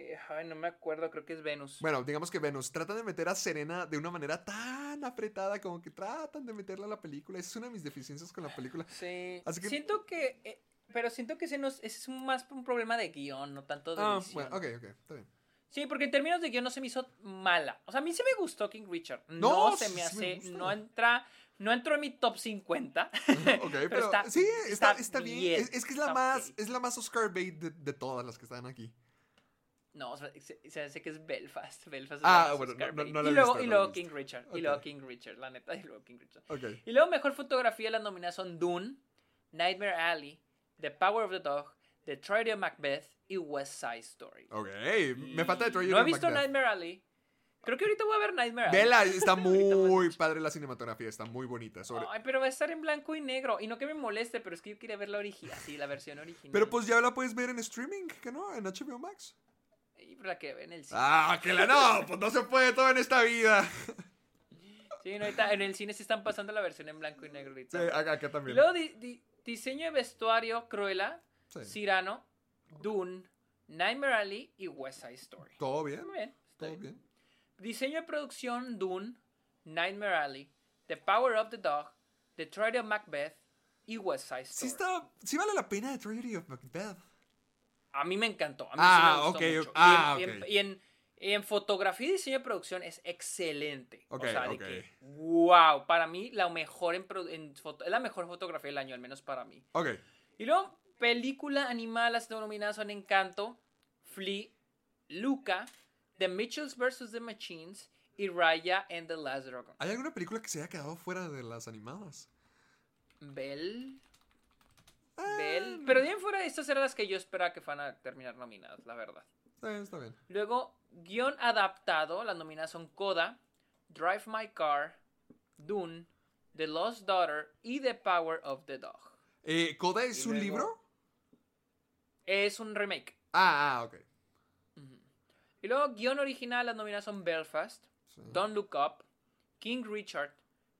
Eh, ay, no me acuerdo, creo que es Venus. Bueno, digamos que Venus. Tratan de meter a Serena de una manera tan apretada como que tratan de meterla a la película. Esa es una de mis deficiencias con la película. Sí. Así que- Siento que. eh, pero siento que ese, no, es- ese es un- más un problema de guion, no tanto de Ah, edición. bueno, ok, ok, está bien. Sí, porque en términos de guion no se me hizo mala. O sea, a mí sí me gustó King Richard. No, No, se me hace. no entra. No entró en mi top 50. Ok, pero, está- sí, está, está está bien. bien, Es, es que es la más, es la más Oscar bait de, de todas las que están aquí. No, o sea, se, se hace que es Belfast. Belfast Ah, bueno, no- no- no y luego, visto, y luego. King Richard. Y luego King Richard, la neta. Y luego King Richard. Y luego mejor fotografía, las nominadas son Dune, Nightmare Alley, The Power of the Dog, The Tragedy of Macbeth y West Side Story. Ok, me falta de Troy No he visto Nightmare Alley. Creo que ahorita voy a ver Nightmare Alley. Vela, está muy padre la cinematografía, está muy bonita. Sobre... Ay, pero va a estar en blanco y negro. Y no que me moleste, pero es que yo quería ver la original. Sí, la versión original. Pero pues ya la puedes ver en streaming, ¿que no? En HBO Max. La que ve en el cine. Ah, que la no, pues no se puede todo en esta vida. Sí, no, en el cine sí están pasando la versión en blanco y negro. Sí, acá, acá también. luego di- di- diseño de vestuario, Cruella, Sí. Cyrano, Dune, Nightmare Alley y West Side Story. Todo bien, Muy bien, está todo bien. bien. Diseño de producción, Dune, Nightmare Alley, The Power of the Dog, The Tragedy of Macbeth y West Side Sí Story. está, sí vale la pena The Tragedy of Macbeth. A mí me encantó. A mí Ah, sí me gustó ok, mucho. ok. Ah, y, en, y en- ok. y en- y en fotografía y diseño de producción es excelente. Ok, o sea, de que, wow, para mí la mejor en, foto- es la mejor fotografía del año, al menos para mí. Ok. Y luego, película animada, las nominadas son Encanto, Flea, Luca, The Mitchells vs. The Machines y Raya and the Last Dragon. ¿Hay alguna película que se haya quedado fuera de las animadas? Bell, Ah, Bell. Pero bien fuera de estas eran las que yo esperaba que fueran a terminar nominadas, la verdad. Está bien, está bien. Luego, guion adaptado, las nominadas son Coda, Drive My Car, Dune, The Lost Daughter y The Power of the Dog. Eh, ¿Coda es Y un luego- libro? Es un remake. Ah, ah, ok. Y luego, guion original, las nominadas son Belfast, Sí. Don't Look Up, King Richard,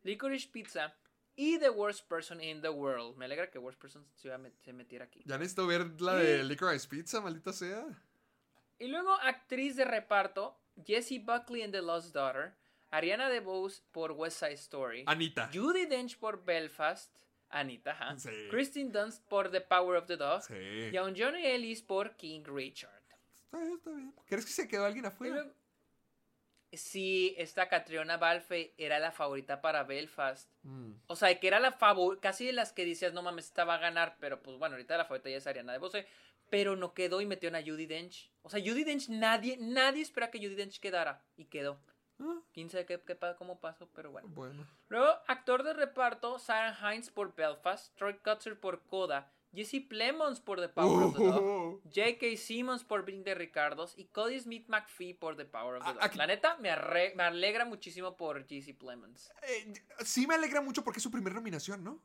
Licorice Pizza y The Worst Person in the World. Me alegra que Worst Person se, metiera aquí. Ya necesito ver la de Licorice Pizza, maldita sea. Y luego, actriz de reparto, Jessie Buckley en The Lost Daughter, Ariana DeBose por West Side Story, Anita. Judy Dench por Belfast, Anita, ajá, Sí. Kristen Dunst por The Power of the Dog Sí. y a un Johnny Ellis por King Richard. Está bien, está bien. ¿Crees que se quedó alguien afuera? luego- Sí, esta Catriona Balfe era la favorita para Belfast. Mm. O sea, que era la favorita, casi de las que decías, no mames, esta va a ganar, pero pues bueno, ahorita la favorita ya es Ariana DeBose, pero no quedó y metió a Judy Dench. O sea, Judy Dench, nadie, nadie espera que Judy Dench quedara y quedó. Ah, Quién sabe qué, qué cómo pasó, pero bueno. bueno. Luego, actor de reparto, Sarah Hines por Belfast, Troy Kutzer por Coda, Jesse Plemons por The Power of the Dog, Uh, J.K. Simmons por Bring the Ricardos y Cody Smith McPhee por The Power of the Ah, Dog. aquí- La neta, me, arre- me alegra muchísimo por Jesse Plemons. eh, sí me alegra mucho porque es su primera nominación, ¿no?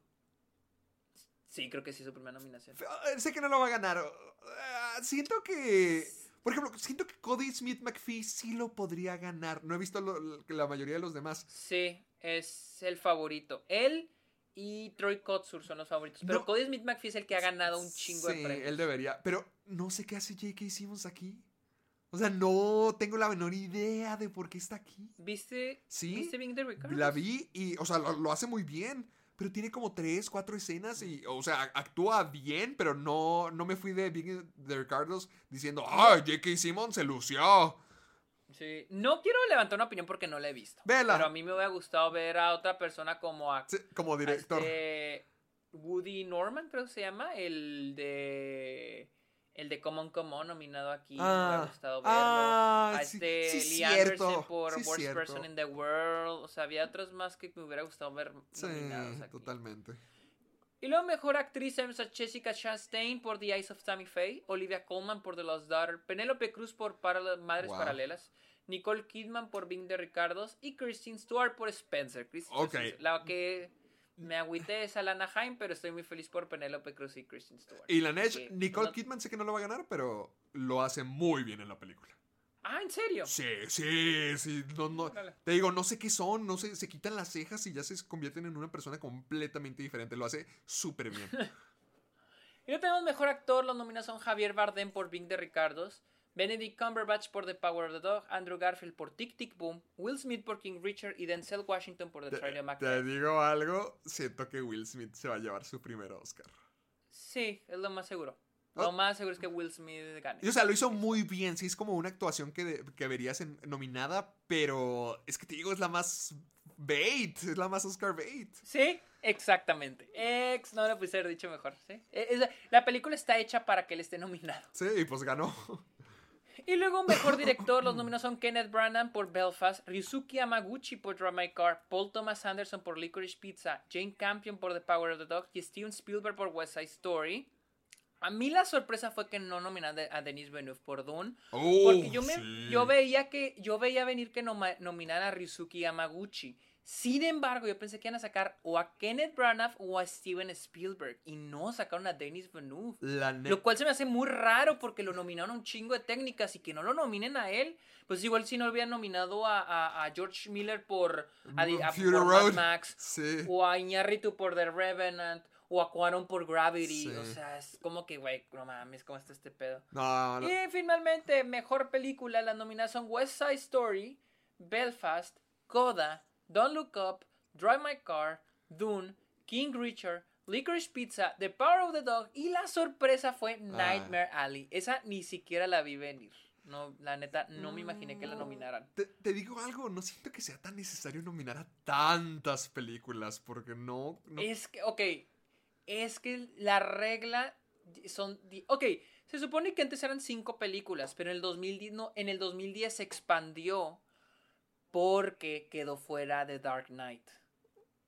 Sí, creo que sí es su primera nominación. Eh, Sé que no lo va a ganar. Ah, siento que... Por ejemplo, siento que Cody Smith McPhee sí lo podría ganar. No he visto lo- la mayoría de los demás. Sí, es el favorito. Él y Troy Kotsur son los favoritos. Pero No. Cody Smith McPhee es el que ha ganado un chingo sí, de premios. él debería. Pero no sé qué hace J.K. Simmons aquí. O sea, no tengo la menor idea de por qué está aquí. ¿Viste? Sí, ¿Viste the Ricardos? La vi y, o sea, lo, lo hace muy bien. Pero tiene como tres, cuatro escenas y, o sea, actúa bien, pero no, no me fui de Big de Ricardos diciendo, ¡ah, J.K. Simmons se lució! Sí. No quiero levantar una opinión porque no la he visto. Vela. Pero a mí me hubiera gustado ver a otra persona como a, Sí, como a director. este Woody Norman, creo que se llama, el de el de Common Common nominado aquí. me Ah, hubiera gustado verlo. ah, a sí, este sí, Lee cierto, Anderson por sí, Worst cierto. Person in the World. O sea, había otros más que me hubiera gustado ver Sí, nominados aquí. totalmente. Y luego mejor actriz tenemos a Jessica Chastain por The Eyes of Tammy Faye, Olivia Colman por The Lost Daughter, Penélope Cruz por Paral- Madres Wow. Paralelas, Nicole Kidman por Bing de Ricardos y Kristen Stewart por Spencer. Stewart, La que me agüité es Alana Haim, pero estoy muy feliz por Penélope Cruz y Kristen Stewart. Y la Que Nicole no- Kidman sé que no lo va a ganar, pero lo hace muy bien en la película. Ah, ¿en serio? Sí, sí, sí. No, no. Te digo, no sé qué son, no sé, se quitan las cejas y ya se convierten en una persona completamente diferente. Lo hace súper bien. Y no tenemos mejor actor. Los nominados son Javier Bardem por Bing de Ricardos, Benedict Cumberbatch por The Power of the Dog, Andrew Garfield por Tic Tic Boom, Will Smith por King Richard y Denzel Washington por The Te, Trial of te Macbeth. digo algo, siento que Will Smith se va a llevar su primer Oscar. Sí, es lo más seguro. Ah. Lo más seguro es que Will Smith gane. Y, o sea, lo hizo muy bien, sí, es como una actuación que, de- que verías en, nominada, pero es que te digo, es la más bait, es la más Oscar bait. Sí, exactamente. Ex, no lo puse haber dicho mejor. ¿sí? Es- la película está hecha para que él esté nominado. Sí, y pues ganó. Y luego, mejor director, los nominados son Kenneth Branagh por Belfast, Ryusuke Yamaguchi por Drive My Car, Paul Thomas Anderson por Licorice Pizza, Jane Campion por The Power of the Dog y Steven Spielberg por West Side Story. A mí la sorpresa fue que no nominaron a Denis Villeneuve por Dune. Porque yo, me, sí. yo veía que yo veía venir que nominaran a Ryusuke Yamaguchi. Sin embargo, yo pensé que iban a sacar o a Kenneth Branagh o a Steven Spielberg. Y no sacaron a Denis Villeneuve. La Lo cual se me hace muy raro porque lo nominaron a un chingo de técnicas y que no lo nominen a él. Pues igual si no hubieran nominado a, a- a George Miller por, a, a- por Mad. Max. Sí. O a Iñárritu por The Revenant. O a Cuarón por Gravity. Sí. O sea, es como que, güey, no mames, ¿cómo está este pedo? No, no. Y finalmente, mejor película, las nominadas son West Side Story, Belfast, Coda, Don't Look Up, Drive My Car, Dune, King Richard, Licorice Pizza, The Power of the Dog y la sorpresa fue Nightmare Alley. Esa ni siquiera la vi venir. No, la neta, no me imaginé que la nominaran. Te, te digo algo, no siento que sea tan necesario nominar a tantas películas, porque no... no- Es que, ok, es que la regla son... Ok, se supone que antes eran cinco películas, pero en el 2010, no, en el 2010 se expandió porque quedó fuera de Dark Knight.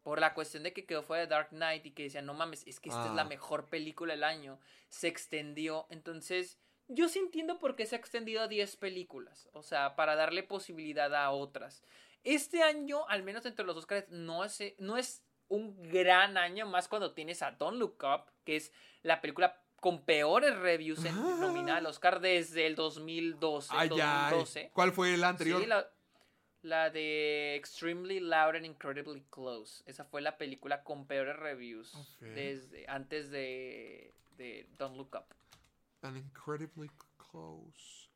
Por la cuestión de que quedó fuera de Dark Knight y que decían, no mames, es que esta es la Ah. mejor película del año, se extendió. Entonces, yo sí entiendo por qué se ha extendido a 10 películas. O sea, para darle posibilidad a otras. Este año, al menos entre los Oscars, no es, no es un gran año, más cuando tienes a Don't Look Up, que es la película con peores reviews en, Ah. nominada al Oscar desde el 2012. Ay, ay. 2012. ¿Cuál fue la anterior? Sí, la, la de Extremely Loud and Incredibly Close. Esa fue la película con peores reviews desde antes de, de Don't Look Up. An Incredibly Close.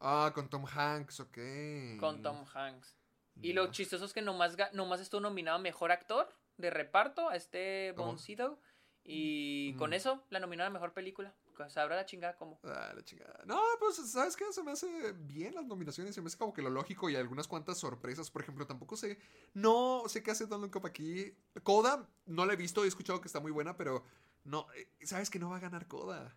Ah, con Tom Hanks, ok. Con Tom Hanks. Y lo chistoso es que nomás, nomás estuvo nominado a Mejor Actor de Reparto a este Oh. Boncito. Y con Mm. eso la nominaron a Mejor Película. Sabrá la chingada cómo. Ah, la chingada. No, pues, ¿sabes qué? Se me hace bien las nominaciones. Se me hace como que lo lógico y algunas cuantas sorpresas. Por ejemplo, tampoco sé. No sé qué hace Don't Look Up aquí. Coda, no la he visto. He escuchado que está muy buena, pero. No, eh, ¿sabes que no va a ganar Coda?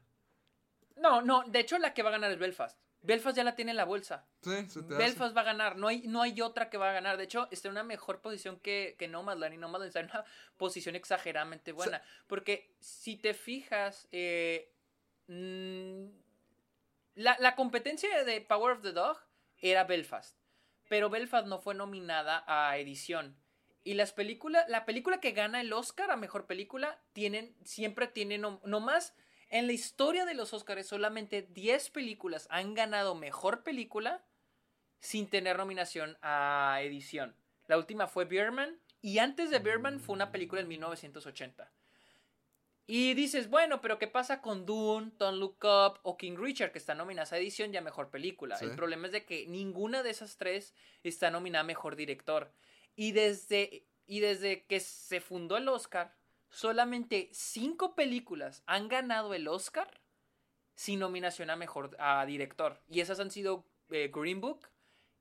No, no, de hecho la que va a ganar es Belfast. Belfast ya la tiene en la bolsa. Sí, se te hace. Belfast va a ganar, no hay, no hay otra que va a ganar. De hecho, está en una mejor posición que, que Nomadland y Nomadland está en una posición exageradamente buena. Porque si te fijas, eh, la, la competencia de Power of the Dog era Belfast. Pero Belfast no fue nominada a edición. Y las películas, la película que gana el Oscar a mejor película, tienen, siempre tienen, no, nomás en la historia de los Oscars, solamente 10 películas han ganado mejor película sin tener nominación a edición. La última fue Birdman y antes de Birdman fue una película en 1980. Y dices, bueno, pero ¿qué pasa con Dune, Don't Look Up o King Richard que están nominadas a edición y a mejor película? Sí. El problema es de que ninguna de esas tres está nominada a mejor director. Y desde, y desde que se fundó el Oscar, solamente cinco películas han ganado el Oscar sin nominación a mejor a director. Y esas han sido eh, Green Book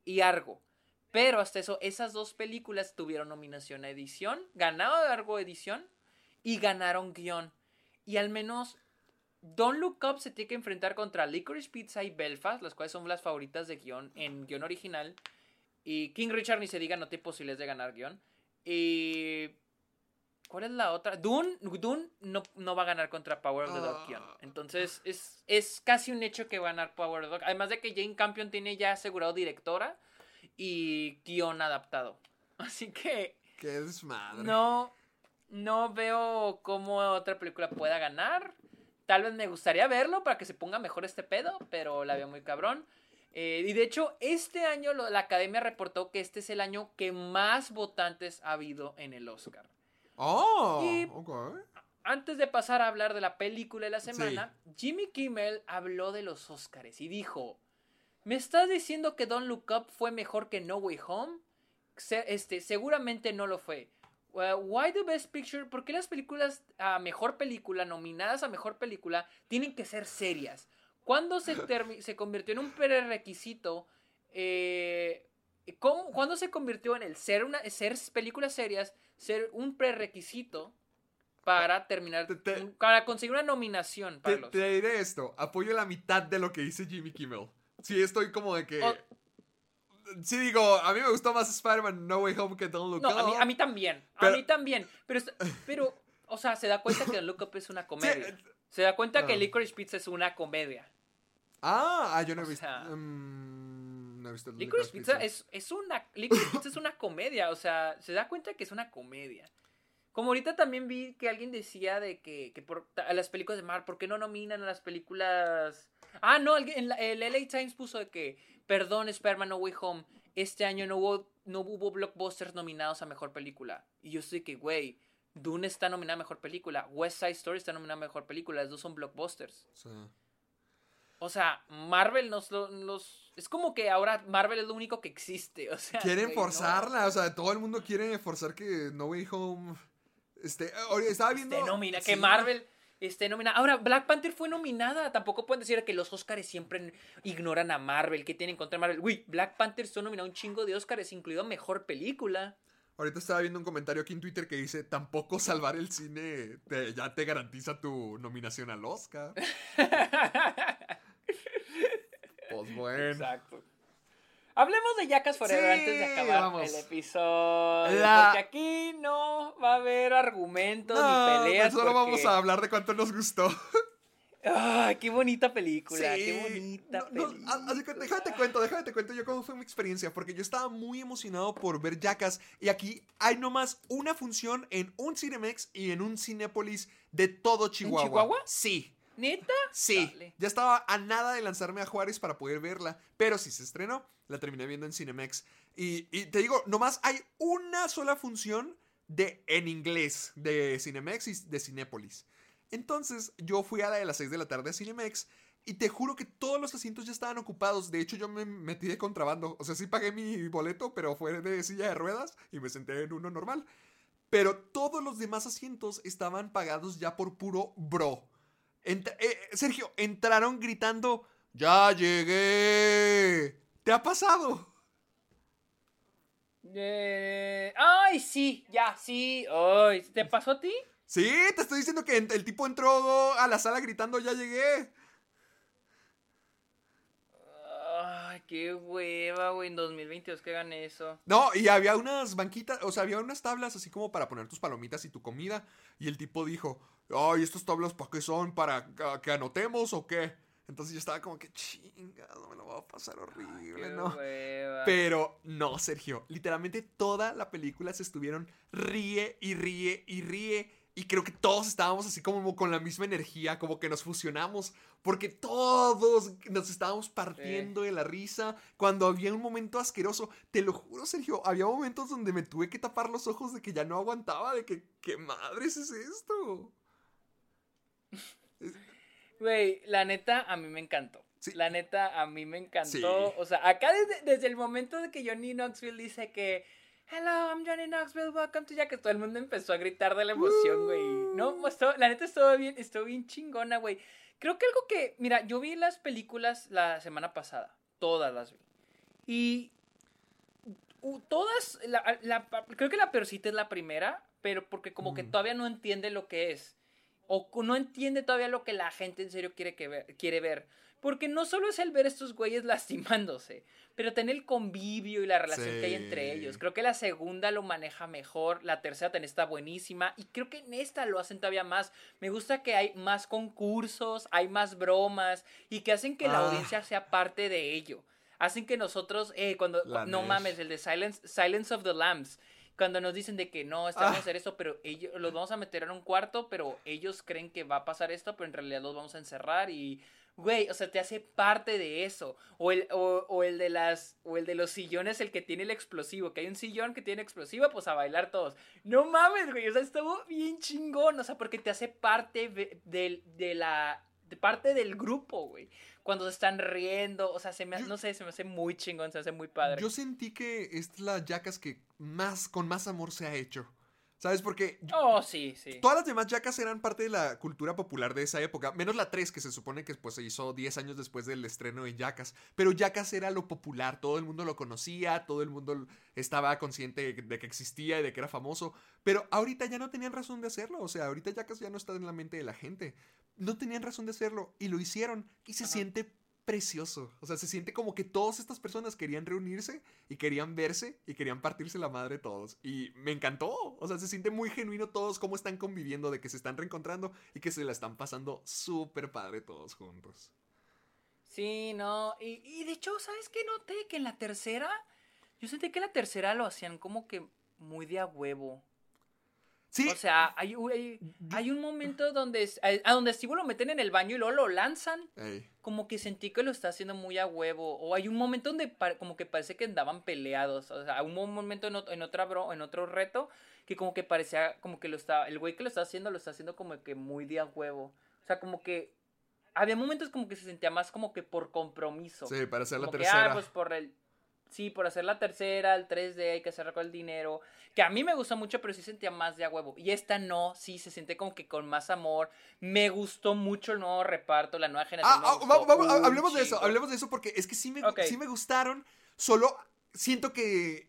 y Argo. Pero hasta eso, esas dos películas tuvieron nominación a edición, ganado Argo edición y ganaron guion. Y al menos Don't Look Up se tiene que enfrentar contra Licorice Pizza y Belfast, las cuales son las favoritas de guion en guion original. Y King Richard ni se diga, no tiene posibilidades de ganar guion. Y ¿Cuál es la otra? Dune, Dune no, no va a ganar contra Power of the Dog, Kion. Ah. Entonces, es, es casi un hecho que va a ganar Power of the Dog. Además de que Jane Campion tiene ya asegurado directora y guion adaptado. Así que Qué desmadre. no, no veo cómo otra película pueda ganar. Tal vez me gustaría verlo para que se ponga mejor este pedo, pero la veo muy cabrón. Eh, y de hecho, este año lo- la academia reportó que este es el año que más votantes ha habido en el Oscar. Oh, Y-. Antes de pasar a hablar de la película de la semana, Jimmy Kimmel habló de los Oscars y dijo: ¿Me estás diciendo que Don't Look Up fue mejor que No Way Home? Se- este, seguramente no lo fue. Uh, why the Best Picture? ¿Por qué las películas a mejor película, nominadas a mejor película, tienen que ser serias? ¿Cuándo se, se convirtió en un prerequisito? Eh, ¿cómo- ¿Cuándo se convirtió en el ser, una, ser películas serias, ser un prerequisito para terminar, Te- te- un- para conseguir una nominación para Te, los te diré esto. Apoyo la mitad de lo que dice Jimmy Kimmel. Sí, estoy como de que. Sí, digo, a mí me gustó más Spider-Man No Way Home que Don't Look No, Up. a mí, a mí también. Pero- a mí también. Pero, pero, o sea, se da cuenta que Look Up es una comedia. Sí, Se da cuenta que ah. Licorice Pizza es una comedia. Ah, ah, yo no he visto. sea, mm, no he visto Licorice Pizza es, es una. Licorice Pizza es una comedia. O sea, se da cuenta que es una comedia. Como ahorita también vi que alguien decía de que, que por a las películas de Mar, ¿por qué no nominan a las películas? Ah, no, alguien- en la- el LA Times puso de que, perdón, Spider-Man No Way Home, este año no hubo, no hubo blockbusters nominados a mejor película. Y yo estoy que, güey, Dune está nominada a mejor película, West Side Story está nominada a mejor película, las dos son blockbusters. Sí. O sea, Marvel nos lo- los. Es como que ahora Marvel es lo único que existe. O sea, Quieren güey, no. forzarla, o sea, todo el mundo quiere forzar que No Way Home. Este, estaba viendo. esté nomina, sí. que Marvel esté nominada. Ahora, Black Panther fue nominada. Tampoco pueden decir que los Oscars siempre ignoran a Marvel. que tienen contra Marvel? Uy, Black Panther estuvo nominado un chingo de Oscars, incluido Mejor Película. Ahorita estaba viendo un comentario aquí en Twitter que dice: Tampoco salvar el cine te- ya te garantiza tu nominación al Oscar. Pues bueno. Exacto. Hablemos de Jackass Forever Sí, antes de acabar vamos. el episodio. La- Porque aquí no va a haber argumentos No, ni peleas. pues solo porque- vamos a hablar de cuánto nos gustó. Ay, qué bonita película, Sí. qué bonita No, no, película. haz de cuenta- déjame te cuento, déjame te cuento yo cómo fue mi experiencia, porque yo estaba muy emocionado por ver Jackass y aquí hay nomás una función en un Cinemex y en un Cinépolis de todo Chihuahua. Chihuahua? Sí, ¿Neta? sí. Dale. Ya estaba a nada de lanzarme a Juárez para poder verla, pero sí se estrenó, la terminé viendo en Cinemex. Y, y te digo, nomás hay una sola función de en inglés de Cinemex y de Cinépolis. Entonces yo fui a la de las 6 de la tarde a Cinemex y te juro que todos los asientos ya estaban ocupados. De hecho yo me metí de contrabando. O sea, sí pagué mi boleto, pero fue de silla de ruedas y me senté en uno normal. Pero todos los demás asientos estaban pagados ya por puro bro. Ent- eh, Sergio, entraron gritando, ¡Ya llegué! ¿Te ha pasado? Eh, ay, sí, ya, sí. Ay, ¿te pasó a ti? Sí, te estoy diciendo que el tipo entró a la sala gritando, ¡Ya llegué! Ay, qué hueva, güey, en 2022 que hagan eso. No, y había unas banquitas, o sea, había unas tablas así como para poner tus palomitas y tu comida. Y el tipo dijo, ay, ¿estas tablas para qué son? ¿Para que- que anotemos o qué? Entonces yo estaba como que, chingado, me lo va a pasar horrible, ¿no? hueva. Pero no, Sergio. Literalmente toda la película se estuvieron ríe y ríe y ríe. Y creo que todos estábamos así como con la misma energía, como que nos fusionamos. Porque todos nos estábamos partiendo de la risa. Cuando había un momento asqueroso, te lo juro, Sergio, había momentos donde me tuve que tapar los ojos de que ya no aguantaba, de que, ¿qué madres es esto? Güey, la neta, a mí me encantó. Sí. La neta, a mí me encantó. Sí. O sea, acá desde, desde el momento de que Johnny Knoxville dice que Hello, I'm Johnny Knoxville, welcome to Jackass. Todo el mundo empezó a gritar de la emoción, güey. No, estuvo- la neta estuvo bien, estuvo bien chingona, güey. Creo que algo que, mira, yo vi las películas la semana pasada. Todas las vi. Y todas, la- la- creo que la peorcita es la primera, pero porque como que Mm. todavía no entiende lo que es. O no entiende todavía lo que la gente en serio quiere, que ver, quiere ver. Porque no solo es el ver a estos güeyes lastimándose, pero tener el convivio y la relación que hay entre ellos. Creo que la segunda lo maneja mejor, la tercera también está buenísima y creo que en esta lo hacen todavía más. Me gusta que hay más concursos, hay más bromas y que hacen que la Ah. audiencia sea parte de ello. Hacen que nosotros, eh, cuando, La no mames, el de Silence, Silence of the Lambs, cuando nos dicen de que no, estamos Ah. a hacer esto, pero ellos los vamos a meter en un cuarto, pero ellos creen que va a pasar esto, pero en realidad los vamos a encerrar y güey, o sea, te hace parte de eso. O el, o, o el de las, o el de los sillones, el que tiene el explosivo, que hay un sillón que tiene explosivo, pues a bailar todos. No mames, güey, o sea, estuvo bien chingón, o sea, porque te hace parte de, de- de la de parte del grupo, güey. Cuando se están riendo, o sea, se me, Yo- no sé, se me hace muy chingón, se me hace muy padre. Yo sentí que es la Jackass que más, con más amor se ha hecho. ¿Sabes? Porque Oh, sí, sí. todas las demás Jackass eran parte de la cultura popular de esa época. Menos la 3, que se supone que pues, se hizo 10 años después del estreno de Jackass. Pero Jackass era lo popular. Todo el mundo lo conocía. Todo el mundo estaba consciente de que existía y de que era famoso. Pero ahorita ya no tenían razón de hacerlo. O sea, ahorita Jackass ya no está en la mente de la gente. No tenían razón de hacerlo. Y lo hicieron. Y se Ajá. siente precioso. O sea, se siente como que todas estas personas querían reunirse y querían verse y querían partirse la madre todos. Y me encantó. O sea, se siente muy genuino todos cómo están conviviendo, de que se están reencontrando y que se la están pasando súper padre todos juntos. Sí, no. Y, y de hecho, ¿sabes qué noté? Que en la tercera, yo sentí que en la tercera lo hacían como que muy de a huevo. Sí, O sea, hay, hay, hay un momento donde, a, donde Steve lo meten en el baño y luego lo lanzan. Ey, Como que sentí que lo está haciendo muy a huevo. O hay un momento donde como que parece que andaban peleados. O sea, un momento en, ot- en otra bro, en otro reto que como que parecía como que lo está, el güey que lo está haciendo lo está haciendo como que muy de a huevo. O sea, como que había momentos como que se sentía más como que por compromiso. sí, para hacer la Como que, tercera. ah, pues por el. Sí, por hacer la tercera, el 3D, hay que hacerlo con el dinero. Que a mí me gustó mucho, pero sí sentía más de a huevo. Y esta no, sí, se siente como que con más amor. Me gustó mucho el nuevo reparto, la nueva generación. Ah, ah, vamos, vamos, hablemos de eso, hablemos de eso porque es que sí me, sí me gustaron, solo siento que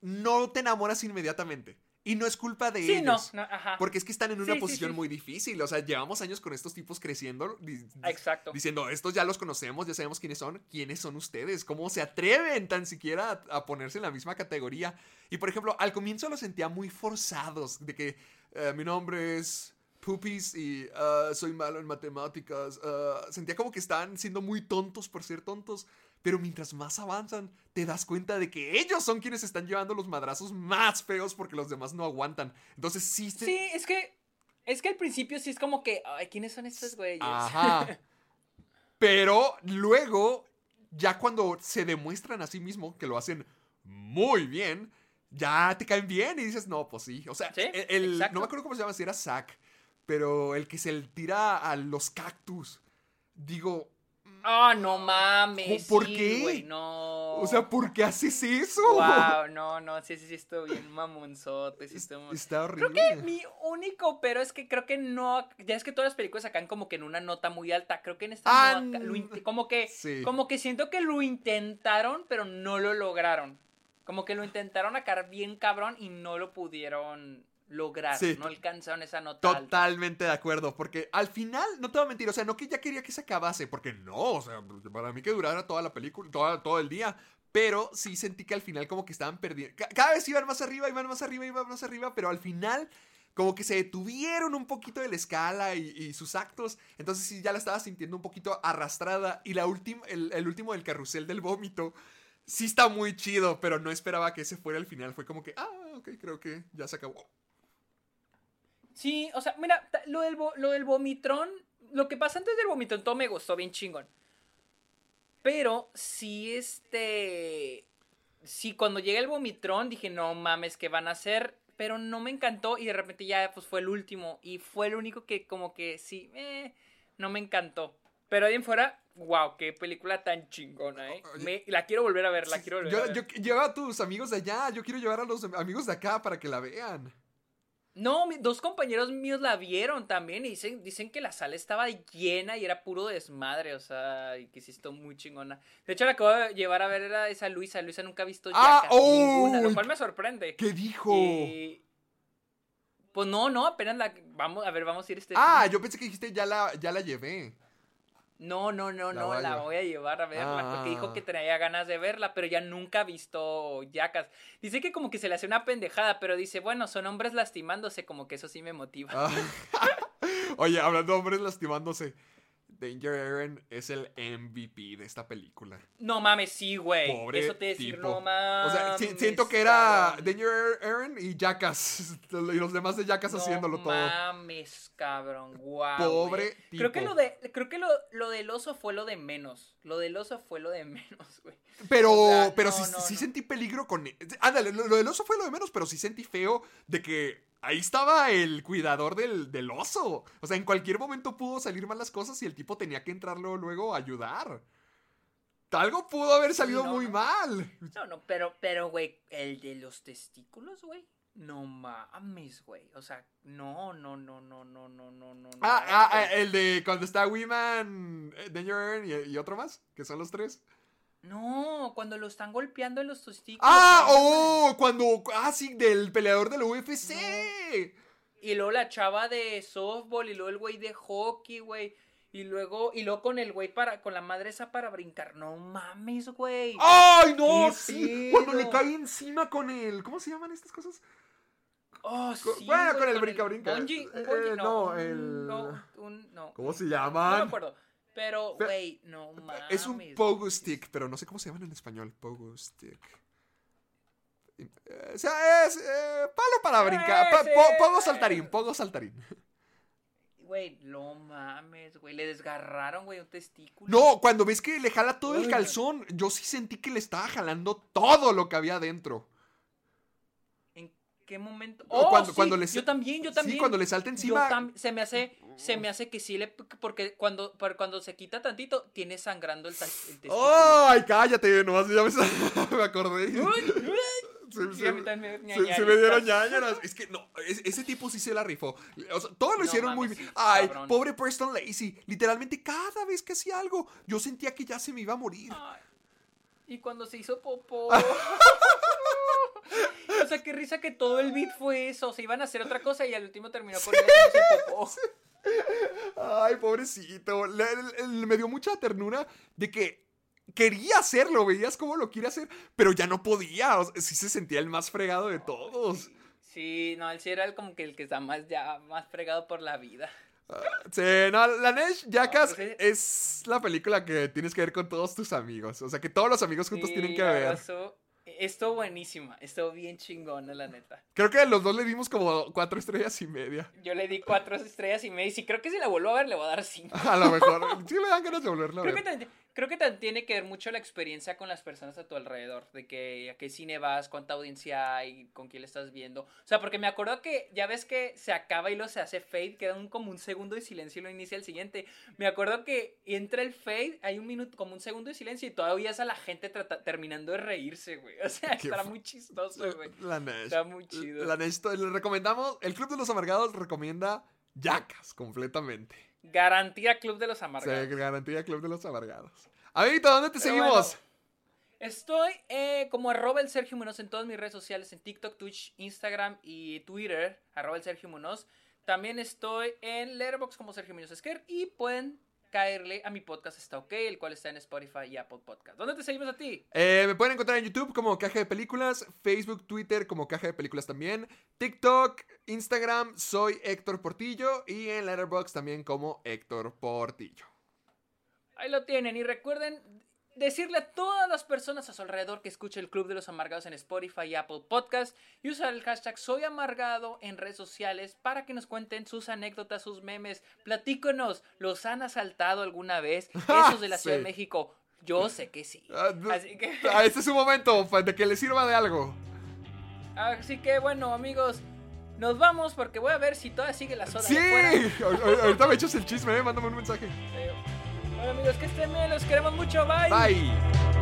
no te enamoras inmediatamente. Y no es culpa de Sí, no, ellos. no, ajá. Porque es que están en una Sí, posición sí. muy difícil. O sea, llevamos años con estos tipos creciendo. di- Exacto. Diciendo, estos ya los conocemos, ya sabemos quiénes son. ¿Quiénes son ustedes? ¿Cómo se atreven tan siquiera a, a ponerse en la misma categoría? Y por ejemplo, al comienzo los sentía muy forzados. De que eh, mi nombre es Pupis y ah, soy malo en matemáticas. ah, sentía como que estaban siendo muy tontos por ser tontos. Pero mientras más avanzan, te das cuenta de que ellos son quienes están llevando los madrazos más feos porque los demás no aguantan. Entonces sí, se- Sí, es que. Es que al principio sí es como que. Ay, ¿quiénes son estos güeyes? Ajá. Pero luego, ya cuando se demuestran a sí mismos que lo hacen muy bien, ya te caen bien y dices, no, pues sí. O sea, Sí, el, el- no me acuerdo cómo se llama, si era Zack, pero el que se le tira a los cactus. Digo, Ah, no mames. ¿Por sí, qué? no. o sea, ¿por qué haces eso? Wow, no, no, sí, sí, sí, estuvo bien mamonzote, sí, estuvo Está horrible. Creo que mi único pero es que creo que no. Ya es que todas las películas sacan como que en una nota muy alta. Creo que en esta Ah, no lo como que. sí. Como que siento que lo intentaron, pero no lo lograron. Como que lo intentaron sacar bien cabrón y no lo pudieron lograr. Sí. No alcanzaron esa nota alta. Totalmente de acuerdo, porque al final, no te voy a mentir, o sea, no que ya quería que se acabase, porque no, o sea, para mí que durara toda la película, toda- todo el día, pero sí sentí que al final como que estaban perdiendo, ca- cada vez iban más arriba, iban más arriba, iban más arriba, pero al final como que se detuvieron un poquito de la escala y, y sus actos, entonces sí ya la estaba sintiendo un poquito arrastrada y la última, el, el último del carrusel del vómito. Sí está muy chido, pero no esperaba que ese fuera el final. Fue como que, ah, ok, creo que ya se acabó. Sí, o sea, mira, lo del, lo del vomitrón, lo que pasa antes del vomitrón, todo me gustó bien chingón. Pero sí, este. Sí, cuando llega el vomitrón dije, no mames, ¿qué van a hacer? Pero no me encantó y de repente ya pues fue el último. Y fue el único que como que sí, eh, no me encantó. Pero ahí en fuera, wow, qué película tan chingona, ¿eh? Me- la quiero volver a ver, la quiero volver a Yo, ver. yo- lleva a tus amigos de allá, yo quiero llevar a los amigos de acá para que la vean. No, mi- dos compañeros míos la vieron también y dicen, dicen que la sala estaba llena y era puro desmadre, o sea, y que sí estuvo muy chingona. De hecho, la acabo de llevar a ver era esa Luisa. Luisa nunca ha visto Ah, Jackass, ninguna, ¡oh! lo cual me sorprende. ¿Qué dijo? Y- Pues no, no, apenas la... Vamos, a ver, vamos a ir este... Ah, yo pensé que dijiste ya la, ya la llevé. No, no, no, La no, la voy a llevar a verla, porque dijo Ah. que traía ganas de verla, pero ya nunca ha visto Jackass. Dice que como que se le hace una pendejada, pero dice, bueno, son hombres lastimándose, como que eso sí me motiva. Ah. Oye, hablando de hombres lastimándose, Danger Aaron es el MVP de esta película. No mames, sí, güey. Pobre Eso te decir, tipo. no mames. O sea, si- siento que era. Danger Aaron y Jackass. Y los demás de Jackass haciéndolo no todo. mames, cabrón, guau. Pobre güey. Creo que lo de creo que lo, lo del oso fue lo de menos. Lo del oso fue lo de menos, güey. Pero, O sea, pero no, sí, no, sí no. sentí peligro con. e, Ándale, lo, lo del oso fue lo de menos, pero sí sentí feo de que ahí estaba el cuidador del, del oso. O sea, en cualquier momento pudo salir mal las cosas y el tipo tenía que entrarlo luego a ayudar. Algo pudo haber salido no, muy no. mal. No, no, pero pero güey, el de los testículos, güey. No mames, güey. O sea, no, no, no, no, no, no, no, no. Ah, ah, ah, el de cuando está Wiman, eh, Danger y, y otro más, que son los tres. No, cuando lo están golpeando en los testículos. ¡Ah! ¡Oh! Cuando. ¡Ah, sí! Del peleador del UFC. Y luego la chava de softball y luego el güey de hockey, güey. Y luego, y luego con el güey para, con la madre esa para brincar. No mames, güey. ¡Ay, no! ¡Qué Sí, pedo! cuando le cae encima con el. ¿Cómo se llaman estas cosas? Oh, sí, bueno, güey, con el brinca-brinca. bungee, un Eh, no, el- no, un- no. ¿Cómo se No me acuerdo. Pero, Pe- güey, no mames. es un pogo stick, pero no sé cómo se llaman en español. Pogo stick. Eh, O sea, es eh, palo para brincar. Pa- po- pogo saltarín, pogo saltarín. Güey, no mames, güey. Le desgarraron, güey, un testículo. No, cuando ves que le jala todo el calzón, yo sí sentí que le estaba jalando todo lo que había dentro. ¿En qué momento? Oh, cuando- sí, cuando Yo también, yo también. Sí, cuando le salta encima. Tam- se me hace, se me hace que sí le, porque cuando, cuando se quita tantito, tiene sangrando el, el testículo. ¡Ay, cállate! Nomás ya me, me acordé. Se, Sí, se- a mí también me se- se me dieron ñañaras. Es que no, es- ese tipo sí se la rifó. O sea, todos lo No hicieron muy bien. sí, Ay, cabrón. pobre Preston Lacey. Literalmente cada vez que hacía algo, yo sentía que ya se me iba a morir. Ay, Y cuando se hizo popó. o sea, qué risa que todo el beat fue eso. Se iban a hacer otra cosa y al último terminó con popó. Ay, pobrecito. Le- le- le- me dio mucha ternura de que quería hacerlo, veías cómo lo quiere hacer, pero ya no podía. O sea, sí se sentía el más fregado de todos. Sí, no, él sí era el como que el que está más ya más fregado por la vida. Sí, no, la Nesh Jackass pues, es la película que tienes que ver con todos tus amigos. O sea, que todos los amigos juntos Sí, tienen que ver. Estuvo, buenísima, estuvo bien chingona, la neta. Creo que los dos le dimos como cuatro estrellas y media. Yo le di cuatro estrellas y media. Y si creo que si la vuelvo a ver, le voy a dar cinco. A lo mejor. Sí me dan ganas de volverla a Creo que, ver. también, creo que también tiene que ver mucho la experiencia con las personas a tu alrededor, de que a qué cine vas, cuánta audiencia hay, con quién le estás viendo. O sea, porque me acuerdo que ya ves que se acaba y lo se hace fade, queda un, como un segundo de silencio y lo inicia el siguiente. Me acuerdo que entra el fade, hay un minuto, como un segundo de silencio y todavía es a la gente trata- terminando de reírse, güey. O sea, fu- muy chistoso, güey. La Nesh. Está muy chido. La Nesh, le recomendamos. El Club de los Amargados recomienda Jackass completamente. Garantía Club de los Amargados. garantía Club de los Amargados. Amiguito, ¿dónde te Pero seguimos? bueno, Estoy eh, como arroba el Sergio Munoz en todas mis redes sociales, en TikTok, Twitch, Instagram y Twitter, arroba el Sergio Munoz. También estoy en Letterboxd como Sergio Munoz Esquer y pueden caerle a mi podcast Está OK, el cual está en Spotify y Apple Podcast. ¿Dónde te seguimos a ti? Eh, me pueden encontrar en YouTube como Caja de Películas, Facebook, Twitter como Caja de Películas también, TikTok, Instagram, soy Héctor Portillo y en Letterboxd también como Héctor Portillo. Ahí lo tienen y recuerden decirle a todas las personas a su alrededor que escuche el Club de los Amargados en Spotify y Apple Podcast y usar el hashtag Soy Amargado en redes sociales para que nos cuenten sus anécdotas, sus memes. Platíconos, ¿los han asaltado alguna vez? Esos de la Ciudad Sí. de México. Yo sé que sí. Ah, Así que, Ah, este es un momento de que le sirva de algo. así que bueno, amigos, nos vamos porque voy a ver si todavía sigue la soda Sí, de ahorita me echas el chisme, eh, mándame un mensaje. Bueno, amigos, que estén bien, los queremos mucho. Bye. Bye.